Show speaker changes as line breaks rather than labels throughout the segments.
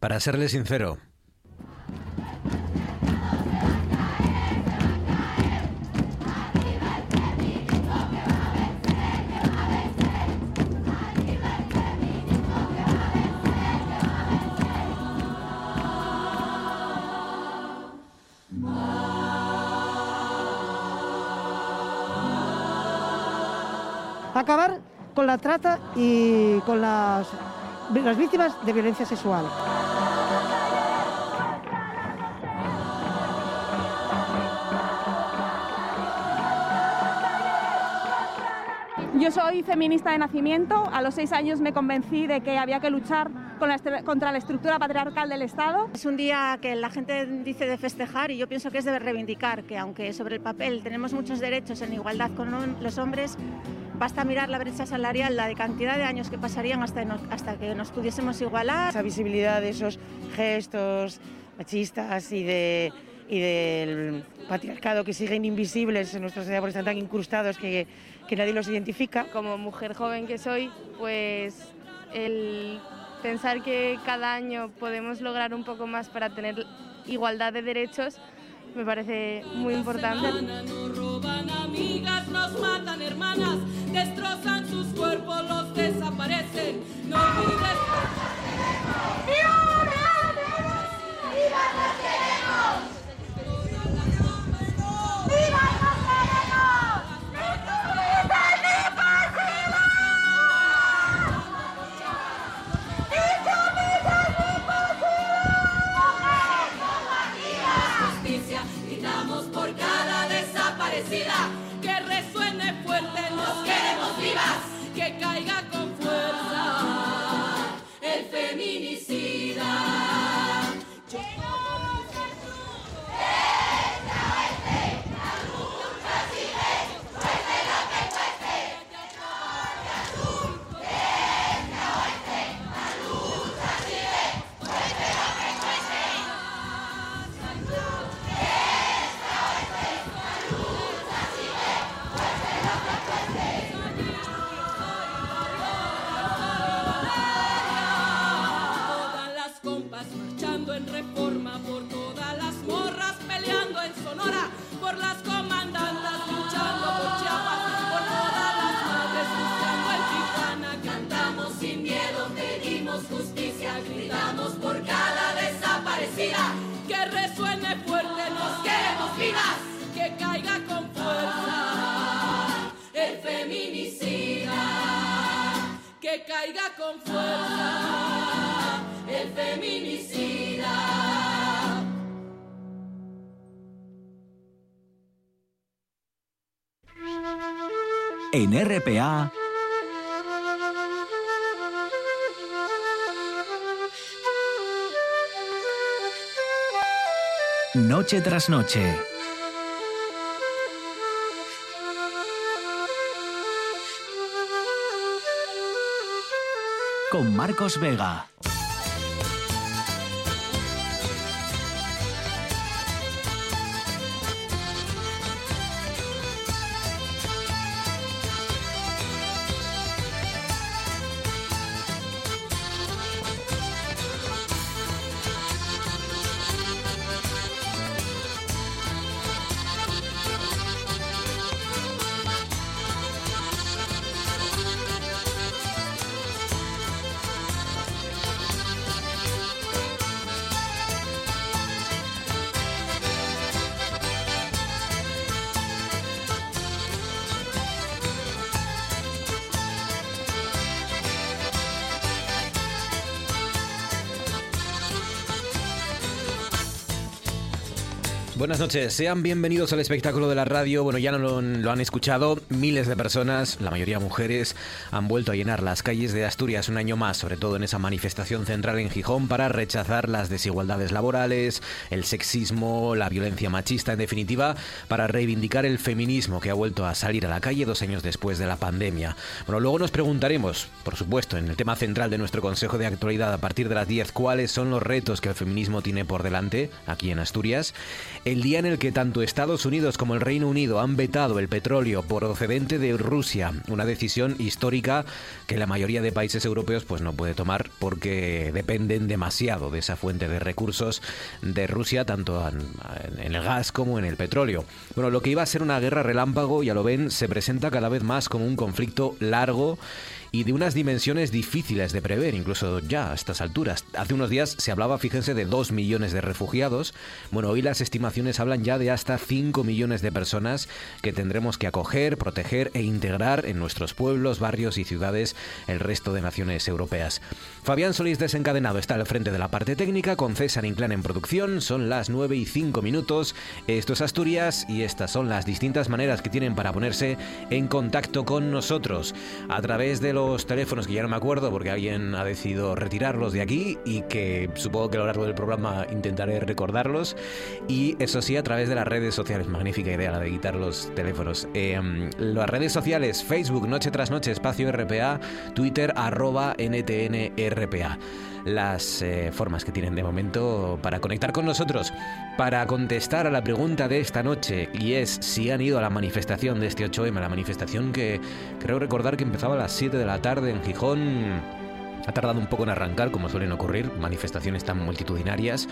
Para serle sincero,
acabar con la trata y con las, las víctimas de violencia sexual.
Yo soy feminista de nacimiento. A los seis años me convencí de que había que luchar contra la estructura patriarcal del Estado.
Es un día que la gente dice de festejar y yo pienso que es de reivindicar que aunque sobre el papel tenemos muchos derechos en igualdad con los hombres, Basta mirar la brecha salarial, la de cantidad de años que pasarían hasta, hasta que nos pudiésemos igualar.
Esa visibilidad de esos gestos machistas y, de, y del patriarcado que siguen invisibles en nuestra sociedad porque están tan incrustados que, que nadie los identifica.
Como mujer joven que soy, pues el pensar que cada año podemos lograr un poco más para tener igualdad de derechos me parece muy importante.
Nos roban amigas, nos matan hermanas, destrozan sus cuerpos, los desaparecen. No olvides.
¡Viva ¡Viva
caiga con fuerza el feminicida.
En RPA Noche tras noche. Con Marcos Vega.
Buenas noches, sean bienvenidos al espectáculo de la radio. Bueno, ya no lo, han escuchado, miles de personas, la mayoría mujeres, han vuelto a llenar las calles de Asturias un año más, sobre todo en esa manifestación central en Gijón para rechazar las desigualdades laborales, el sexismo, la violencia machista, en definitiva, para reivindicar el feminismo que ha vuelto a salir a la calle dos años después de la pandemia. Bueno, luego nos preguntaremos, por supuesto, en el tema central de nuestro Consejo de Actualidad a partir de las 10, cuáles son los retos que el feminismo tiene por delante aquí en Asturias. El día en el que tanto Estados Unidos como el Reino Unido han vetado el petróleo procedente de Rusia, una decisión histórica que la mayoría de países europeos pues no puede tomar porque dependen demasiado de esa fuente de recursos de Rusia, tanto en, el gas como en el petróleo. Bueno, lo que iba a ser una guerra relámpago, ya lo ven, se presenta cada vez más como un conflicto largo y de unas dimensiones difíciles de prever, incluso ya a estas alturas. Hace unos días se hablaba, fíjense, de 2 millones de refugiados. Bueno, hoy las estimaciones hablan ya de hasta 5 millones de personas que tendremos que acoger, proteger e integrar en nuestros pueblos, barrios y ciudades el resto de naciones europeas. Fabián Solís desencadenado está al frente de la parte técnica, con César Inclán en producción. Son las 9 y 5 minutos. Esto es Asturias y estas son las distintas maneras que tienen para ponerse en contacto con nosotros a través de los teléfonos que ya no me acuerdo porque alguien ha decidido retirarlos de aquí y que supongo que a lo largo del programa intentaré recordarlos. Y eso sí, a través de las redes sociales. Magnífica idea la de quitar los teléfonos. Em, las redes sociales, Facebook, Noche tras Noche, Espacio RPA, Twitter, arroba NTNRPA las eh, formas que tienen de momento para conectar con nosotros, para contestar a la pregunta de esta noche y es si han ido a la manifestación de este 8M, la manifestación que creo recordar que empezaba a las 7 de la tarde en Gijón ha tardado un poco en arrancar, como suelen ocurrir, manifestaciones tan multitudinarias,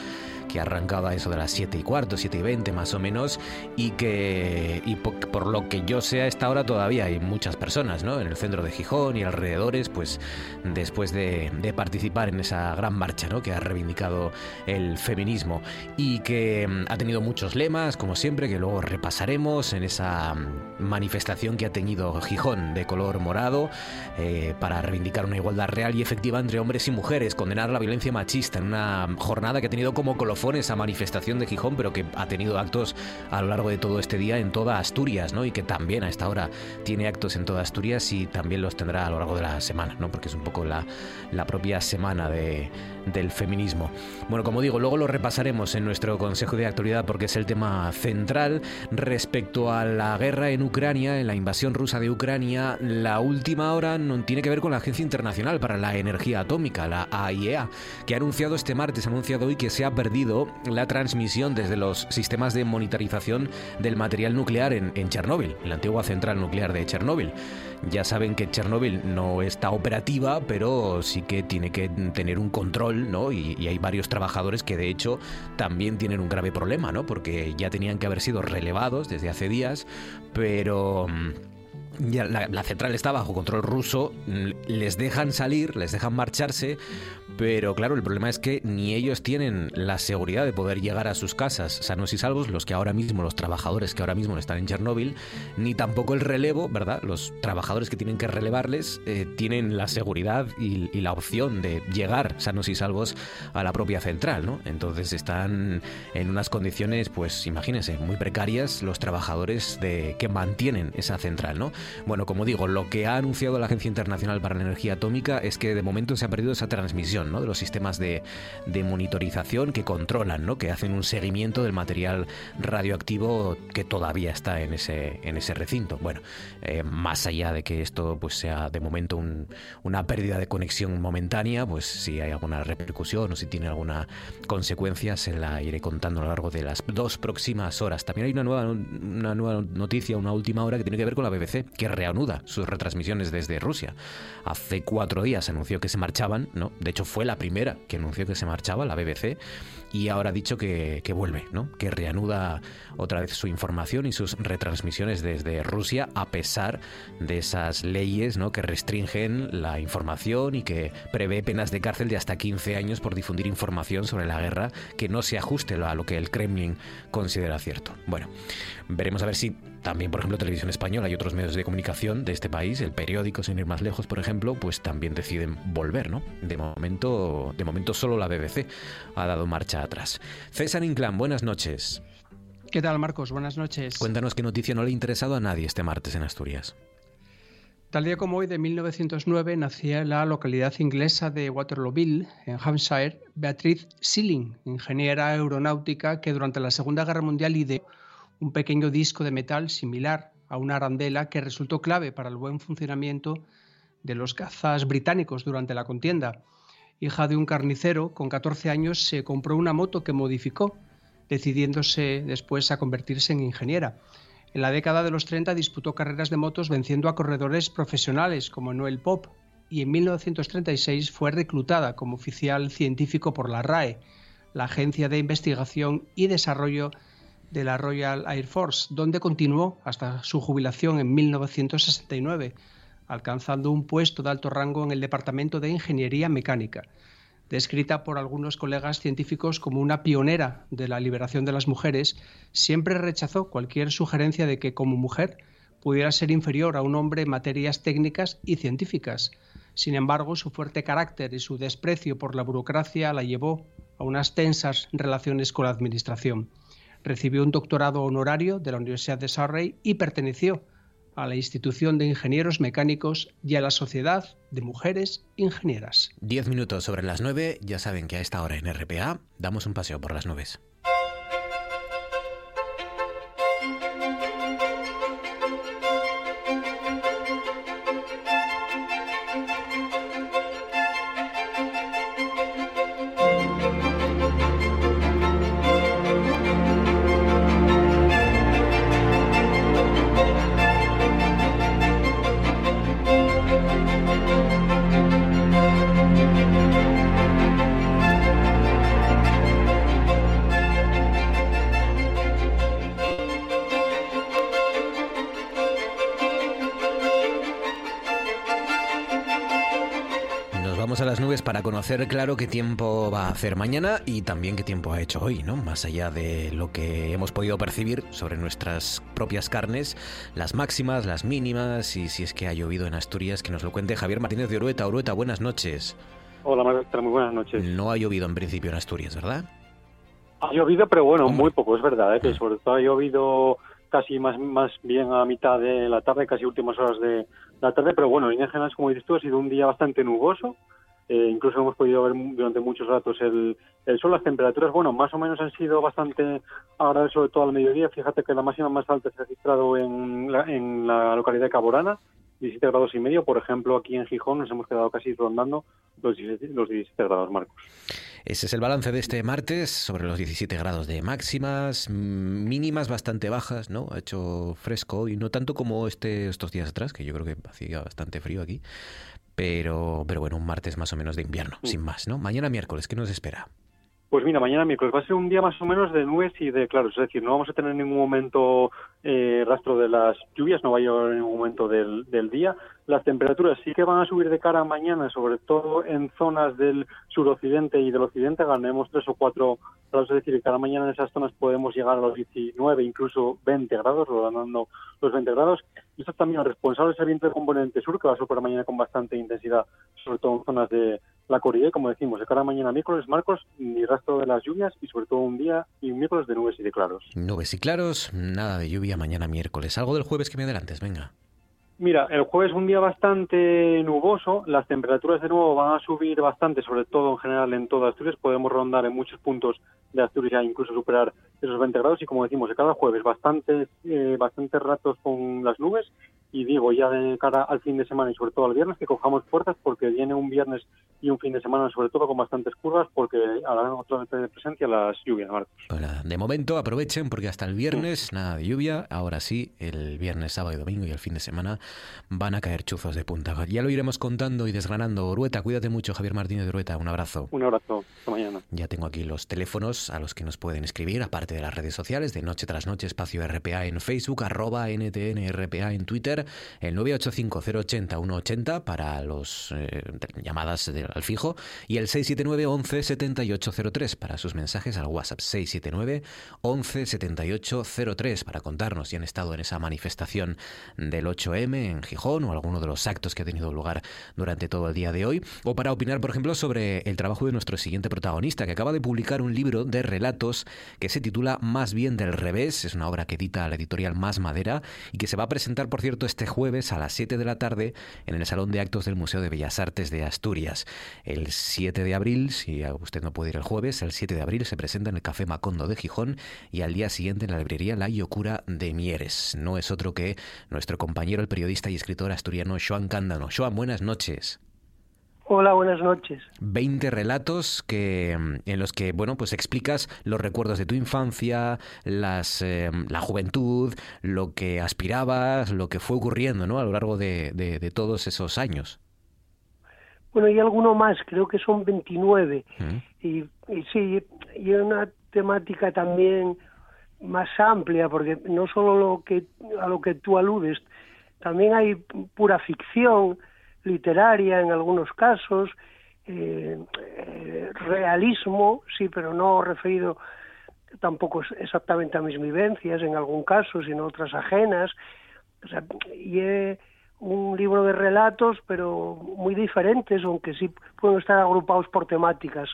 que arrancaba eso de las 7 y cuarto, 7 y 20 más o menos, y que, y por, lo que yo sé a esta hora todavía hay muchas personas, ¿no? En el centro de Gijón y alrededores, pues después de, participar en esa gran marcha, ¿no? Que ha reivindicado el feminismo y que mm, ha tenido muchos lemas, como siempre, que luego repasaremos en esa mm, manifestación que ha tenido Gijón de color morado eh, para reivindicar una igualdad real y efectiva entre hombres y mujeres, condenar la violencia machista en una jornada que ha tenido como colofón esa manifestación de Gijón, pero que ha tenido actos a lo largo de todo este día en toda Asturias, ¿no? Y que también a esta hora tiene actos en toda Asturias y también los tendrá a lo largo de la semana, ¿no? Porque es un poco la, la propia semana de, del feminismo. Bueno, como digo, luego lo repasaremos en nuestro Consejo de Actualidad porque es el tema central respecto a la guerra en Ucrania, en la invasión rusa de Ucrania. La última hora no tiene que ver con la Agencia Internacional para la Energía Atómica, la AIEA, que ha anunciado este martes, ha anunciado hoy que se ha perdido la transmisión desde los sistemas de monitorización del material nuclear en, Chernóbil, en la antigua central nuclear de Chernóbil. Ya saben que Chernóbil no está operativa, pero sí que tiene que tener un control, ¿no? Y, hay varios trabajadores que de hecho también tienen un grave problema, ¿no? Porque ya tenían que haber sido relevados desde hace días, pero mm, ya la, central está bajo control ruso, les dejan salir, les dejan marcharse, pero claro, el problema es que ni ellos tienen la seguridad de poder llegar a sus casas sanos y salvos, los que ahora mismo, los trabajadores que ahora mismo están en Chernóbil, ni tampoco el relevo, ¿verdad? Los trabajadores que tienen que relevarles eh, tienen la seguridad y, la opción de llegar sanos y salvos a la propia central, ¿no? Entonces están en unas condiciones, pues imagínense, muy precarias los trabajadores de, que mantienen esa central, ¿no? Bueno, como digo, lo que ha anunciado la Agencia Internacional para la Energía Atómica es que de momento se ha perdido esa transmisión ¿no? de los sistemas de, monitorización que controlan, ¿no? que hacen un seguimiento del material radioactivo que todavía está en ese, en ese recinto. Bueno, eh, más allá de que esto pues, sea de momento una pérdida de conexión momentánea, pues si hay alguna repercusión o si tiene alguna consecuencia, se la iré contando a lo largo de las dos próximas horas. También hay una nueva, una nueva noticia, una última hora que tiene que ver con la BBC, que reanuda sus retransmisiones desde Rusia. Hace cuatro días anunció que se marchaban, ¿no? De hecho, fue la primera que anunció que se marchaba, la BBC, y ahora ha dicho que, vuelve, ¿no? Que reanuda otra vez su información y sus retransmisiones desde Rusia, a pesar de esas leyes, ¿no? Que restringen la información y que prevé penas de cárcel de hasta 15 años por difundir información sobre la guerra que no se ajuste a lo que el Kremlin considera cierto. Bueno, veremos a ver si también, por ejemplo, Televisión Española y otros medios de comunicación de este país, el periódico, sin ir más lejos, por ejemplo, pues también deciden volver, ¿no? De momento, de momento solo la BBC ha dado marcha atrás. César Inclán, buenas noches.
¿Qué tal, Marcos? Buenas noches.
Cuéntanos qué noticia no le ha interesado a nadie este martes en Asturias.
Tal día como hoy de 1909 nacía en la localidad inglesa de Waterlooville, en Hampshire, Beatriz Sealing, ingeniera aeronáutica que durante la Segunda Guerra Mundial ideó un pequeño disco de metal similar a una arandela que resultó clave para el buen funcionamiento de los cazas británicos durante la contienda. Hija de un carnicero, con 14 años se compró una moto que modificó decidiéndose después a convertirse en ingeniera. En la década de los 30 disputó carreras de motos venciendo a corredores profesionales como Noel Pop y en 1936 fue reclutada como oficial científico por la RAE, la Agencia de Investigación y Desarrollo de la Royal Air Force, donde continuó hasta su jubilación en 1969, alcanzando un puesto de alto rango en el Departamento de Ingeniería Mecánica descrita por algunos colegas científicos como una pionera de la liberación de las mujeres, siempre rechazó cualquier sugerencia de que como mujer pudiera ser inferior a un hombre en materias técnicas y científicas. Sin embargo, su fuerte carácter y su desprecio por la burocracia la llevó a unas tensas relaciones con la Administración. Recibió un doctorado honorario de la Universidad de Surrey y perteneció a la Institución de Ingenieros Mecánicos y a la Sociedad de Mujeres Ingenieras.
Diez minutos sobre las nueve, ya saben que a esta hora en RPA damos un paseo por las nubes. Para conocer claro qué tiempo va a hacer mañana y también qué tiempo ha hecho hoy, ¿no? Más allá de lo que hemos podido percibir sobre nuestras propias carnes, las máximas, las mínimas y si es que ha llovido en Asturias, que nos lo cuente Javier Martínez de Orueta. Orueta, buenas noches.
Hola, Marta, muy buenas noches.
No ha llovido en principio en Asturias, ¿verdad?
Ha llovido, pero bueno, muy poco, es verdad, ¿eh? que sobre todo ha llovido casi más, más bien a mitad de la tarde, casi últimas horas de la tarde, pero bueno, en general, como dices tú, ha sido un día bastante nuboso, eh, incluso hemos podido ver durante muchos ratos el, el, sol. Las temperaturas, bueno, más o menos han sido bastante agradables, sobre todo al mediodía. Fíjate que la máxima más alta se ha registrado en la, en la localidad de Caborana, 17 grados y medio. Por ejemplo, aquí en Gijón nos hemos quedado casi rondando los 17, los 17 grados, Marcos.
Ese es el balance de este martes sobre los 17 grados de máximas, mínimas bastante bajas, ¿no? Ha hecho fresco y no tanto como este, estos días atrás, que yo creo que hacía bastante frío aquí. Pero, pero bueno, un martes más o menos de invierno, sin más, ¿no? Mañana miércoles, ¿qué nos espera?
Pues mira, mañana miércoles va a ser un día más o menos de nubes y de claros, es decir, no vamos a tener en ningún momento eh, rastro de las lluvias, no va a llover en ningún momento del, del, día. Las temperaturas sí que van a subir de cara a mañana, sobre todo en zonas del suroccidente y del occidente, ganaremos 3 o 4 grados, es decir, cada mañana en esas zonas podemos llegar a los 19, incluso 20 grados, rodando los 20 grados. Y esto también responsable es el viento de componente sur, que va a soplar mañana con bastante intensidad, sobre todo en zonas de la Corriere, como decimos, de cara a mañana miércoles, Marcos, ni rastro de las lluvias y sobre todo un día y un miércoles de nubes y de claros.
Nubes y claros, nada de lluvia mañana miércoles. Algo del jueves que me adelantes, venga.
Mira, el jueves un día bastante nuboso, las temperaturas de nuevo van a subir bastante, sobre todo en general en toda Asturias, podemos rondar en muchos puntos de Asturias incluso superar esos 20 grados y como decimos, de cada jueves bastantes, eh, bastantes ratos con las nubes y digo ya de cara al fin de semana y sobre todo al viernes que cojamos fuerzas porque viene un viernes y un fin de semana sobre todo con bastantes curvas porque harán otra vez de presencia las lluvias, Marcos.
Bueno, de momento aprovechen porque hasta el viernes nada de lluvia, ahora sí, el viernes, sábado y domingo y el fin de semana van a caer chuzos de punta. Ya lo iremos contando y desgranando. Orueta, cuídate mucho, Javier Martínez de Orueta, un abrazo.
Un abrazo, hasta mañana.
Ya tengo aquí los teléfonos a los que nos pueden escribir, aparte de las redes sociales, de Noche tras Noche, espacio RPA en Facebook, arroba NTNRPA en Twitter, el 985-080-180 para los eh, llamadas al fijo y el 679 11 7803 para sus mensajes al WhatsApp 679 11 7803 para contarnos si han estado en esa manifestación del 8M en Gijón o alguno de los actos que ha tenido lugar durante todo el día de hoy. O para opinar por ejemplo sobre el trabajo de nuestro siguiente protagonista que acaba de publicar un libro de relatos que se titula Más bien del revés, es una obra que edita la editorial Más Madera y que se va a presentar por cierto este jueves a las 7 de la tarde en el Salón de Actos del Museo de Bellas Artes de Asturias. El 7 de abril, si usted no puede ir el jueves, el 7 de abril se presenta en el Café Macondo de Gijón y al día siguiente en la librería La Yocura de Mieres. No es otro que nuestro compañero, el periodista y escritor asturiano Joan Cándano. Joan, buenas noches.
Hola, buenas noches.
20 relatos que, mm, en los que, bueno, pues explicas los recuerdos de tu infancia, las, eh, la juventud, lo que aspirabas, lo que fue ocurriendo, ¿no? A lo largo de, de, de todos esos años.
Bueno, y alguno más, creo que son 29. Y, y sí, y una temática también más amplia, porque no solo lo que, a lo que tú aludes, también hay pura ficción literaria en algunos casos, eh, eh, realismo, sí, pero no referido tampoco exactamente a mis vivencias en algún caso, sino otras ajenas. O sea, y he, un libro de relatos, pero muy diferentes, aunque sí pueden estar agrupados por temáticas,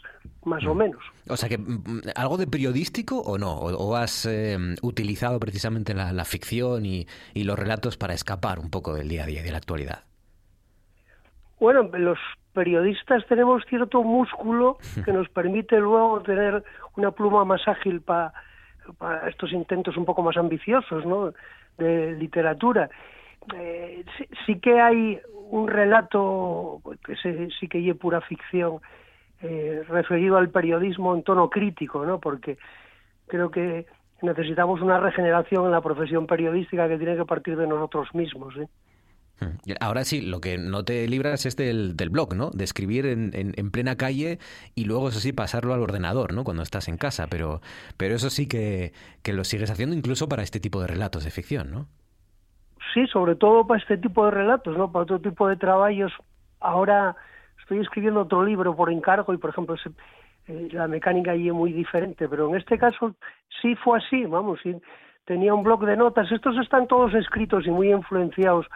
más o menos.
O sea que, mm, ¿algo de periodístico o no? ¿O, has eh, utilizado precisamente la, la ficción y, y, los relatos para escapar un poco del día a día y de la actualidad?
Bueno, los periodistas tenemos cierto músculo que nos permite luego tener una pluma más ágil para pa estos intentos un poco más ambiciosos, ¿no? De literatura eh, sí, sí, que hay un relato que se, sí que hay pura ficción eh, referido al periodismo en tono crítico, ¿no? Porque creo que necesitamos una regeneración en la profesión periodística que tiene que partir de nosotros mismos. ¿eh?
Ahora sí, lo que no te libras es del, del blog, ¿no? De escribir en, en, en, plena calle y luego, eso sí, pasarlo al ordenador, ¿no? Cuando estás en casa. Pero, pero eso sí que, que lo sigues haciendo incluso para este tipo de relatos de ficción, ¿no?
sí, sobre todo para este tipo de relatos, ¿no? Para otro tipo de trabajos. Ahora estoy escribiendo otro libro por encargo y, por ejemplo, eh, la mecánica allí es muy diferente, pero en este caso sí fue así, vamos, sí, tenía un blog de notas. Estos están todos escritos y muy influenciados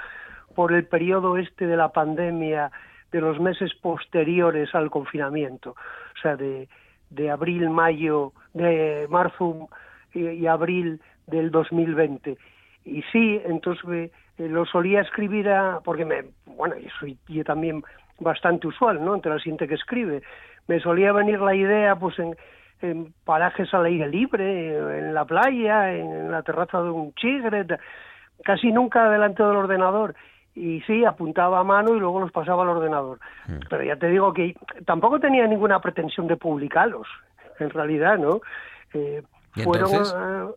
por el periodo este de la pandemia, de los meses posteriores al confinamiento, o sea, de, de abril, mayo, de marzo y, abril del 2020 y sí, entonces eh, lo solía escribir a, porque me, bueno, yo soy también bastante usual, ¿no? Entre la gente que escribe. Me solía venir la idea, pues, en, en parajes al aire libre, en la playa, en la terraza de un chigre, casi nunca delante del ordenador. Y sí, apuntaba a mano y luego los pasaba al ordenador. Mm. Pero ya te digo que tampoco tenía ninguna pretensión de publicarlos, en realidad, ¿no? Eh, fueron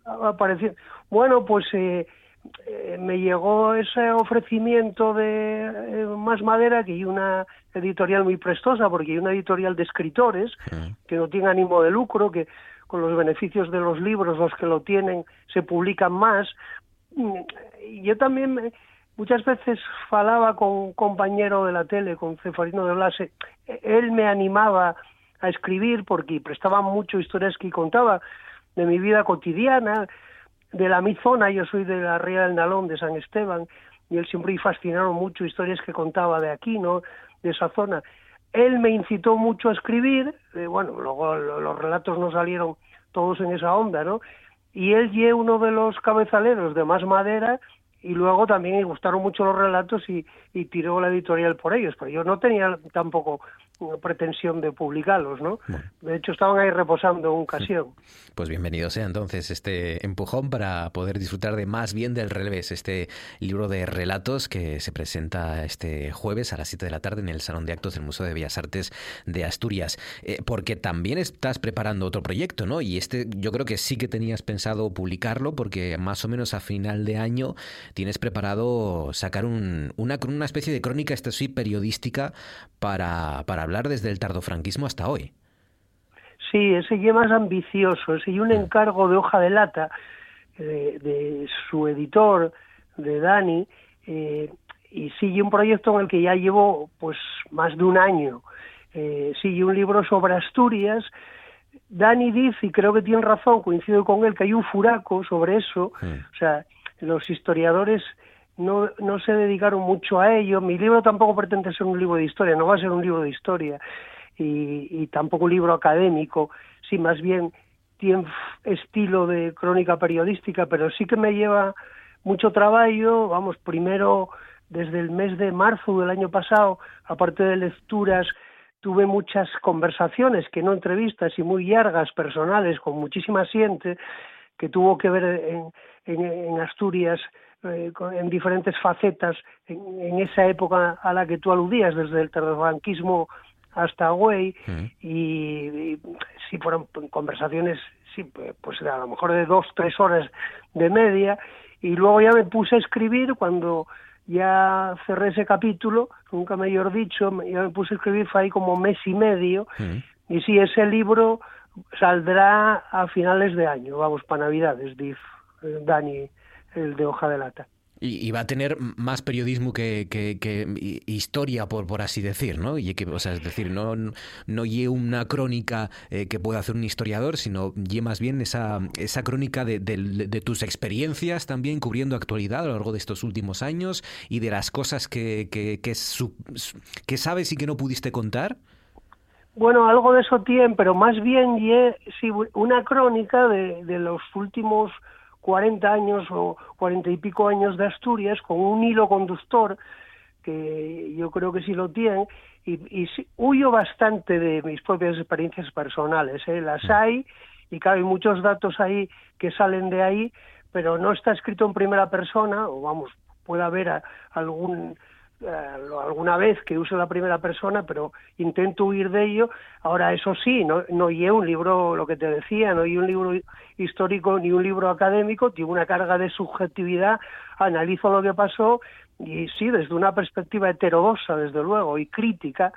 apareciendo. Bueno, pues eh, eh, me llegó ese ofrecimiento de eh, Más Madera, que hay una editorial muy prestosa, porque hay una editorial de escritores que no tiene ánimo de lucro, que con los beneficios de los libros, los que lo tienen, se publican más. Yo también muchas veces falaba con un compañero de la tele, con Cefarino de Blase, él me animaba a escribir porque prestaba mucho historias que contaba de mi vida cotidiana, de la mi zona, yo soy de la Ría del Nalón, de San Esteban, y él siempre me fascinaron mucho historias que contaba de aquí, ¿no? De esa zona. Él me incitó mucho a escribir, eh, bueno, luego los relatos no salieron todos en esa onda, ¿no? Y él y uno de los cabezaleros de Más Madera, y luego también me gustaron mucho los relatos y, y tiró la editorial por ellos, pero yo no tenía tampoco pretensión de publicarlos, ¿no? De hecho, estaban ahí reposando en ocasión.
Pues bienvenido sea entonces este empujón para poder disfrutar de más bien del revés, este libro de relatos que se presenta este jueves a las 7 de la tarde en el Salón de Actos del Museo de Bellas Artes de Asturias. Eh, porque también estás preparando otro proyecto, ¿no? Y este yo creo que sí que tenías pensado publicarlo porque más o menos a final de año tienes preparado sacar un, una, una especie de crónica, esta sí, periodística para, para hablar desde el tardofranquismo hasta hoy.
Sí, ese ya más ambicioso, ese y un encargo de hoja de lata eh, de su editor, de Dani, eh, y sigue un proyecto en el que ya llevo pues más de un año. Eh, sigue un libro sobre Asturias. Dani dice, y creo que tiene razón, coincido con él, que hay un furaco sobre eso. Sí. O sea, los historiadores no, no se dedicaron mucho a ello. Mi libro tampoco pretende ser un libro de historia, no va a ser un libro de historia y, y tampoco un libro académico, sí, más bien tiene estilo de crónica periodística, pero sí que me lleva mucho trabajo, vamos, primero desde el mes de marzo del año pasado, aparte de lecturas, tuve muchas conversaciones, que no entrevistas y muy largas, personales, con muchísima gente, que tuvo que ver en, en, en Asturias eh, en diferentes facetas en, esa época a la que tú aludías, desde el tardofranquismo hasta Güey, y, si fueron conversaciones, sí, pues a lo mejor de dos, tres horas de media, y luego ya me puse a escribir cuando ya cerré ese capítulo, nunca mejor dicho, ya me puse a escribir, fue ahí como mes y medio, y sí, ese libro saldrá a finales de año, vamos, para Navidades, eh, Dani, el de hoja de lata.
Y, va a tener más periodismo que, que, historia, por, por así decir, ¿no? Y que, o sea, es decir, no, no una crónica eh, que pueda hacer un historiador, sino lle más bien esa, esa crónica de, de, tus experiencias también cubriendo actualidad a lo largo de estos últimos años y de las cosas que, que, que, sabes y que no pudiste contar.
Bueno, algo de eso tiene, pero más bien sí, una crónica de, de los últimos 40 años o 40 y pico años de Asturias con un hilo conductor que yo creo que sí lo tienen y, y huyo bastante de mis propias experiencias personales, ¿eh? las mm. hay y claro, hay muchos datos ahí que salen de ahí, pero no está escrito en primera persona, o vamos, puede haber algún eh, alguna vez que use la primera persona, pero intento huir de ello. Ahora, eso sí, no, no un libro, lo que te decía, no hay un libro histórico ni un libro académico, tiene una carga de subjetividad, analizo lo que pasó y sí, desde una perspectiva heterodoxa, desde luego, y crítica,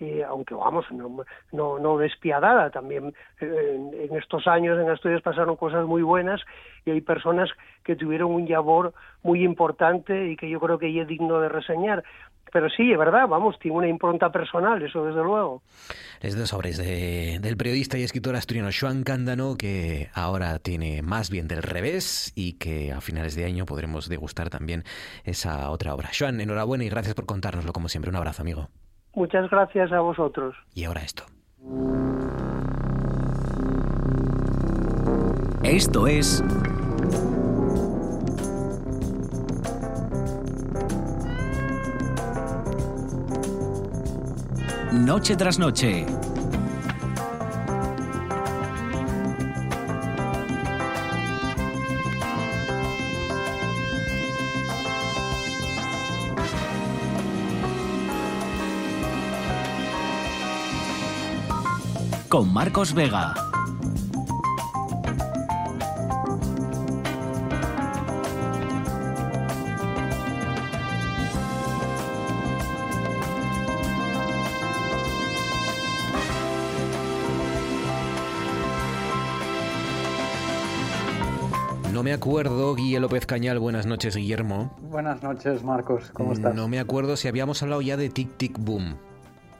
eh, aunque vamos, no, no, no despiadada, también eh, en, estos años en Asturias pasaron cosas muy buenas y hay personas que tuvieron un labor muy importante y que yo creo que es digno de reseñar. Pero sí, es verdad, vamos, tiene una impronta personal, eso desde luego.
Es de sobres del periodista y escritor asturiano Joan Cándano, que ahora tiene más bien del revés y que a finales de año podremos degustar también esa otra obra. Joan, enhorabuena y gracias por contárnoslo como siempre. Un abrazo, amigo.
Muchas gracias a vosotros.
Y ahora esto.
Esto es... Noche tras noche con Marcos Vega.
No me acuerdo, Guille López Cañal, buenas noches, Guillermo.
Buenas noches, Marcos, ¿cómo estás?
No me acuerdo si habíamos hablado ya de Tic Tic Boom.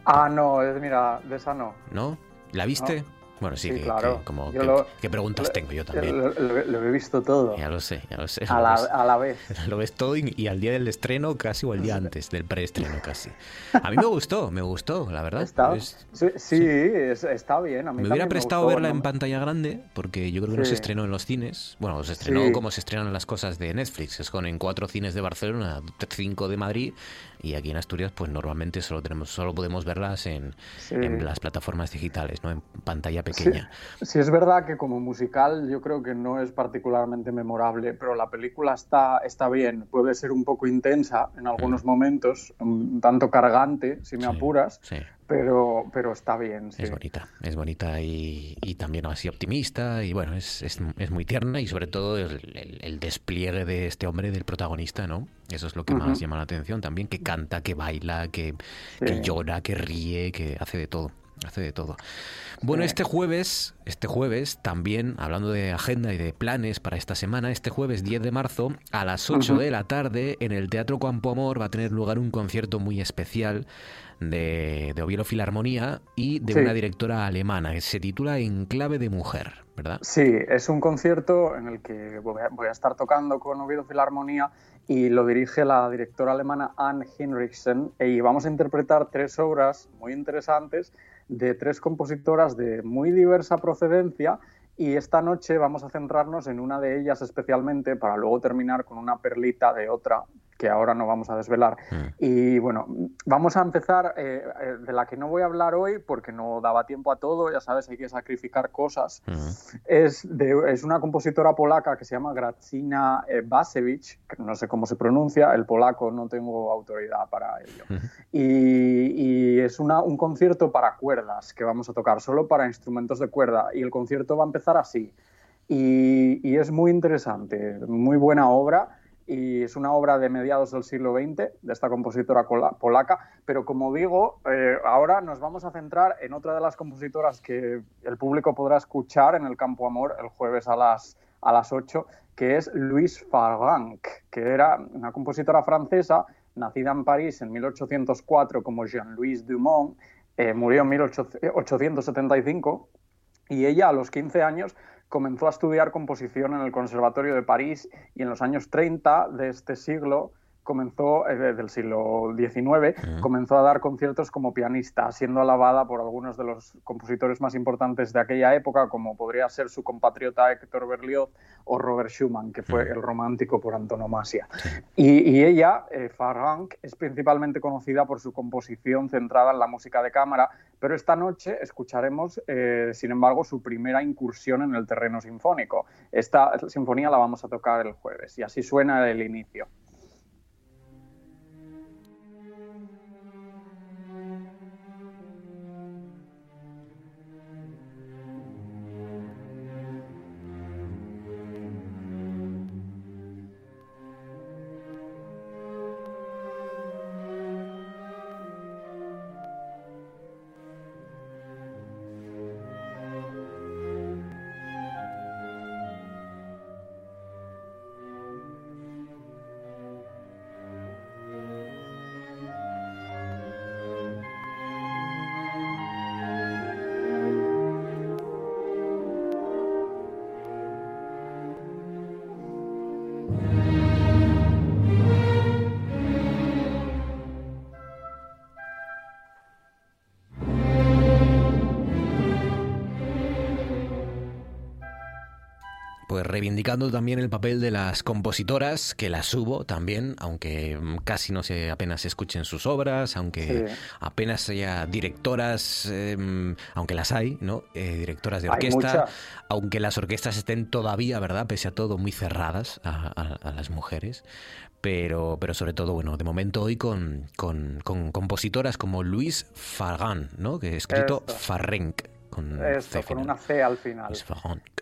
Ah, no, mira, de esa no.
¿No? ¿La viste? Bueno, sí,
claro.
como, ¿qué preguntas tengo yo también?
Lo, he visto todo.
Ya lo sé, ya lo sé.
A, la, vez.
Lo ves todo y, al día del estreno casi o al día antes del preestreno casi. A mí me gustó, me gustó, la verdad.
Está, sí, está bien. A mí
me hubiera prestado verla en pantalla grande porque yo creo que no se estrenó en los cines. Bueno, se estrenó como se estrenan las cosas de Netflix. Es con en cuatro cines de Barcelona, cinco de Madrid y aquí en Asturias pues normalmente solo tenemos solo podemos verlas en, en las plataformas digitales, ¿no? En pantalla pequeña.
Sí, es verdad que como musical yo creo que no es particularmente memorable, pero la película está, está bien, puede ser un poco intensa en algunos momentos, un tanto cargante, si me apuras, pero, pero está bien.
Es bonita, es bonita y, y, también así optimista y bueno, es, es, es muy tierna y sobre todo el, el, despliegue de este hombre, del protagonista, ¿no? Eso es lo que más llama la atención también, que canta, que baila, que, que llora, que ríe, que hace de todo hace de todo. Bueno, este jueves, este jueves también, hablando de agenda y de planes para esta semana, este jueves 10 de marzo, a las 8 de la tarde, en el Teatro Campo Amor va a tener lugar un concierto muy especial de, de Oviedo Filarmonía y de una directora alemana que se titula En clave de mujer, ¿verdad?
Sí, es un concierto en el que voy a, estar tocando con Oviedo Filarmonía y lo dirige la directora alemana Anne Hinrichsen y vamos a interpretar tres obras muy interesantes de tres compositoras de muy diversa procedencia y esta noche vamos a centrarnos en una de ellas especialmente para luego terminar con una perlita de otra que ahora no vamos a desvelar. Y bueno, vamos a empezar eh, eh, de la que no voy a hablar hoy porque no daba tiempo a todo, ya sabes, hay que sacrificar cosas. es, de, es una compositora polaca que se llama Gracina eh, Basevich, no sé cómo se pronuncia, el polaco no tengo autoridad para ello. y, y, es una, un concierto para cuerdas que vamos a tocar, solo para instrumentos de cuerda. Y el concierto va a empezar así. Y, y es muy interesante, muy buena obra y es una obra de mediados del siglo XX de esta compositora polaca, pero como digo, eh, ahora nos vamos a centrar en otra de las compositoras que el público podrá escuchar en el Campo Amor el jueves a las, a las 8, que es Louise Farranc, que era una compositora francesa nacida en París en 1804 como Jean-Louis Dumont, eh, murió en 1875 y ella a los 15 años comenzó a estudiar composición en el Conservatorio de París y en los años 30 de este siglo comenzó, eh, del siglo XIX, comenzó a dar conciertos como pianista, siendo alabada por algunos de los compositores más importantes de aquella época, como podría ser su compatriota Héctor Berlioz o Robert Schumann, que fue el romántico por antonomasia. Y, ella, eh, es principalmente conocida por su composición centrada en la música de cámara, pero esta noche escucharemos, eh, sin embargo, su primera incursión en el terreno sinfónico. Esta sinfonía la vamos a tocar el jueves y así suena el inicio.
Reivindicando también el papel de las compositoras, que las subo también, aunque casi no se apenas se escuchen sus obras, aunque apenas haya directoras, em, aunque las hay, ¿no? Eh, directoras de orquesta, aunque las orquestas estén todavía, ¿verdad? Pese a todo, muy cerradas a, las mujeres. Pero, pero sobre todo, bueno, de momento hoy con, con, compositoras como Luis Fargan, ¿no? Que he escrito Farrenk con
Esto, con una C al final.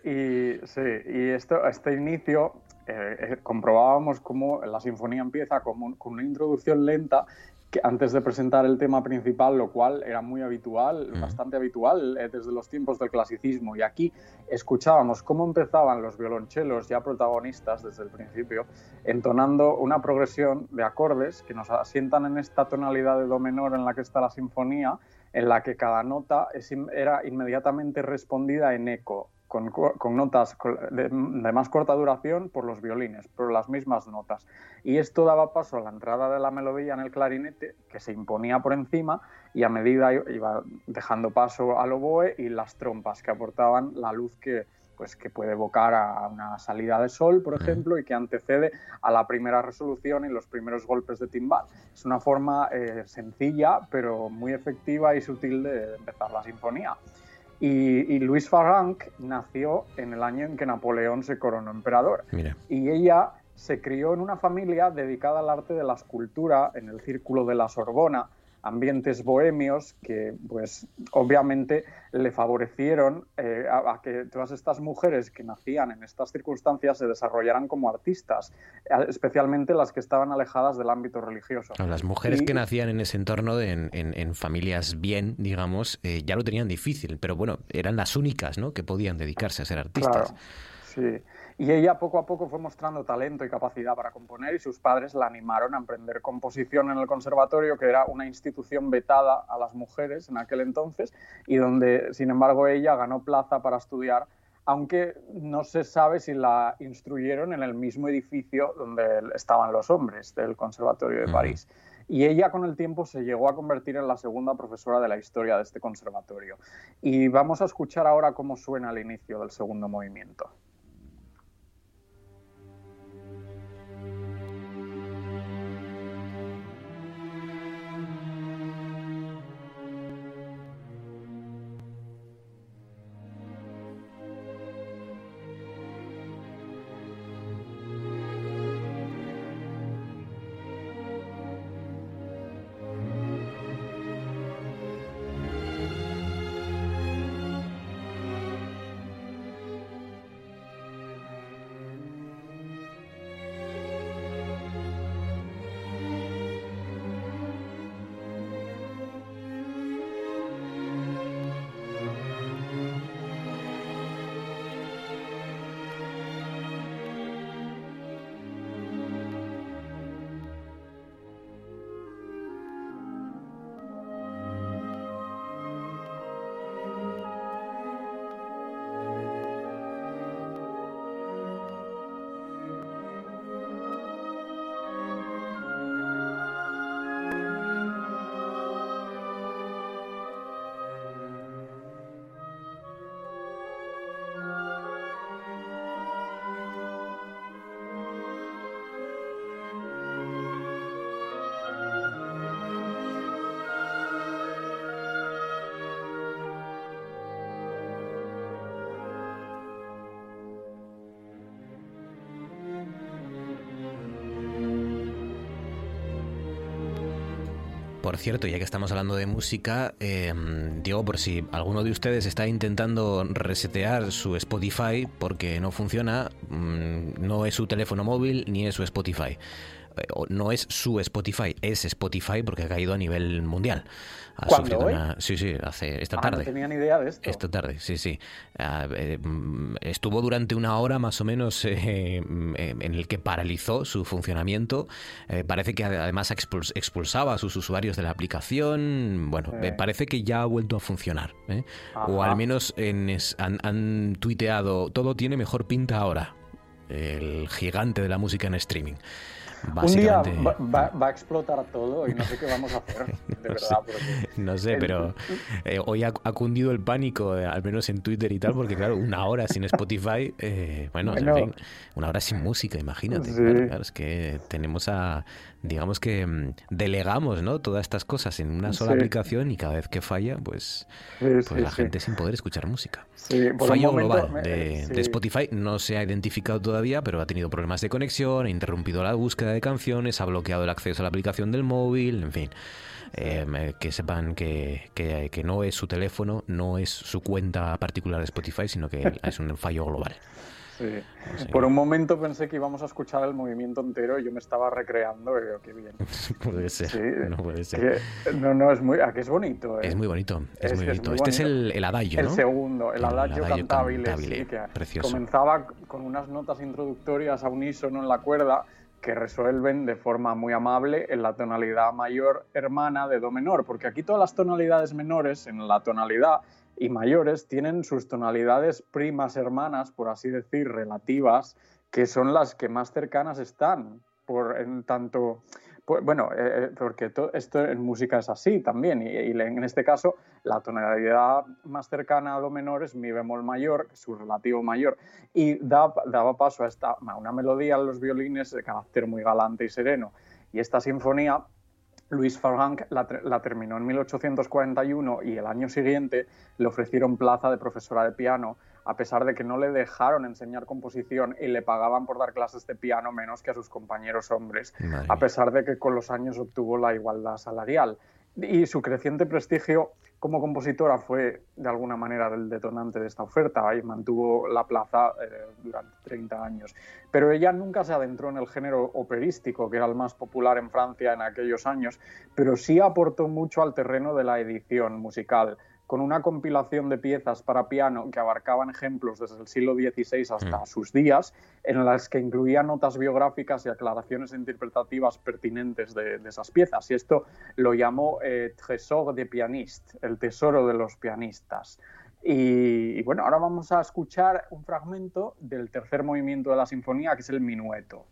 Y, sí, y esto, este inicio eh, eh, comprobábamos cómo la sinfonía empieza con, con una introducción lenta que antes de presentar el tema principal, lo cual era muy habitual, bastante habitual eh, desde los tiempos del clasicismo. Y aquí escuchábamos cómo empezaban los violonchelos ya protagonistas desde el principio, entonando una progresión de acordes que nos asientan en esta tonalidad de do menor en la que está la sinfonía, en la que cada nota era inmediatamente respondida en eco, con, notas de, más corta duración por los violines, pero las mismas notas. Y esto daba paso a la entrada de la melodía en el clarinete, que se imponía por encima y a medida iba dejando paso al oboe y las trompas, que aportaban la luz que, pues, que puede evocar a una salida de sol, por ejemplo, y que antecede a la primera resolución y los primeros golpes de timbal. Es una forma eh, sencilla, pero muy efectiva y sutil de empezar la sinfonía. Y, Luis Farranc nació en el año en que Napoleón se coronó emperador. Y ella se crió en una familia dedicada al arte de la escultura en el círculo de la Sorbona, ambientes bohemios que, pues, obviamente le favorecieron eh, a, que todas estas mujeres que nacían en estas circunstancias se desarrollaran como artistas, especialmente las que estaban alejadas del ámbito religioso.
Las mujeres que nacían en ese entorno, en, familias bien, digamos, eh, ya lo tenían difícil, pero bueno, eran las únicas ¿no? que podían dedicarse a ser artistas.
sí. Y ella poco a poco fue mostrando talento y capacidad para componer y sus padres la animaron a emprender composición en el conservatorio, que era una institución vetada a las mujeres en aquel entonces y donde, sin embargo, ella ganó plaza para estudiar, aunque no se sabe si la instruyeron en el mismo edificio donde estaban los hombres del Conservatorio de París. Y ella con el tiempo se llegó a convertir en la segunda profesora de la historia de este conservatorio. Y vamos a escuchar ahora cómo suena el inicio del segundo movimiento.
Por cierto, ya que estamos hablando de música, eh, digo, por si alguno de ustedes está intentando resetear su Spotify porque no funciona, mm, no es su teléfono móvil ni es su Spotify. No es su Spotify, es Spotify porque ha caído a nivel mundial. Ha
¿Cuándo,
sufrido
hoy?
una- Sí, sí, hace esta
Ah,
tarde.
no tenía ni idea de esto.
Esta tarde, sí, sí. Ah, eh, mm, estuvo durante una hora más o menos eh, mm, en el que paralizó su funcionamiento. Eh, parece que además expuls- expulsaba a sus usuarios de la aplicación. Bueno,
Sí.
parece que ya ha vuelto a funcionar. O al menos en es- han, han tuiteado, todo tiene mejor pinta ahora. El gigante de la música en streaming.
Un día va, va- va a explotar todo y no sé qué vamos a hacer, de
No
verdad.
sé,
porque
no sé, pero eh, hoy ha, ha cundido el pánico, eh, al menos en Twitter y tal, porque claro, una hora sin Spotify, eh, bueno,
Bueno.
en fin, una hora sin música, imagínate.
Sí.
Claro, claro, es que tenemos a, digamos que mm, delegamos, ¿no? Todas estas cosas en una sola
Sí.
aplicación y cada vez que falla, pues,
Sí,
pues la gente sin poder escuchar música. Fallo global
me-
de Spotify no se ha identificado todavía, pero ha tenido problemas de conexión, ha interrumpido la búsqueda de canciones, ha bloqueado el acceso a la aplicación del móvil, en fin. Eh, que sepan que, que- que no es su teléfono, no es su cuenta particular de Spotify, sino que es un fallo global.
Sí. Por un momento pensé que íbamos a escuchar el movimiento entero y yo me estaba recreando y digo, qué bien.
puede ser,
Sí,
no puede ser.
que- no, no, es muy, a que es bonito. ¿eh?
Es muy bonito, es, muy
que
bonito.
muy
este es
bonito.
el, el adagio,
El
¿no?
segundo, el,
El
adagio,
adagio
cantabile,
cantabile,
sí, que
precioso.
comenzaba con unas notas introductorias a unísono en la cuerda que resuelven de forma muy amable en la tonalidad mayor hermana de do menor, porque aquí todas las tonalidades menores en la tonalidad y mayores tienen sus tonalidades primas hermanas, por así decir, relativas, que son las que más cercanas están, por en tanto pues, bueno, eh, eh, porque to- esto en música es así también, y, en este caso la tonalidad más cercana a do menor es mi bemol mayor, su relativo mayor, y da- daba paso a, esta, una melodía en los violines de carácter muy galante y sereno. Y esta sinfonía Luis Farranc la, la terminó en 1841 y el año siguiente le ofrecieron plaza de profesora de piano, a pesar de que no le dejaron enseñar composición y le pagaban por dar clases de piano menos que a sus compañeros hombres,
Madre
a pesar de que con los años obtuvo la igualdad salarial. Y su creciente prestigio como compositora fue de alguna manera el detonante de esta oferta y mantuvo la plaza eh, durante 30 años. Pero ella nunca se adentró en el género operístico, que era el más popular en Francia en aquellos años, pero sí aportó mucho al terreno de la edición musical, con una compilación de piezas para piano que abarcaban ejemplos desde el siglo XVI hasta
Mm.
sus días, en las que incluía notas biográficas y aclaraciones interpretativas pertinentes de, de esas piezas. Y esto lo llamó eh, Trésor de pianiste, el tesoro de los pianistas. Y, y bueno, ahora vamos a escuchar un fragmento del tercer movimiento de la sinfonía, que es el minueto.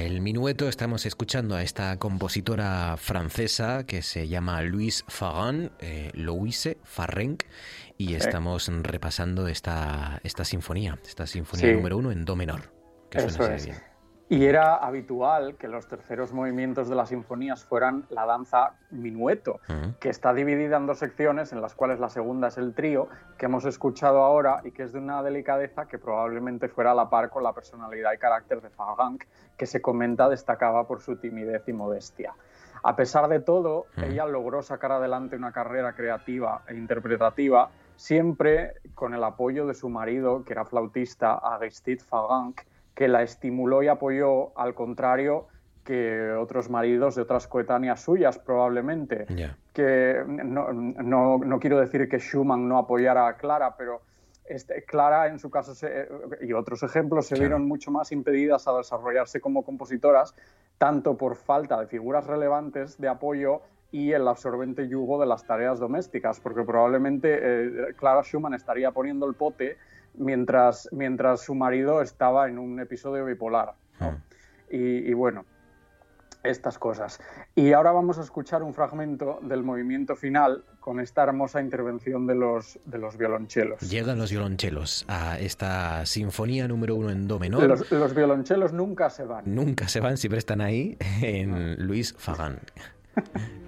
El minueto. Estamos escuchando a esta compositora francesa que se llama Louise Farran, eh, Louise Farrenc, y estamos repasando esta, esta sinfonía, esta sinfonía
Sí.
número uno en do menor. Que suena
Eso es.
bien.
Y era habitual que los terceros movimientos de las sinfonías fueran la danza minueto, que está dividida en dos secciones, en las cuales la segunda es el trío, que hemos escuchado ahora y que es de una delicadeza que probablemente fuera a la par con la personalidad y carácter de Farranc, que se comenta destacaba por su timidez y modestia. A pesar de todo, ella logró sacar adelante una carrera creativa e interpretativa, siempre con el apoyo de su marido, que era flautista, Aristide Farranc, que la estimuló y apoyó, al contrario que otros maridos de otras coetáneas suyas, probablemente. Que no, no- no quiero decir que Schumann no apoyara a Clara, pero este, Clara, en su caso, se, y otros ejemplos, se vieron mucho más impedidas a desarrollarse como compositoras, tanto por falta de figuras relevantes de apoyo y el absorbente yugo de las tareas domésticas, porque probablemente eh, Clara Schumann estaría poniendo el pote mientras, mientras su marido estaba en un episodio bipolar. Y, y, bueno, estas cosas. Y ahora vamos a escuchar un fragmento del movimiento final con esta hermosa intervención de los, de los violonchelos.
Llegan los violonchelos a esta sinfonía número uno en do menor.
Los, los violonchelos nunca se van.
Nunca se van, siempre están ahí en Luis Fagan.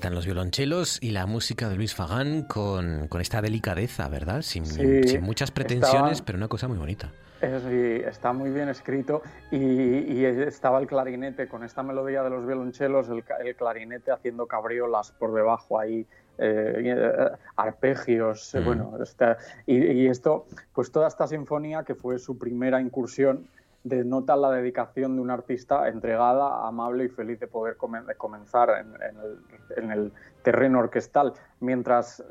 están los violonchelos y la música de Luis Fagán con, con esta delicadeza, ¿verdad? Sin,
Sí,
sin muchas pretensiones, pero una cosa muy bonita.
Sí, está muy bien escrito y, y estaba el clarinete con esta melodía de los violonchelos, el, clarinete haciendo cabriolas por debajo ahí, eh, eh, arpegios, eh,
Mm.
bueno, está- y, y esto, pues toda esta sinfonía que fue su primera incursión denota la dedicación de un artista entregada, amable y feliz de poder comen- de comenzar en, en el, en el terreno orquestal, mientras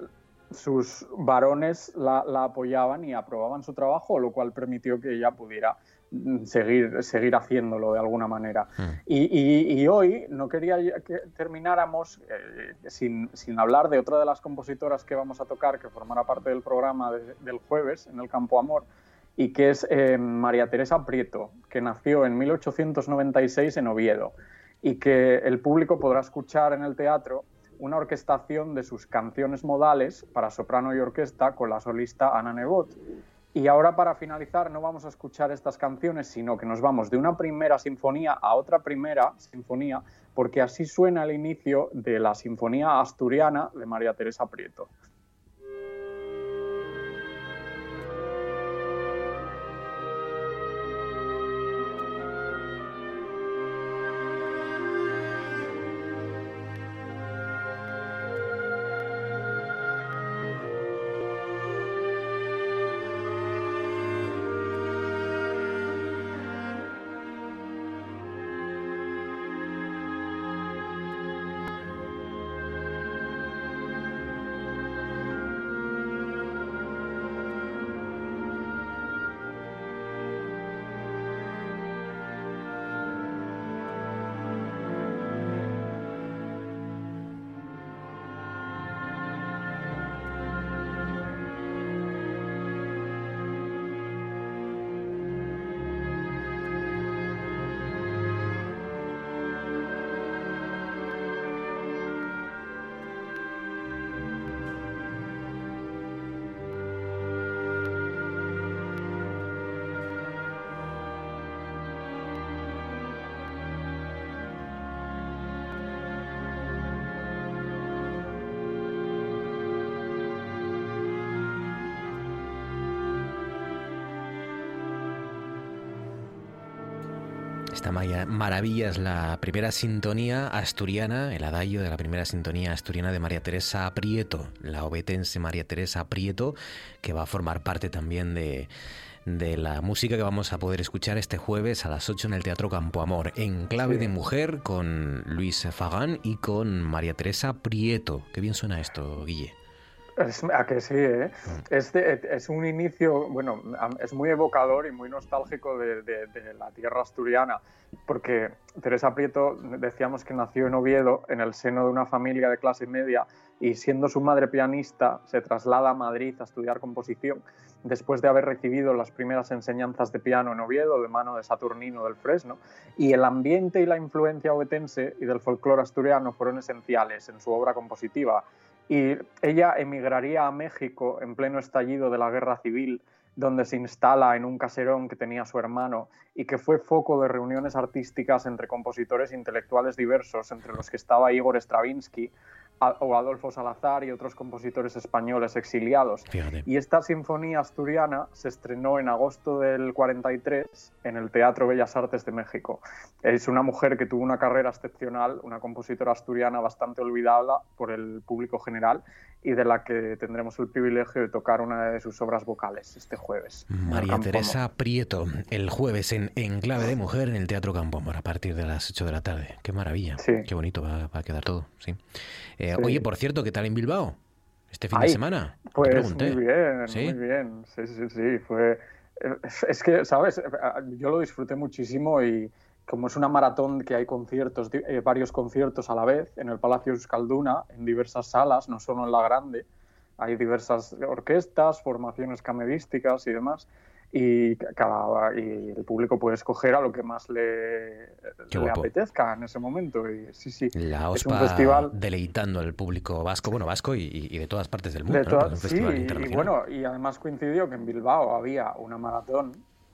sus varones la, la apoyaban y aprobaban su trabajo, lo cual permitió que ella pudiera mm, seguir, seguir haciéndolo de alguna manera. Y, y- y hoy no quería que termináramos eh, sin, sin hablar de otra de las compositoras que vamos a tocar, que formará parte del programa de- del jueves en el Campo Amor, y que es eh, María Teresa Prieto, que nació en 1896 en Oviedo, y que el público podrá escuchar en el teatro una orquestación de sus canciones modales para soprano y orquesta con la solista Ana Nebot. Y ahora para finalizar no vamos a escuchar estas canciones, sino que nos vamos de una primera sinfonía a otra primera sinfonía, porque así suena el inicio de la Sinfonía Asturiana de María Teresa Prieto.
Esta maya- maravilla es la primera sintonía asturiana, el adagio de la primera sintonía asturiana de María Teresa Prieto, la obetense María Teresa Prieto, que va a formar parte también de, de la música que vamos a poder escuchar este jueves a las 8 en el Teatro Campo Amor, en clave
Sí.
de mujer con Luis Fagán y con María Teresa Prieto. Qué bien suena esto, Guille.
Es, a que sí, ¿eh? Es, de- es un inicio, bueno, es muy evocador y muy nostálgico de, de- de la tierra asturiana, porque Teresa Prieto decíamos que nació en Oviedo, en el seno de una familia de clase media, y siendo su madre pianista, se traslada a Madrid a estudiar composición, después de haber recibido las primeras enseñanzas de piano en Oviedo, de mano de Saturnino del Fresno, y el ambiente y la influencia obetense y del folclore asturiano fueron esenciales en su obra compositiva y ella emigraría a México en pleno estallido de la guerra civil, donde se instala en un caserón que tenía su hermano y que fue foco de reuniones artísticas entre compositores intelectuales diversos, entre los que estaba Igor Stravinsky o Adolfo Salazar y otros compositores españoles exiliados. Y esta sinfonía asturiana se estrenó en agosto del 43 en el Teatro Bellas Artes de México. Es una mujer que tuvo una carrera excepcional, una compositora asturiana bastante olvidada por el público general y de la que tendremos el privilegio de tocar una de sus obras vocales este jueves.
María Teresa Prieto, el jueves en, en, Clave de Mujer en el Teatro Campo Amor a partir de las 8 de la tarde. Qué maravilla, qué bonito va, a quedar todo. Sí. Eh, Oye, por cierto, ¿qué tal en Bilbao? Este fin de semana.
Pues muy bien, muy bien. Sí, sí, sí. Fue... Es que, ¿sabes? Yo lo disfruté muchísimo y como es una maratón que hay conciertos, eh, varios conciertos a la vez en el Palacio Euskalduna, en diversas salas, no solo en la grande, hay diversas orquestas, formaciones camedísticas y demás y, cada, y el público puede escoger a lo que más le, le apetezca en ese momento. Y, sí, sí,
La OSPA es un festival... deleitando al público vasco, bueno, vasco y, de todas partes del mundo.
sí, y bueno, y además coincidió que en Bilbao había una maratón.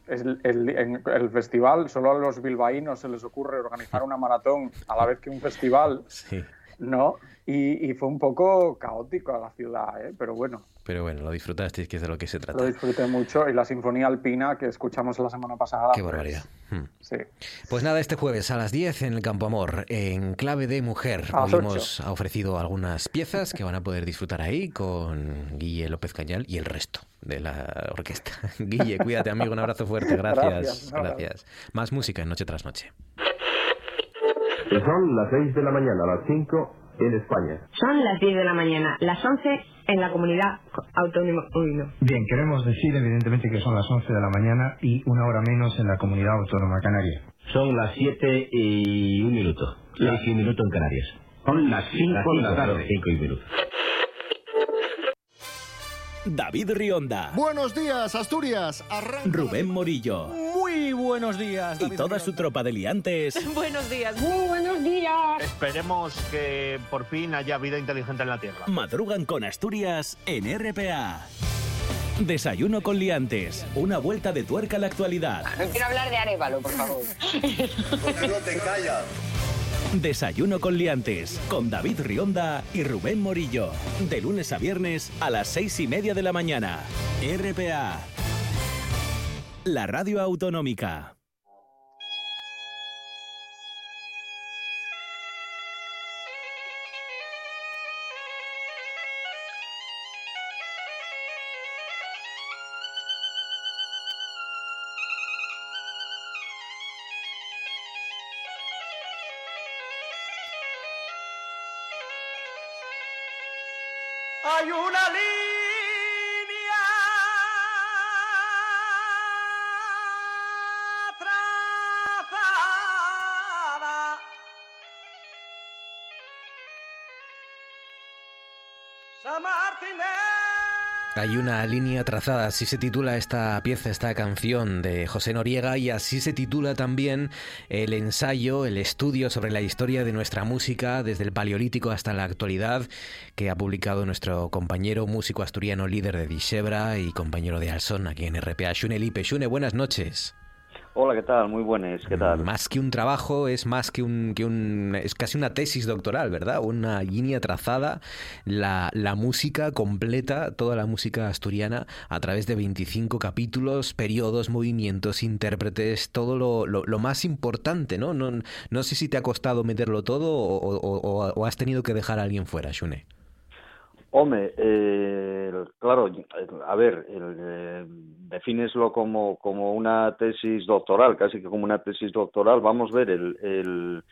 El, el, el festival, solo a los bilbaínos se les ocurre organizar una maratón a la vez que un festival. Sí. ¿no? Y, fue un poco caótico a la ciudad, ¿eh? pero bueno.
Pero bueno, lo disfrutasteis, que es de lo que se trata.
Lo disfruté mucho y la Sinfonía Alpina que escuchamos la semana pasada.
Qué pues, barbaridad. Hmm.
Sí.
Pues nada, este jueves a las 10 en el Campo Amor, en clave de mujer, hoy hemos ofrecido algunas piezas que van a poder disfrutar ahí con Guille López Cañal y el resto de la orquesta. Guille, cuídate amigo, un abrazo fuerte, gracias. Gracias. gracias. Más música en Noche tras Noche.
Son las 6 de la mañana, las 5 en España.
Son las 10 de la mañana, las 11 en la comunidad autónoma. Uy,
Bien, queremos decir evidentemente que son las 11 de la mañana y una hora menos en la comunidad autónoma canaria.
Son las 7 y un minuto. 6 y un minuto en Canarias.
Son las 5 de la tarde.
5 y un minuto.
David Rionda.
Buenos días, Asturias.
Rubén Morillo.
Muy buenos días.
y toda su tropa de liantes.
buenos días.
Muy buenos días.
Esperemos que por fin haya vida inteligente en la Tierra.
Madrugan con Asturias en RPA. Desayuno con liantes. Una vuelta de tuerca a la actualidad.
No quiero hablar de Arevalo, por favor.
¿Por qué no te callas?
Desayuno con liantes, con David Rionda y Rubén Morillo. De lunes a viernes a las seis y media de la mañana. RPA. La radio autonómica.
Hay una línea trazada,
así se titula esta pieza, esta canción de José Noriega y así se titula también el ensayo, el estudio sobre la historia de nuestra música desde el Paleolítico hasta la actualidad que ha publicado nuestro compañero músico asturiano líder de Dishebra y compañero de Alson aquí en RPA, Shune Lipe. Shune, buenas noches.
Hola, ¿qué tal? Muy buenas, ¿qué tal?
Más que un trabajo, es más que un, que un es casi una tesis doctoral, ¿verdad? Una línea trazada, la, la música completa, toda la música asturiana, a través de 25 capítulos, periodos, movimientos, intérpretes, todo lo, lo, más importante, ¿no? ¿no? No sé si te ha costado meterlo todo o, o, has tenido que dejar a alguien fuera, Shune.
Hombre, eh, claro, a ver, eh, defineslo como, como una tesis doctoral, casi que como una tesis doctoral. Vamos a ver, el, el,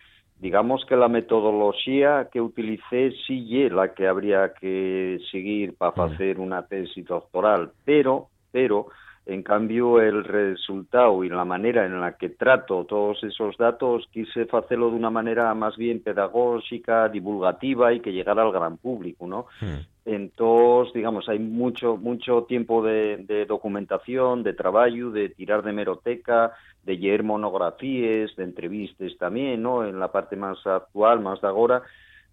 digamos que la metodología que utilicé sí es la que habría que seguir para hacer una tesis doctoral, pero, pero, en cambio, el resultado y la manera en la que trato todos esos datos quise hacerlo de una manera más bien pedagógica, divulgativa y que llegara al gran público, ¿no? Mm. Entonces, digamos, hay mucho mucho tiempo de, documentación, de trabajo, de tirar de meroteca, de leer monografías, de entrevistas también, ¿no? En la parte más actual, más de ahora,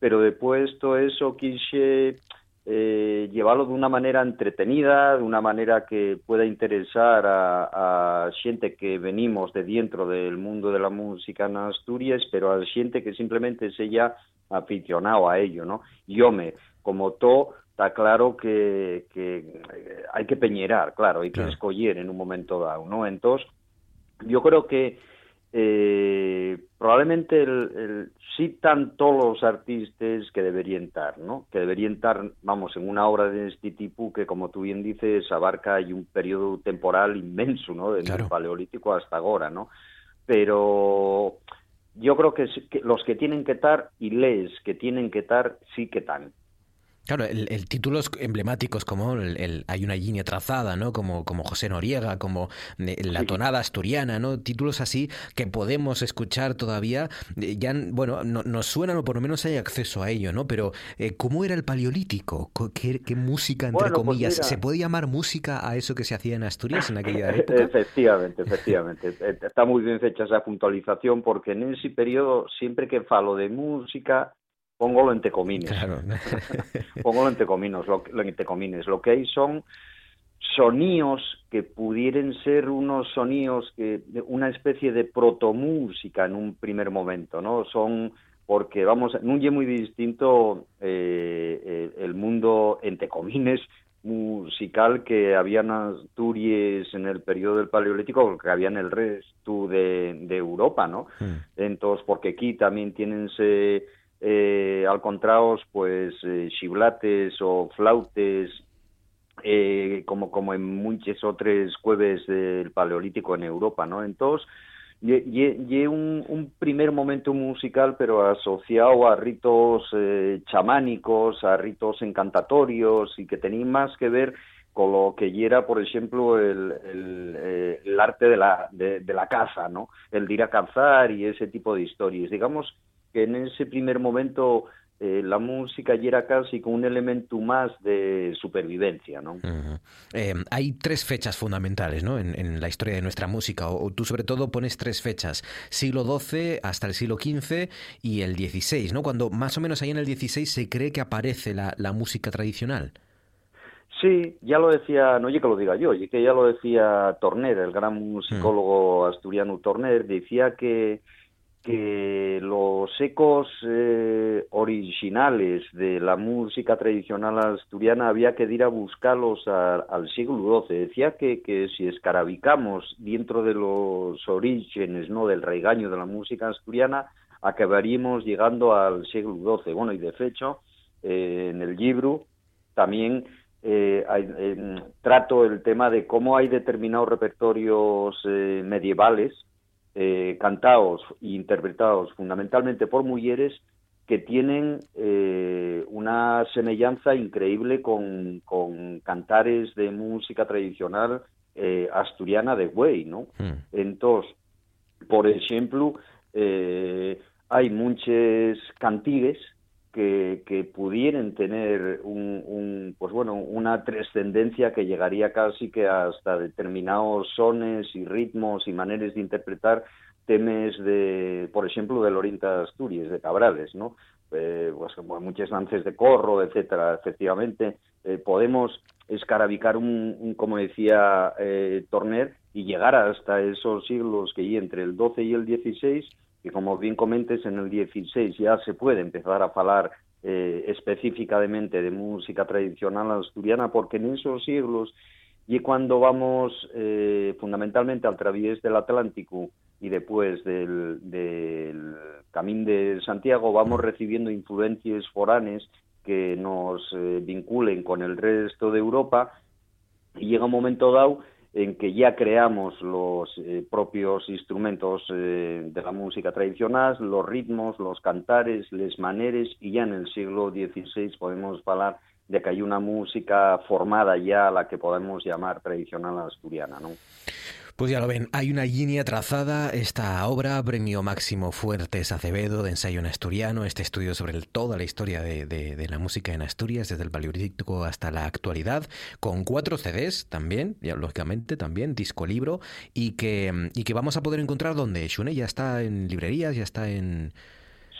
pero después todo eso quise eh, llevarlo de una manera entretenida, de una manera que pueda interesar a, a xente que venimos de dentro del mundo de la música en Asturias, pero a xente que simplemente se ya aficionado a ello, ¿no? Y home, como todo, está claro que, que eh, hay que peñerar, claro, hay que
Claro.
escoger en un momento dado, ¿no? Entonces, yo creo que eh, probablemente el, el, sí todos los artistas que deberían estar, ¿no? Que deberían estar, vamos, en una obra de este tipo que, como tú bien dices, abarca hay un periodo temporal inmenso, ¿no? Desde el Paleolítico hasta ahora, ¿no? Pero yo creo que, que los que tienen que estar y les que tienen que estar sí que están.
Claro, el, el títulos emblemáticos como el, el Hay una línea trazada, ¿no? Como, como José Noriega, como eh, La tonada asturiana, ¿no? Títulos así que podemos escuchar todavía, eh, ya, bueno, no- nos suenan o por lo menos hay acceso a ello, ¿no? Pero, eh, ¿cómo era el paleolítico? Co- ¿Qué, qué música, entre
Bueno, pues
comillas? ¿Se puede llamar música a eso que se hacía en Asturias en aquella época?
Efectivamente, efectivamente. Eh, Está muy bien fecha esa puntualización porque en ese periodo, siempre que falo de música, póngolo entre comines.
Claro.
póngolo entre comines. Lo, lo- entre comines. Lo que hay son sonidos que pudieran ser unos sonidos que una especie de protomúsica en un primer momento, ¿no? Son porque vamos, no es muy distinto eh, el, mundo entre comines musical que había en Asturias en el periodo del Paleolítico que había en el resto de, de Europa, ¿no? Entonces, porque aquí también tienense eh, al contraos, pues, eh, o flautes, eh, como, como en muchas otras cueves del Paleolítico en Europa, ¿no? Entonces, y, un, primer momento musical, pero asociado a ritos eh, chamánicos, a ritos encantatorios, y que tenía más que ver con lo que era, por ejemplo, el, eh, el arte de la, de, de la caza, ¿no? El ir a cazar y ese tipo de historias. Digamos que en ese primer momento eh, la música ya era casi como un elemento más de supervivencia, ¿no?
Eh, hay tres fechas fundamentales ¿no? en, en la historia de nuestra música, o, o tú sobre todo pones tres fechas, siglo XII hasta el siglo XV y el XVI, ¿no? cuando más o menos ahí en el XVI se cree que aparece la, la música tradicional.
Sí, ya lo decía, no oye que lo diga yo, oye que ya lo decía Torner, el gran musicólogo asturiano Torner, decía que, que los ecos eh, originales de la música tradicional asturiana había que ir a buscarlos al siglo XII. Decía que, que si escarabicamos dentro de los orígenes ¿no? del regaño de la música asturiana, acabaríamos llegando al siglo XII. Bueno, y de hecho, eh, en el libro también eh, eh, trato el tema de cómo hay determinados repertorios eh, medievales eh, cantados e interpretados fundamentalmente por mujeres que tienen eh, una semejanza increíble con, con cantares de música tradicional eh, asturiana de güey, ¿no? Entonces, por ejemplo, eh, hay muchas cantigues que, que pudieran tener un, un, pues bueno, una trascendencia que llegaría casi que hasta determinados sones y ritmos y maneras de interpretar temas de, por ejemplo, del Oriente Asturias, de Cabrales, ¿no? Eh, pues, bueno, muchos lances de corro, etcétera, efectivamente, eh, podemos escarabicar un, un, como decía eh, Torner, y llegar hasta esos siglos que hay entre el 12 y el 16, que como bien comentes, en el 16 ya se puede empezar a hablar eh, específicamente de música tradicional asturiana, porque en esos siglos y cuando vamos eh, fundamentalmente al través del Atlántico y después del, del Camino de Santiago, vamos recibiendo influencias foráneas que nos eh, vinculen con el resto de Europa y llega un momento dado en que ya creamos los eh, propios instrumentos eh, de la música tradicional, los ritmos, los cantares, les maneres, y ya en el siglo XVI podemos hablar de que hay una música formada ya a la que podemos llamar tradicional asturiana, ¿no?
Pues ya lo ven, hay una línea trazada, esta obra, Premio Máximo Fuertes Acevedo de ensayo en asturiano, este estudio sobre toda la historia de, de- la música en Asturias, desde el Paleolítico hasta la actualidad, con cuatro CDs también, lógicamente también, disco libro, y que, y que vamos a poder encontrar donde Shune ya está en librerías, ya está en...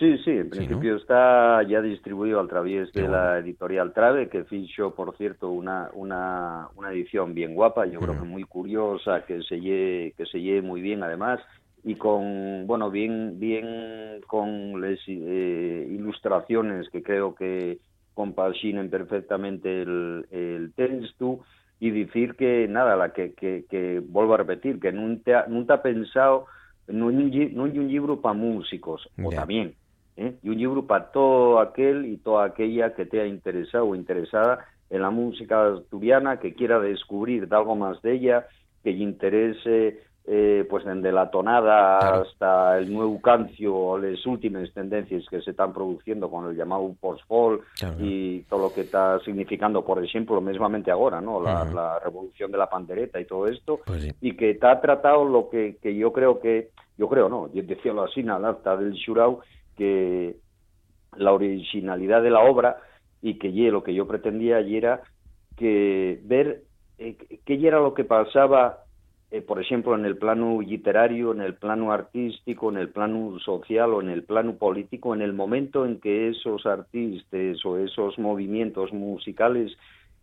Sí, sí, en principio está ya distribuido a través de la editorial Trave, que fichó, por cierto, una, una, una edición bien guapa, yo creo que muy curiosa, que se lle, que se lle muy bien además, y con, bueno, bien, bien con las eh, ilustraciones que creo que compaginen perfectamente el, el texto, y decir que, nada, la que, que, que vuelvo a repetir, que nunca, nunca ha pensado, no hay un, li- no hay un libro para músicos, o también, ¿eh? y un libro para todo aquel y toda aquella que te ha interesado o interesada en la música asturiana, que quiera descubrir de algo más de ella, que le interese eh, pues desde la tonada hasta el nuevo cancio o las últimas tendencias que se están produciendo con el llamado post-folk y todo lo que está significando, por ejemplo, mismamente ahora, ¿no? La,
Ujú.
la revolución de la pandereta y todo esto,
Pues sí.
y que está tratado lo que, que yo creo que, yo creo, no, yo decíalo así, en el acta del Xurau, que la originalidad de la obra y que lo que yo pretendía y era que ver eh, qué era lo que pasaba eh, por ejemplo, en el plano literario, en el plano artístico, en el plano social o en el plano político, en el momento en que esos artistas o esos movimientos musicales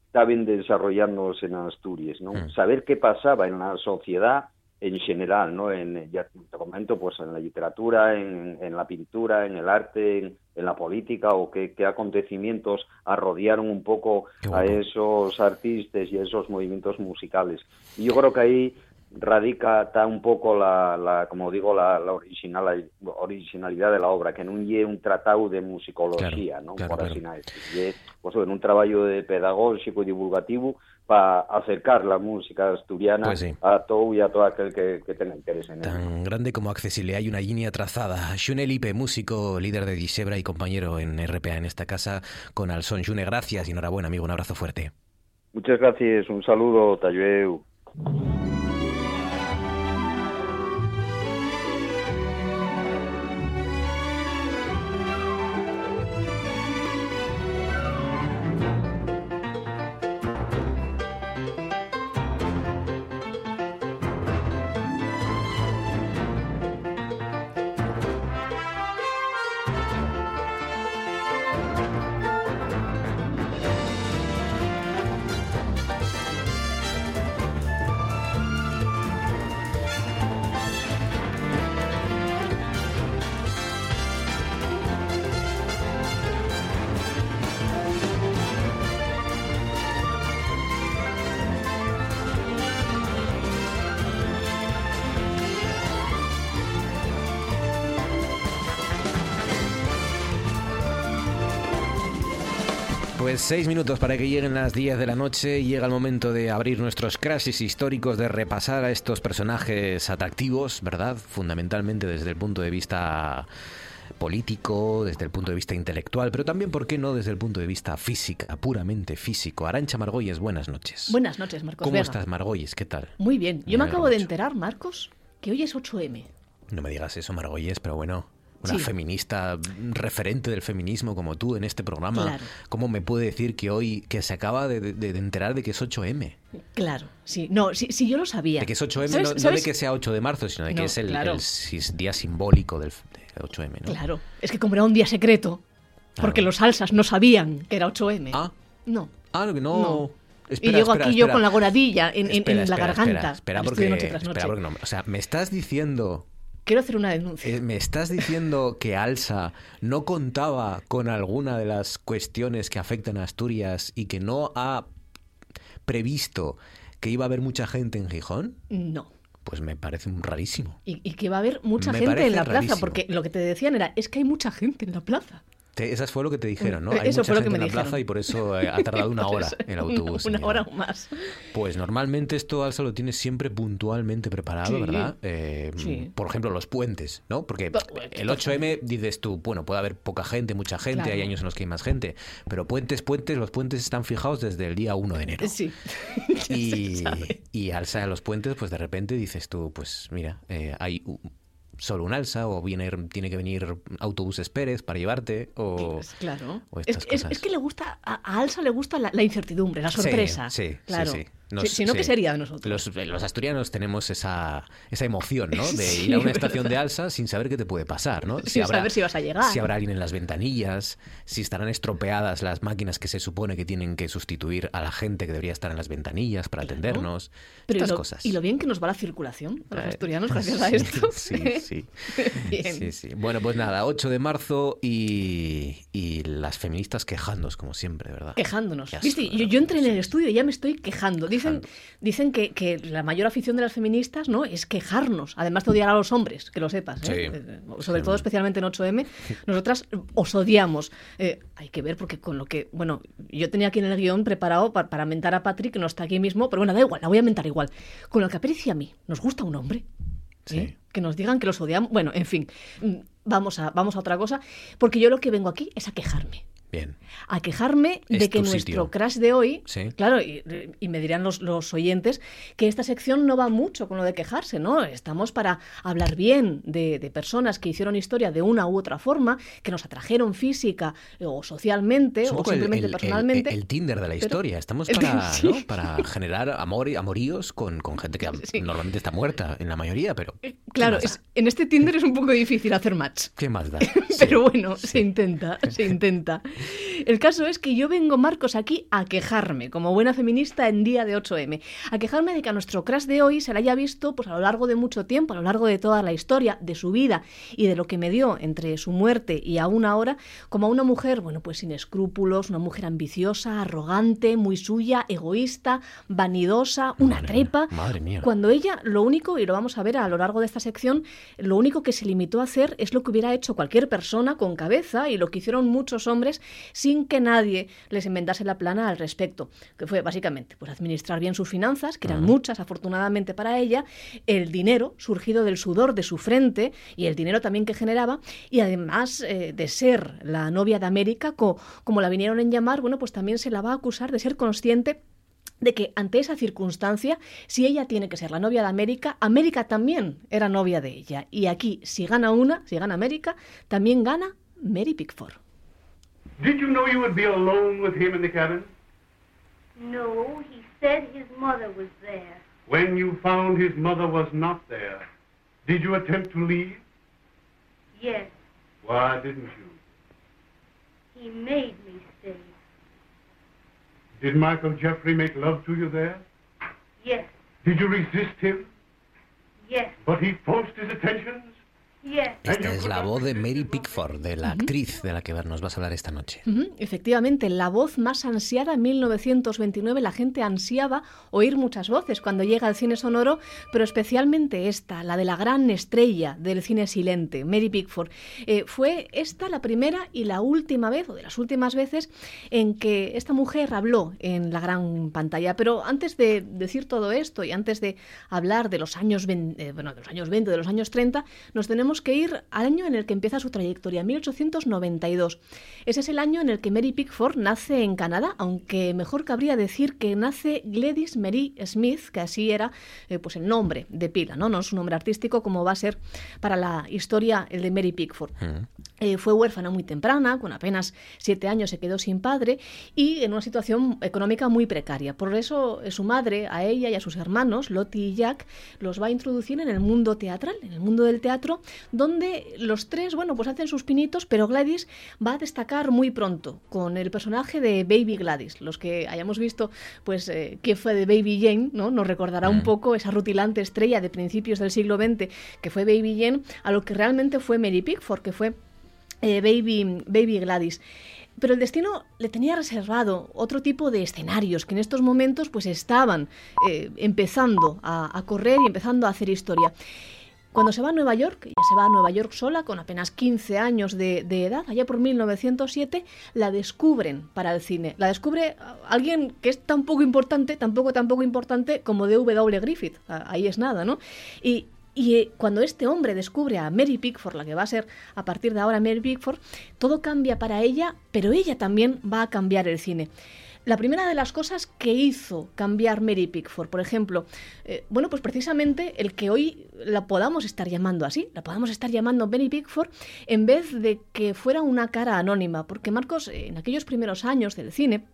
estaban desarrollándose en Asturias, ¿no? Saber qué pasaba en la sociedad en general, ¿no? En, ya te comento, pues en la literatura, en, en la pintura, en el arte, en, en la política, o qué, qué acontecimientos arrodearon un poco a esos artistas y a esos movimientos musicales. Y yo creo que ahí radica está un poco la, la como digo la, la original, originalidad de la obra que no lle un tratado de musicología ¿no?
claro,
por
claro.
así decir lle, pues, en un trabajo de pedagógico y divulgativo para acercar la música asturiana
Pues sí.
a todo y a todo aquel que, que tenga interés en.
Tan grande como accesible, hay una línea trazada. Xune Lipe, músico, líder de Disebra y compañero en RPA en esta casa con Alson. Xune, gracias y enhorabuena, amigo, un abrazo fuerte.
Muchas gracias, un saludo, Tayueu.
Seis minutos para que lleguen las 10 de la noche. Llega el momento de abrir nuestros crashes históricos, de repasar a estos personajes atractivos, ¿verdad? Fundamentalmente desde el punto de vista político, desde el punto de vista intelectual, pero también, ¿por qué no, desde el punto de vista física, puramente físico? Arancha Margolles, buenas noches.
Buenas noches, Marcos
¿Cómo
Vega.
estás, Margolles? ¿Qué tal?
Muy bien. Yo
Me
acabo de enterar, Marcos, que hoy es 8M.
No me digas eso, Margolles, pero bueno. Una
Sí.
feminista referente del feminismo como tú en este programa,
Claro.
¿cómo me puede decir que hoy, que se acaba de, de- de enterar de que es 8M?
Claro, sí. No, sí, sí, yo lo sabía.
De que es 8M,
¿Sabes-
no, de que sea 8 de marzo, sino de que es el,
claro.
el sis- día simbólico del, del 8M, ¿no?
Claro, es que como era un día secreto, porque los salsas no sabían que era 8M.
Ah.
No.
Ah, no, no. Espera,
y llego
espera,
aquí yo con la goradilla en, en- en la garganta.
Espera, porque,
noche noche.
porque no. O sea, me estás diciendo
Quiero hacer una denuncia.
Eh, ¿Me estás diciendo que Alsa no contaba con alguna de las cuestiones que afectan a Asturias y que no ha previsto que iba a haber mucha gente en Gijón?
No.
Pues me parece un rarísimo.
Y, y que va a haber mucha
Me
gente en la plaza, porque lo que te decían era, es que hay mucha gente en la plaza.
Te- esas fue lo que te dijeron, ¿no?
Eh,
Hay
eso
mucha
fue lo
gente
que
en la plaza y por eso eh, ha tardado una hora el autobús.
Una, hora o más.
Pues normalmente esto Alsa lo tiene siempre puntualmente preparado,
Sí.
¿verdad? Eh,
Sí.
Por ejemplo, los puentes, ¿no? Porque el 8M dices tú, bueno, puede haber poca gente, mucha gente,
Claro.
hay años en los que hay más gente, pero puentes, puentes, los puentes están fijados desde el día 1 de enero.
Sí.
Y, y alza de los puentes, pues de repente dices tú, pues mira, eh, hay solo un alza o viene, tiene que venir autobuses Pérez para llevarte o...
Claro.
o
Es,
estas
es-
cosas.
es que le gusta, a, a Alsa le gusta la, la incertidumbre, la sorpresa.
sí, sí,
claro.
sí. Nos-
Si- si no, ¿qué sería de nosotros?
Los, los asturianos tenemos esa, esa emoción, ¿no? De
Sí,
ir a una
verdad.
estación de alza sin saber qué te puede pasar, ¿no?
Sin saber si vas a llegar.
Si habrá alguien en las ventanillas, si estarán estropeadas las máquinas que se supone que tienen que sustituir a la gente que debería estar en las ventanillas para atendernos.
Pero y
Estas
lo,
cosas.
y lo bien que nos va la circulación a los
Eh,
asturianos gracias a esto.
Sí, sí.
Bien.
Sí, sí. Bueno, pues nada, 8 de marzo y, y las feministas quejándose, como siempre, ¿verdad?
Quejándonos. ¿Viste? Yo, yo entré en el estudio y ya me estoy quejando. Dicen, dicen que, que la mayor afición de las feministas no es quejarnos, además de odiar a los hombres, que lo sepas. ¿eh?
Sí.
Eh, Sobre todo, especialmente en 8M, nosotras os odiamos. Eh, hay que ver, porque con lo que. Bueno, yo tenía aquí en el guion preparado para, para mentar a Patrick, que no está aquí mismo, pero bueno, da igual, la voy a mentar igual. Con lo que aprecia a mí, ¿nos gusta un hombre? ¿Eh? Que nos digan que los odiamos. Bueno, en fin, mm, vamos a, vamos a otra cosa, porque yo lo que vengo aquí es a quejarme.
Bien.
A quejarme
Es
de que nuestro
sitio.
crash de hoy,
Sí.
claro, y, y me dirán los, los oyentes que esta sección no va mucho con lo de quejarse, ¿no? Estamos para hablar bien de, de personas que hicieron historia de una u otra forma, que nos atrajeron física o socialmente o simplemente
el, el-
personalmente.
el Tinder de la
Pero-
historia. Estamos
el-
para,
sí.
¿no? para generar amor, amoríos con, con gente que normalmente está muerta en la mayoría, pero ¿qué
Claro, es- en este Tinder es un poco difícil hacer match.
¿qué más da?
Pero bueno, se intenta, se intenta. El caso es que yo vengo, Marcos, aquí a quejarme, como buena feminista en día de 8M, a quejarme de que a nuestro crash de hoy se le haya visto pues, a lo largo de mucho tiempo, a lo largo de toda la historia, de su vida y de lo que me dio entre su muerte y aún ahora, como a una mujer, bueno, pues sin escrúpulos, una mujer ambiciosa, arrogante, muy suya, egoísta, vanidosa, una trepa.
Madre mía.
Cuando ella, lo único, y lo vamos a ver a lo largo de esta sección, lo único que se limitó a hacer es lo que hubiera hecho cualquier persona con cabeza y lo que hicieron muchos hombres sin que nadie les inventase la plana al respecto, que fue básicamente pues, administrar bien sus finanzas, que eran muchas afortunadamente para ella, el dinero surgido del sudor de su frente y el dinero también que generaba, y además eh, de ser la novia de América, co- como la vinieron en llamar, bueno, pues también se la va a acusar de ser consciente de que ante esa circunstancia, si ella tiene que ser la novia de América, América también era novia de ella. Y aquí, si gana una, si gana América, también gana Mary Pickford.
Did you know you would be alone with him in the cabin?
No, he said his mother was there.
When you found his mother was not there, did you attempt to leave?
Yes,
Why didn't you?
he made me stay.
Did Michael Jeffrey make love to you there?
Yes,
Did you resist him?
yes,
But he forced his attentions?
Esta es la voz de Mary Pickford, de la actriz de la que nos vas a hablar esta noche.
Efectivamente, la voz más ansiada en 1929, la gente ansiaba oír muchas voces cuando llega al cine sonoro, pero especialmente esta, la de la gran estrella del cine silente, Mary Pickford. Eh, fue esta la primera y la última vez, o de las últimas veces, en que esta mujer habló en la gran pantalla. Pero antes de decir todo esto y antes de hablar de los años, 20, eh, bueno, de los años 20, de los años 30, nos tenemos que ir al año en el que empieza su trayectoria, 1892. Ese es el año en el que Mary Pickford nace en Canadá, aunque mejor cabría decir que nace Gladys Mary Smith, que así era eh, pues el nombre de pila, ¿no? no es un nombre artístico como va a ser para la historia el de Mary Pickford. Eh, fue huérfana muy temprana, con apenas siete años se quedó sin padre y en una situación económica muy precaria. Por eso eh, su madre, a ella y a sus hermanos, Lottie y Jack, los va a introducir en el mundo teatral, en el mundo del teatro, donde los tres, bueno, pues hacen sus pinitos, pero Gladys va a destacar muy pronto con el personaje de Baby Gladys. Los que hayamos visto, pues, eh, qué fue de Baby Jane, ¿no? Nos recordará un poco esa rutilante estrella de principios del siglo XX que fue Baby Jane, a lo que realmente fue Mary Pickford, que fue eh, Baby, Baby Gladys. Pero el destino le tenía reservado otro tipo de escenarios que en estos momentos pues estaban eh, empezando a, correr y empezando a hacer historia. Cuando se va a Nueva York, ella se va a Nueva York sola, con apenas 15 años de, edad, allá por 1907, la descubren para el cine. La descubre ah, alguien que es tan poco importante, tan poco, tan poco importante como D.W. Griffith. Ah, Ahí es nada, ¿no? Y, y eh, cuando este hombre descubre a Mary Pickford, la que va a ser a partir de ahora Mary Pickford, todo cambia para ella, pero ella también va a cambiar el cine. La primera de las cosas que hizo cambiar Mary Pickford, por ejemplo, eh, bueno, pues precisamente el que hoy la podamos estar llamando así, la podamos estar llamando Mary Pickford, en vez de que fuera una cara anónima, porque Marcos, en aquellos primeros años del cine,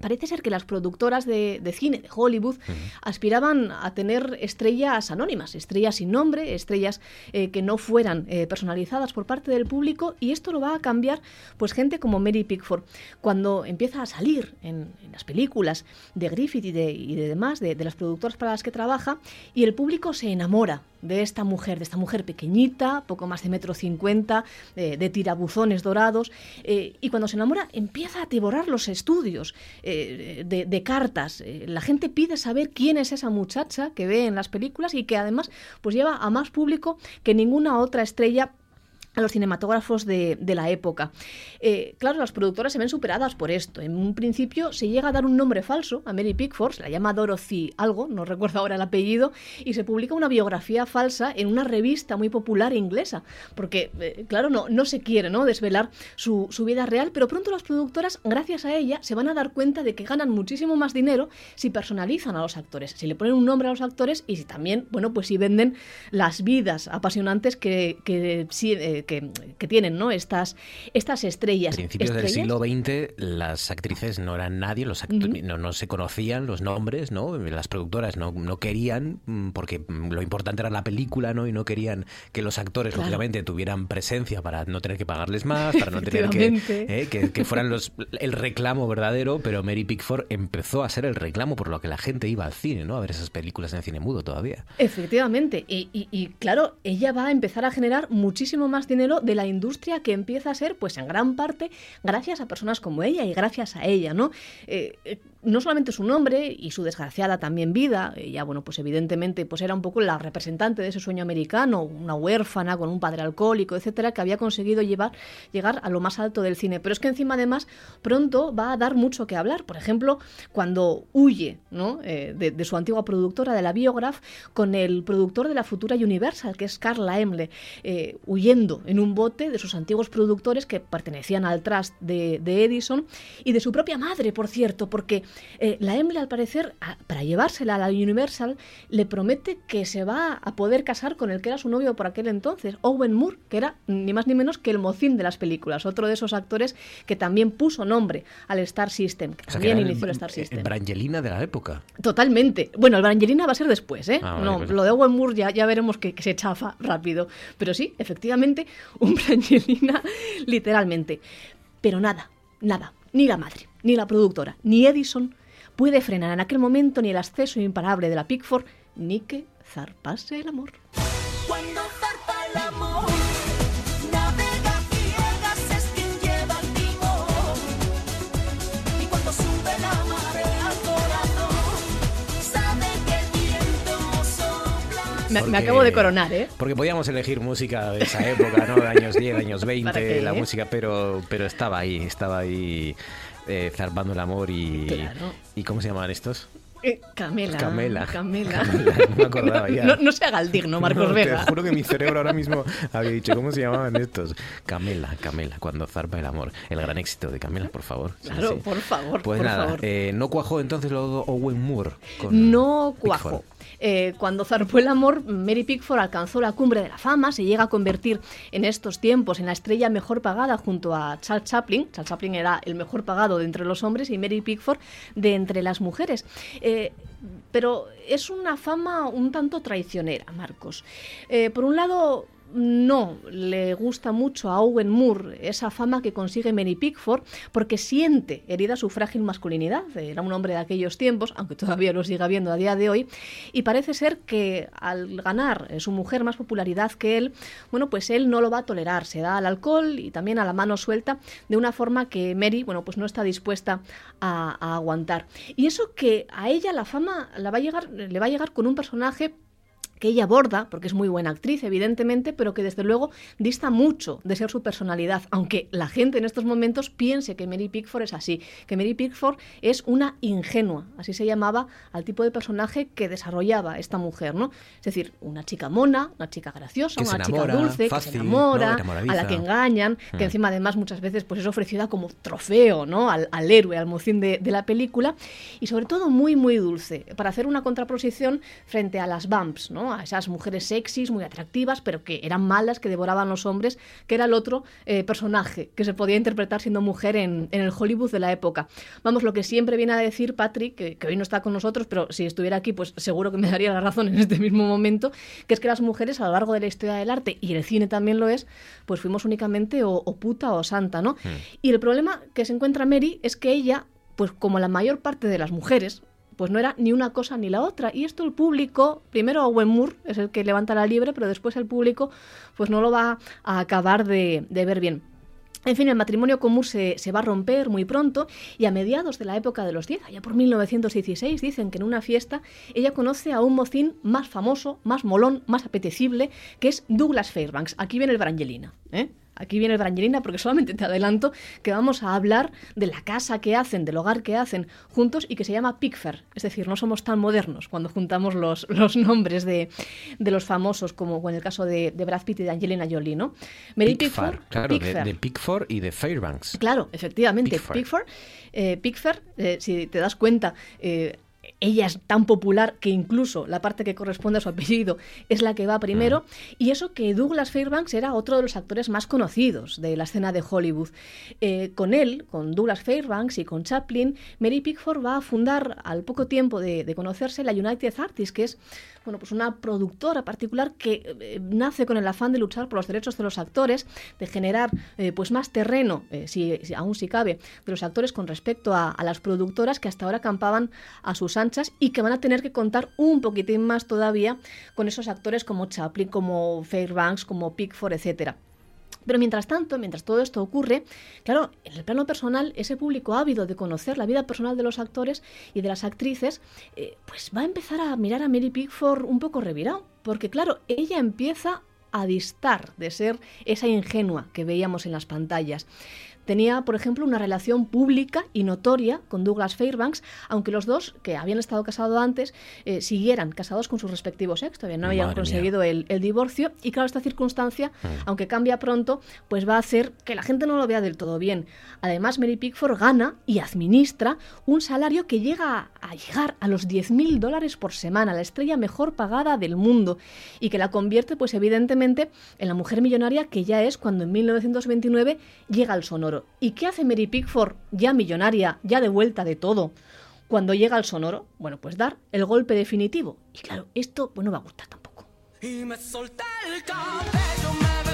Parece ser que las productoras de, de cine de Hollywood aspiraban a tener estrellas anónimas, estrellas sin nombre, estrellas eh, que no fueran eh, personalizadas por parte del público y esto lo va a cambiar pues gente como Mary Pickford. Cuando empieza a salir en, en las películas de Griffith y de, y de demás, de, de las productoras para las que trabaja, y el público se enamora de esta mujer, de esta mujer pequeñita, poco más de metro cincuenta, de, de tirabuzones dorados, eh, y cuando se enamora empieza a devorar los estudios eh, de, de cartas. Eh, la gente pide saber quién es esa muchacha que ve en las películas y que además pues lleva a más público que ninguna otra estrella a los cinematógrafos de, de la época. Eh, claro, las productoras se ven superadas por esto. En un principio se llega a dar un nombre falso a Mary Pickford, se la llama Dorothy algo, no recuerdo ahora el apellido, y se publica una biografía falsa en una revista muy popular inglesa, porque, eh, claro, no, no se quiere ¿no? desvelar su, su vida real, pero pronto las productoras, gracias a ella, se van a dar cuenta de que ganan muchísimo más dinero si personalizan a los actores, si le ponen un nombre a los actores y si también, bueno, pues si venden las vidas apasionantes que, que, sí, eh, que, que tienen ¿no? estas, estas estrellas.
A principios del
Estrellas
siglo XX las actrices no eran nadie, los actu-
Ujú.
no, no se conocían los nombres, ¿no? Las productoras no, no querían, mm, porque lo importante era la película, ¿no? Y no querían que los actores,
Claro.
lógicamente, tuvieran presencia para no tener que pagarles más, para no tener que. ¿eh? que, que fueran los el reclamo verdadero, pero Mary Pickford empezó a ser el reclamo por lo que la gente iba al cine, ¿no? A ver esas películas en cine mudo todavía.
Efectivamente, y, y- y, claro, ella va a empezar a generar muchísimo más dinero de la industria que empieza a ser, pues en gran parte, gracias a personas como ella y gracias a ella, ¿no? Eh, eh, no solamente su nombre y su desgraciada también vida, ella, bueno, pues evidentemente, pues era un poco la representante de ese sueño americano, una huérfana con un padre alcohólico, etcétera, que había conseguido llevar, llegar a lo más alto del cine. Pero es que encima, además, pronto va a dar mucho que hablar. Por ejemplo, cuando huye, ¿no? Eh, de, su antigua productora, de la Biograph, con el productor de la futura Universal, que es Carl Laemmle, eh, huyendo en un bote de sus antiguos productores que pertenecían al trust de, de Edison y de su propia madre, por cierto, porque eh, Laemmle, al parecer, a- para llevársela a la Universal, le promete que se va a poder casar con el que era su novio por aquel entonces, Owen Moore, que era ni más ni menos que el mocín de las películas, otro de esos actores que también puso nombre al Star System, que
O sea, que
también inició el
el,
Star System.
el Brangelina de la época.
Totalmente. Bueno, el Brangelina va a ser después, ¿eh?
Ah, vale,
no,
pues-
lo de Owen Moore ya, ya veremos que, que se chafa rápido. Pero sí, efectivamente, un Brangelina, literalmente. Pero nada, nada, ni la madre, ni la productora, ni Edison puede frenar en aquel momento ni el acceso imparable de la Pickford, ni que zarpase el amor.
Cuando zarpa el amor, navega ciegas es quien lleva el timón. Y cuando sube la marea al corazón, sabe que el viento sopla.
Me, me
Porque-
acabo de coronar, ¿eh?
Porque podíamos elegir música de esa época, ¿no? De años 10, años
¿Para
20,
qué,
la
eh?
música, pero, pero estaba ahí, estaba ahí eh, zarpando el amor y...
Claro.
¿Y cómo se llaman estos?
Eh, Camela.
Camela.
Camela.
Camela, no me acordaba ya.
No, no se haga el digno, Marcos
No,
Vega.
Te juro que mi cerebro ahora mismo había dicho, ¿cómo se llamaban estos? Camela, Camela, cuando zarpa el amor. El gran éxito de Camela, por favor.
Claro,
sí.
por favor,
Pues
por
nada,
favor.
eh, no cuajó entonces lo de Owen Moore. con
No cuajo.
Pickford.
Eh, cuando zarpó el amor, Mary Pickford alcanzó la cumbre de la fama, se llega a convertir en estos tiempos en la estrella mejor pagada junto a Charles Chaplin. Charles Chaplin era el mejor pagado de entre los hombres y Mary Pickford de entre las mujeres. Eh, pero es una fama un tanto traicionera, Marcos. Eh, por un lado, no le gusta mucho a Owen Moore esa fama que consigue Mary Pickford porque siente herida su frágil masculinidad. Era un hombre de aquellos tiempos, aunque todavía lo siga viendo a día de hoy, y parece ser que al ganar su mujer más popularidad que él, bueno, pues él no lo va a tolerar, se da al alcohol y también a la mano suelta de una forma que Mary, bueno, pues no está dispuesta a, aguantar. Y eso que a ella la fama le va a llegar con un personaje que ella aborda, porque es muy buena actriz, evidentemente, pero que desde luego dista mucho de ser su personalidad, aunque la gente en estos momentos piense que Mary Pickford es así, que Mary Pickford es una ingenua, así se llamaba al tipo de personaje que desarrollaba esta mujer, ¿no? Es decir, una chica mona, una chica graciosa,
Que
una
enamora,
chica dulce,
fácil,
que se enamora, a la que engañan, que
Mm.
encima además muchas veces pues es ofrecida como trofeo, ¿no? Al, al héroe, al mocín de, de la película, y sobre todo muy, muy dulce, para hacer una contraposición frente a las Bumps, ¿no? ¿No? A esas mujeres sexys, muy atractivas, pero que eran malas, que devoraban los hombres, que era el otro eh, personaje que se podía interpretar siendo mujer en, en, el Hollywood de la época. Vamos, lo que siempre viene a decir Patrick, que, que hoy no está con nosotros, pero si estuviera aquí, pues seguro que me daría la razón en este mismo momento, que es que las mujeres a lo largo de la historia del arte, y el cine también lo es, pues fuimos únicamente o, o puta o santa, ¿no?
Hmm.
Y el problema que se encuentra Mary es que ella, pues como la mayor parte de las mujeres, pues no era ni una cosa ni la otra. Y esto el público, primero Owen Moore es el que levanta la liebre, pero después el público pues no lo va a acabar de, de ver bien. En fin, el matrimonio con Moore se, se, va a romper muy pronto y a mediados de la época de los 10, allá por 1916, dicen que en una fiesta ella conoce a un mocín más famoso, más molón, más apetecible, que es Douglas Fairbanks. Aquí viene el Brangelina, ¿eh? Aquí viene el Brangelina porque solamente te adelanto que vamos a hablar de la casa que hacen, del hogar que hacen juntos y que se llama Pickfair. Es decir, no somos tan modernos cuando juntamos los, los nombres de, de, los famosos como en el caso de, de, Brad Pitt y de Angelina Jolie, ¿no?
Mary Pickford, claro, Pickfair. De, de, Pickford y de Fairbanks.
Claro, efectivamente. Pickford, eh, Pickfair eh, si te das cuenta, eh, ella es tan popular que incluso la parte que corresponde a su apellido es la que va primero. Mm. Y eso que Douglas Fairbanks era otro de los actores más conocidos de la escena de Hollywood. Eh, con él, con Douglas Fairbanks y con Chaplin, Mary Pickford va a fundar al poco tiempo de, de conocerse la United Artists, que es bueno, pues una productora particular que eh, nace con el afán de luchar por los derechos de los actores, de generar eh, pues más terreno, eh, si, si, aún si cabe, de los actores con respecto a, a, las productoras que hasta ahora campaban a sus anchas y que van a tener que contar un poquitín más todavía con esos actores como Chaplin, como Fairbanks, como Pickford, etcétera. Pero mientras tanto, mientras todo esto ocurre, claro, en el plano personal, ese público ávido de conocer la vida personal de los actores y de las actrices, eh, pues va a empezar a mirar a Mary Pickford un poco revirado. Porque claro, ella empieza a distar de ser esa ingenua que veíamos en las pantallas. Tenía, por ejemplo, una relación pública y notoria con Douglas Fairbanks, aunque los dos, que habían estado casados antes, eh, siguieran casados con sus respectivos ex, todavía no habían Madre conseguido el, el, divorcio. Y claro, esta circunstancia, mm. aunque cambia pronto, pues va a hacer que la gente no lo vea del todo bien. Además, Mary Pickford gana y administra un salario que llega a, a llegar a los 10.000 dólares por semana, la estrella mejor pagada del mundo, y que la convierte, pues evidentemente, en la mujer millonaria que ya es cuando en 1929 llega al sonoro. ¿Y qué hace Mary Pickford, ya millonaria, ya de vuelta de todo, cuando llega al sonoro? Bueno, pues dar el golpe definitivo. Y claro, esto pues, no va a gustar tampoco.
Y me solté el me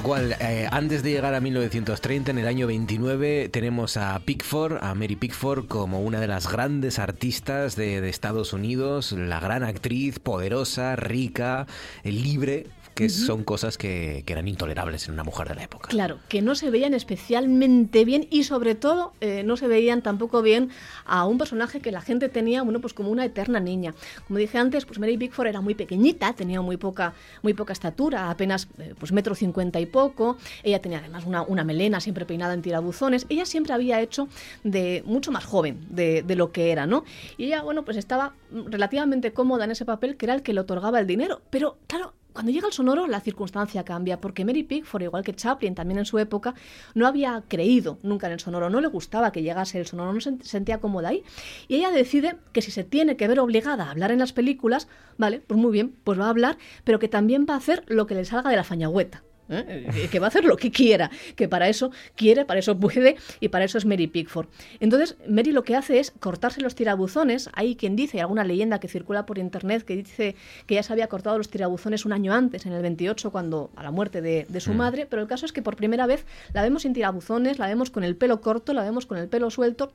lo cual, eh, antes de llegar a 1930, en el año 29, tenemos a Pickford, a Mary Pickford, como una de las grandes artistas de, de Estados Unidos, la gran actriz, poderosa, rica, eh, libre, que uh -huh. son cosas que, que, eran intolerables en una mujer de la época.
Claro, que no se veían especialmente bien y sobre todo eh, no se veían tampoco bien a un personaje que la gente tenía, bueno, pues como una eterna niña. Como dije antes, pues Mary Pickford era muy pequeñita, tenía muy poca, muy poca estatura, apenas eh, pues metro cincuenta y poco. Ella tenía además una, una, melena siempre peinada en tirabuzones. Ella siempre había hecho de mucho más joven de, de lo que era, ¿no? Y ella, bueno, pues estaba relativamente cómoda en ese papel que era el que le otorgaba el dinero. Pero claro, cuando llega el sonoro, la circunstancia cambia, porque Mary Pickford, igual que Chaplin también en su época, no había creído nunca en el sonoro, no le gustaba que llegase el sonoro, no se sentía cómoda ahí. Y ella decide que si se tiene que ver obligada a hablar en las películas, vale, pues muy bien, pues va a hablar, pero que también va a hacer lo que le salga de la fañagüeta. ¿Eh? que va a hacer lo que quiera, que para eso quiere, para eso puede y para eso es Mary Pickford. Entonces, Mary lo que hace es cortarse los tirabuzones. Hay quien dice, hay alguna leyenda que circula por internet que dice que ya se había cortado los tirabuzones un año antes, en el 28, cuando a la muerte de, de su mm. madre, pero el caso es que por primera vez la vemos sin tirabuzones, la vemos con el pelo corto, la vemos con el pelo suelto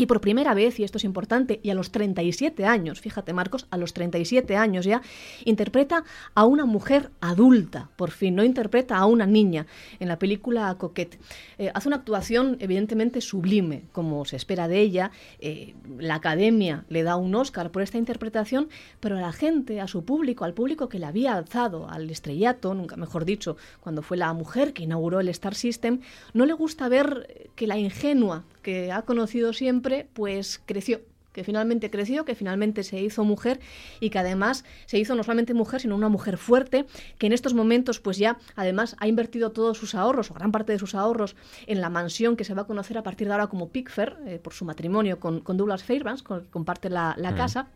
y por primera vez, y esto es importante, y a los 37 años, fíjate Marcos, a los 37 años ya, interpreta a una mujer adulta, por fin, no interpreta a una niña en la película Coquette. Eh, hace una actuación evidentemente sublime, como se espera de ella. Eh, la academia le da un Oscar por esta interpretación, pero a la gente, a su público, al público que le había alzado al estrellato, nunca mejor dicho, cuando fue la mujer que inauguró el Star System, no le gusta ver que la ingenua que ha conocido siempre, pues creció que finalmente creció, que finalmente se hizo mujer y que además se hizo no solamente mujer, sino una mujer fuerte, que en estos momentos pues ya además ha invertido todos sus ahorros o gran parte de sus ahorros en la mansión que se va a conocer a partir de ahora como Pickfair, eh, por su matrimonio con, con Douglas Fairbanks, con el que comparte la, la
Mm.
casa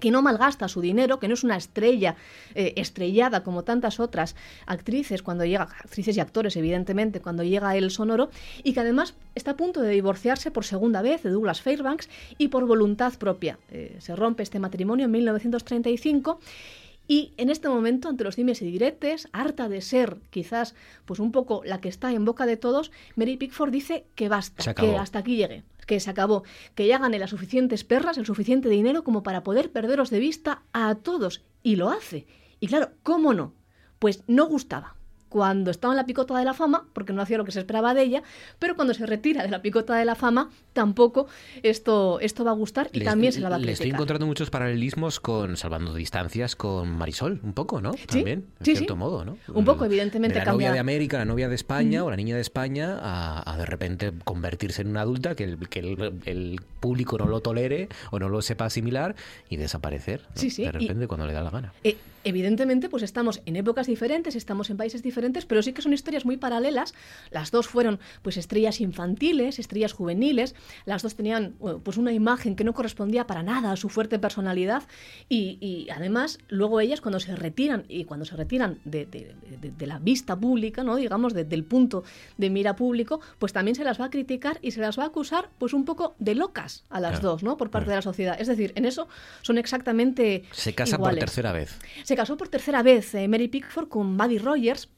que no malgasta su dinero, que no es una estrella eh, estrellada como tantas otras actrices cuando llega, actrices y actores evidentemente, cuando llega el sonoro, y que además está a punto de divorciarse por segunda vez de Douglas Fairbanks y por voluntad propia. Eh, se rompe este matrimonio en 1935 y en este momento, ante los dimes y diretes, harta de ser quizás pues un poco la que está en boca de todos, Mary Pickford dice que basta, que hasta aquí llegue, que se acabó, que ya gane las suficientes perras, el suficiente dinero como para poder perderos de vista a todos. Y lo hace. Y claro, ¿cómo no? Pues no gustaba cuando estaba en la picota de la fama, porque no hacía lo que se esperaba de ella, pero cuando se retira de la picota de la fama, tampoco esto, esto va a gustar y también se la va a
Le estoy
criticar.
encontrando muchos paralelismos con Salvando Distancias con Marisol, un poco, ¿no? También, en
sí,
cierto
sí.
modo, ¿no?
Un poco, evidentemente,
de la novia de América, la novia de España o la niña de España a, a de repente convertirse en una adulta que, el, que el, el público no lo tolere o no lo sepa asimilar y desaparecer ¿no?
Sí, sí,
de
y-
repente cuando le da la gana.
Eh, evidentemente, pues estamos en épocas diferentes, estamos en países diferentes, pero sí que son historias muy paralelas. Las dos fueron pues estrellas infantiles, estrellas juveniles. Las dos tenían pues una imagen que no correspondía para nada a su fuerte personalidad y, y además luego ellas cuando se retiran y cuando se retiran de, de- de- de la vista pública, no digamos de- del punto de mira público, pues también se las va a criticar y se las va a acusar pues un poco de locas a las
Claro,
dos, ¿no? Por parte de la sociedad. Es decir, en eso son exactamente
Se casa
iguales.
por tercera vez.
Se casó por tercera vez eh, Mary Pickford con Buddy Rogers.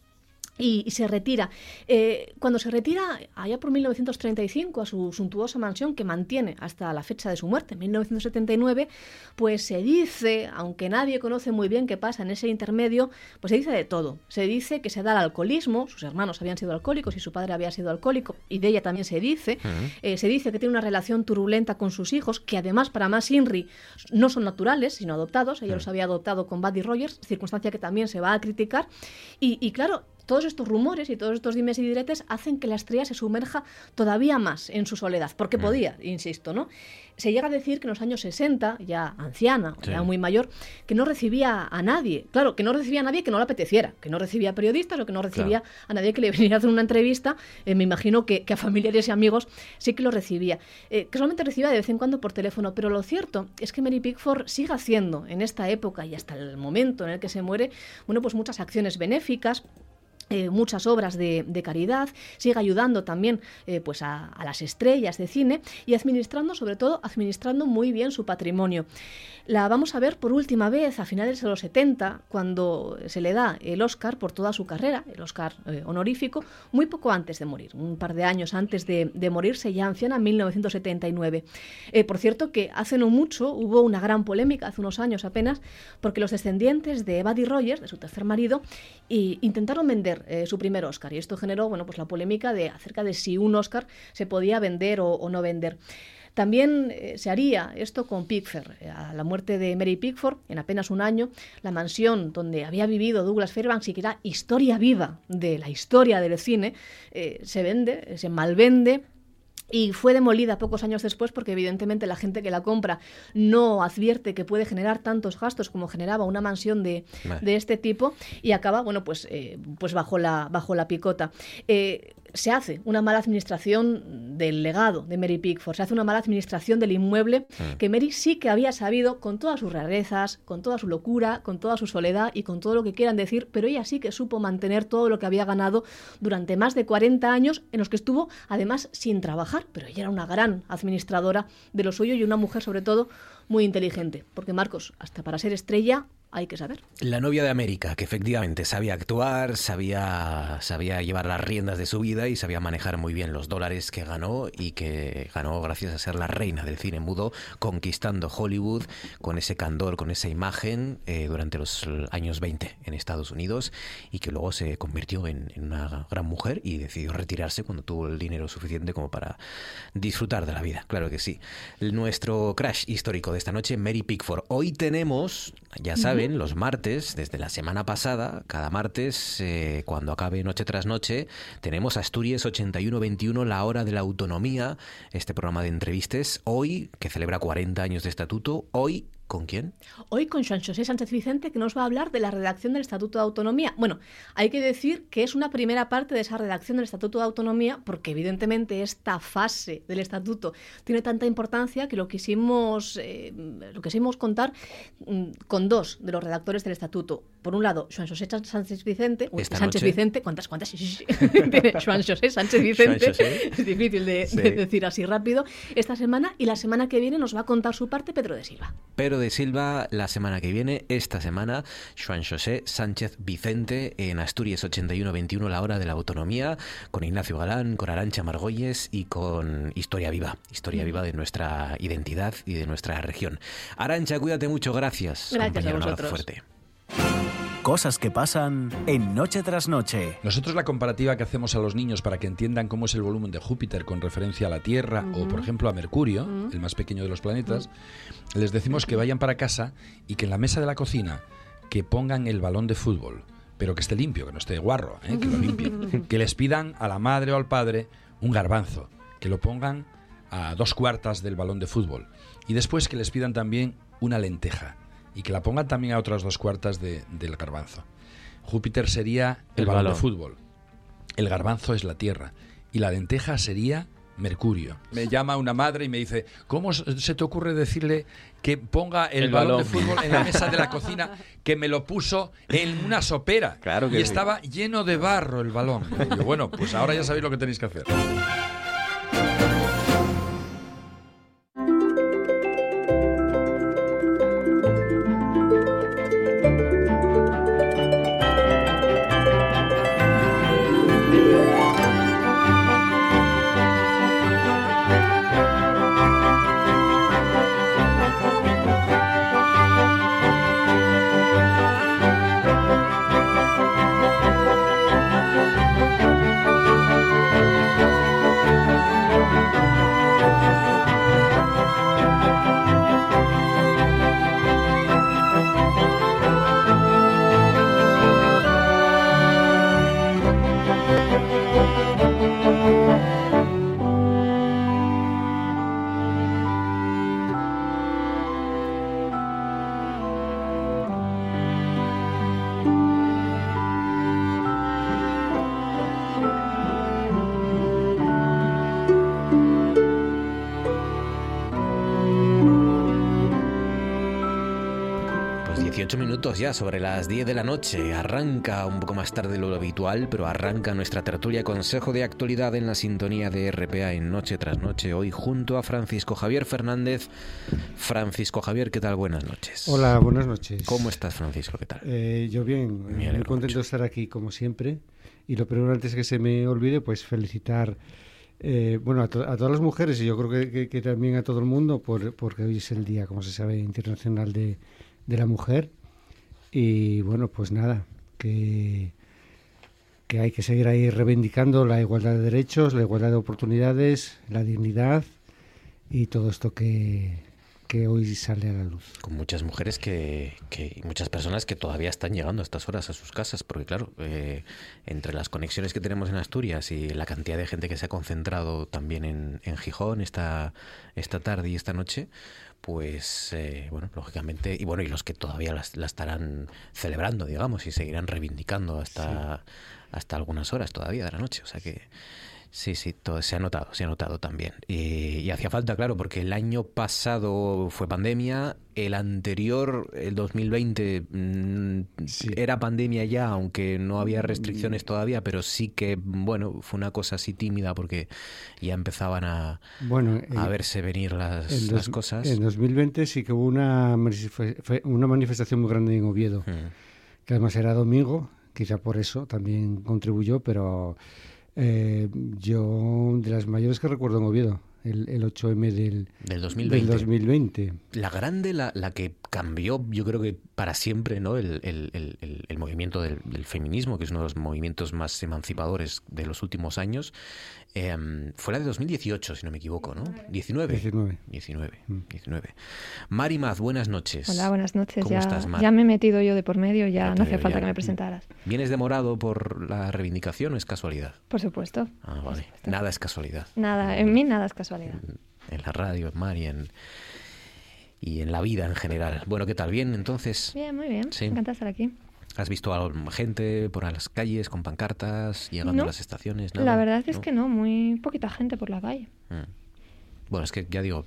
Y, y se retira. Eh, cuando se retira, allá por 1935, a su suntuosa mansión que mantiene hasta la fecha de su muerte, 1979, pues se dice, aunque nadie conoce muy bien qué pasa en ese intermedio, pues se dice de todo. Se dice que se da el alcoholismo, sus hermanos habían sido alcohólicos y su padre había sido alcohólico, y de ella también se dice. Eh, se dice que tiene una relación turbulenta con sus hijos, que además para más Inri no son naturales, sino adoptados. Ella los había adoptado con Buddy Rogers, circunstancia que también se va a criticar. Y, y claro, todos estos rumores y todos estos dimes y diretes hacen que la estrella se sumerja todavía más en su soledad, porque
Mm.
podía, insisto, ¿no? Se llega a decir que en los años 60, ya anciana,
Sí.
ya muy mayor, que no recibía a nadie. Claro, que no recibía a nadie que no le apeteciera, que no recibía periodistas o que no recibía a nadie que le viniera a hacer una entrevista. Eh, me imagino que, que a familiares y amigos sí que lo recibía. Eh, que solamente recibía de vez en cuando por teléfono. Pero lo cierto es que Mary Pickford sigue haciendo en esta época y hasta el momento en el que se muere, bueno, pues muchas acciones benéficas eh, muchas obras de, caridad, sigue ayudando también eh, pues a, las estrellas de cine y administrando, sobre todo, administrando muy bien su patrimonio. La vamos a ver por última vez a finales de los 70, cuando se le da el Oscar por toda su carrera, el Oscar eh, honorífico, muy poco antes de morir, un par de años antes de, morirse, ya anciana, en 1979. Eh, por cierto, que hace no mucho hubo una gran polémica, hace unos años apenas, porque los descendientes de Buddy Rogers, de su tercer marido, intentaron vender eh, su primer Oscar. Y esto generó bueno, pues la polémica de acerca de si un Oscar se podía vender o, no vender. También eh, se haría esto con Pickford. Eh, A la muerte de Mary Pickford, en apenas un año, la mansión donde había vivido Douglas Fairbanks y que era historia viva de la historia del cine, se vende, se malvende. Y fue demolida pocos años después porque evidentemente la gente que la compra no advierte que puede generar tantos gastos como generaba una mansión de,
Vale.
de este tipo y acaba, bueno, pues, eh, pues bajo, la, bajo la picota. Eh, se hace una mala administración del legado de Mary Pickford, se hace una mala administración del inmueble
Mm.
que Mary sí que había sabido, con todas sus rarezas, con toda su locura, con toda su soledad y con todo lo que quieran decir, pero ella sí que supo mantener todo lo que había ganado durante más de 40 años en los que estuvo además sin trabajar, pero ella era una gran administradora de lo suyo y una mujer sobre todo muy inteligente, porque Marcos, hasta para ser estrella hay que saber.
La novia de América, que efectivamente sabía actuar, sabía, sabía llevar las riendas de su vida y sabía manejar muy bien los dólares que ganó y que ganó gracias a ser la reina del cine mudo, conquistando Hollywood con ese candor, con esa imagen eh, durante los años 20 en Estados Unidos y que luego se convirtió en, en una gran mujer y decidió retirarse cuando tuvo el dinero suficiente como para disfrutar de la vida. Claro que sí. Nuestro crash histórico de esta noche, Mary Pickford. Hoy tenemos, ya sabes, los martes, desde la semana pasada, cada martes, eh, cuando acabe Noche tras Noche, tenemos Asturias 81-21, la hora de la autonomía, este programa de entrevistas, hoy, que celebra 40 años de estatuto, hoy ¿Con quién?
Hoy con Juan José Sánchez Vicente, que nos va a hablar de la redacción del Estatuto de Autonomía. Bueno, hay que decir que es una primera parte de esa redacción del Estatuto de Autonomía, porque evidentemente esta fase del Estatuto tiene tanta importancia que lo quisimos, eh, lo quisimos contar mm, con dos de los redactores del Estatuto. Por un lado, Juan José Sánchez Vicente, uy, Sánchez
noche.
Vicente, ¿cuántas, cuántas? Tiene Juan José Sánchez Vicente,
José.
es difícil de decir así rápido, esta semana y la semana que viene nos va a contar su parte Pedro de Silva.
Pedro de Silva la semana que viene, esta semana, Juan José Sánchez Vicente en Asturias 81-21, la hora de la autonomía, con Ignacio Galán, con Arancha Margolles y con Historia Viva, historia viva de nuestra identidad y de nuestra región. Arancha, cuídate mucho, gracias.
Gracias a
un
vosotros.
fuerte.
Cosas que pasan en Noche tras Noche.
Nosotros la comparativa que hacemos a los niños para que entiendan cómo es el volumen de Júpiter con referencia a la Tierra o, por ejemplo, a Mercurio, el más pequeño de los planetas, les decimos que vayan para casa y que en la mesa de la cocina que pongan el balón de fútbol, pero que esté limpio, que no esté guarro, ¿eh? que lo limpien. que les pidan a la madre o al padre un garbanzo, que lo pongan a dos cuartas del balón de fútbol. Y después que les pidan también una lenteja y que la pongan también a otras dos cuartas de- del garbanzo. Júpiter sería el,
El
balón, de fútbol. El garbanzo es la Tierra. Y la lenteja sería Mercurio. Me llama una madre y me dice, ¿cómo se te ocurre decirle que ponga el,
El
balón, de fútbol en la mesa de la cocina que me lo puso en una sopera?
Claro que
y
sí.
estaba lleno de barro el balón. Y yo, bueno, pues ahora ya sabéis lo que tenéis que hacer.
Ya sobre las 10 de la noche. Arranca un poco más tarde de lo habitual, pero arranca nuestra tertulia Consejo de Actualidad en la sintonía de RPA en Noche tras Noche. Hoy junto a Francisco Javier Fernández. Francisco Javier, ¿qué tal? Buenas noches.
Hola, buenas noches.
¿Cómo estás, Francisco? ¿Qué tal?
Eh, yo bien,
Me
muy contento de estar aquí como siempre. Y lo primero, antes que se me olvide, pues felicitar eh, bueno, a, to- a todas las mujeres y yo creo que, que- que también a todo el mundo por, porque hoy es el Día, como se sabe, Internacional de, de la Mujer. Y bueno, pues nada, que, que hay que seguir ahí reivindicando la igualdad de derechos, la igualdad de oportunidades, la dignidad y todo esto que, que hoy sale a la luz.
Con muchas mujeres que, que- muchas personas que todavía están llegando a estas horas a sus casas, porque claro, eh, entre las conexiones que tenemos en Asturias y la cantidad de gente que se ha concentrado también en, en Gijón esta, esta tarde y esta noche, pues eh, bueno, lógicamente, y bueno, y los que todavía las- la, estarán celebrando, digamos, y seguirán reivindicando hasta, hasta algunas horas todavía de la noche, o sea que... Sí, sí, todo, se ha notado, se ha notado también. Y, y hacía falta, claro, porque el año pasado fue pandemia, el anterior, el 2020, mm, era pandemia ya, aunque no había restricciones todavía, pero sí que, bueno, fue una cosa así tímida porque ya empezaban a,
Bueno,
a
eh,
verse venir las,
en
las
dos-
cosas.
En 2020 sí que hubo una, una manifestación muy grande en Oviedo, que además era domingo, quizá por eso también contribuyó, pero eh, yo de las mayores que recuerdo en Oviedo, el, el 8M del,
Del 2020.
del 2020.
La grande, la, la que cambió, yo creo que para siempre, ¿no? El, el- el- movimiento del, del feminismo, que es uno de los movimientos más emancipadores de los últimos años, em, fue la de 2018, si no me equivoco, ¿no? 19.
19.
19. 19. Mari Maz, buenas noches.
Hola, buenas noches.
¿Cómo
Ya,
estás, Mar?
ya me he metido yo de por medio, ya,
Ya
no hace
veo,
falta
ya.
que me presentaras.
¿Vienes demorado por la reivindicación o es casualidad?
Por supuesto.
Ah, vale. Nada es casualidad.
Nada, en mí nada es casualidad.
En la radio, en Mari, en- y en la vida en general. Bueno, ¿qué tal? ¿Bien? Entonces,
Bien, muy bien.
Sí.
Encantada de estar aquí.
¿Has visto a gente por las calles con pancartas, llegando
No.
a las estaciones?
La
Nada?
verdad es
¿No?
que no, muy poquita gente por la calle.
Mm. Bueno, es que ya digo,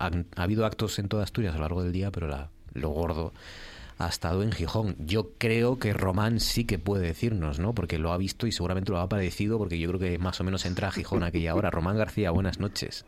ha, ha habido actos en toda Asturias a lo largo del día, pero la- lo gordo ha estado en Gijón. Yo creo que Román sí que puede decirnos, ¿no? Porque lo ha visto y seguramente lo ha padecido, porque yo creo que más o menos entra a Gijón aquella hora. Román García, buenas noches.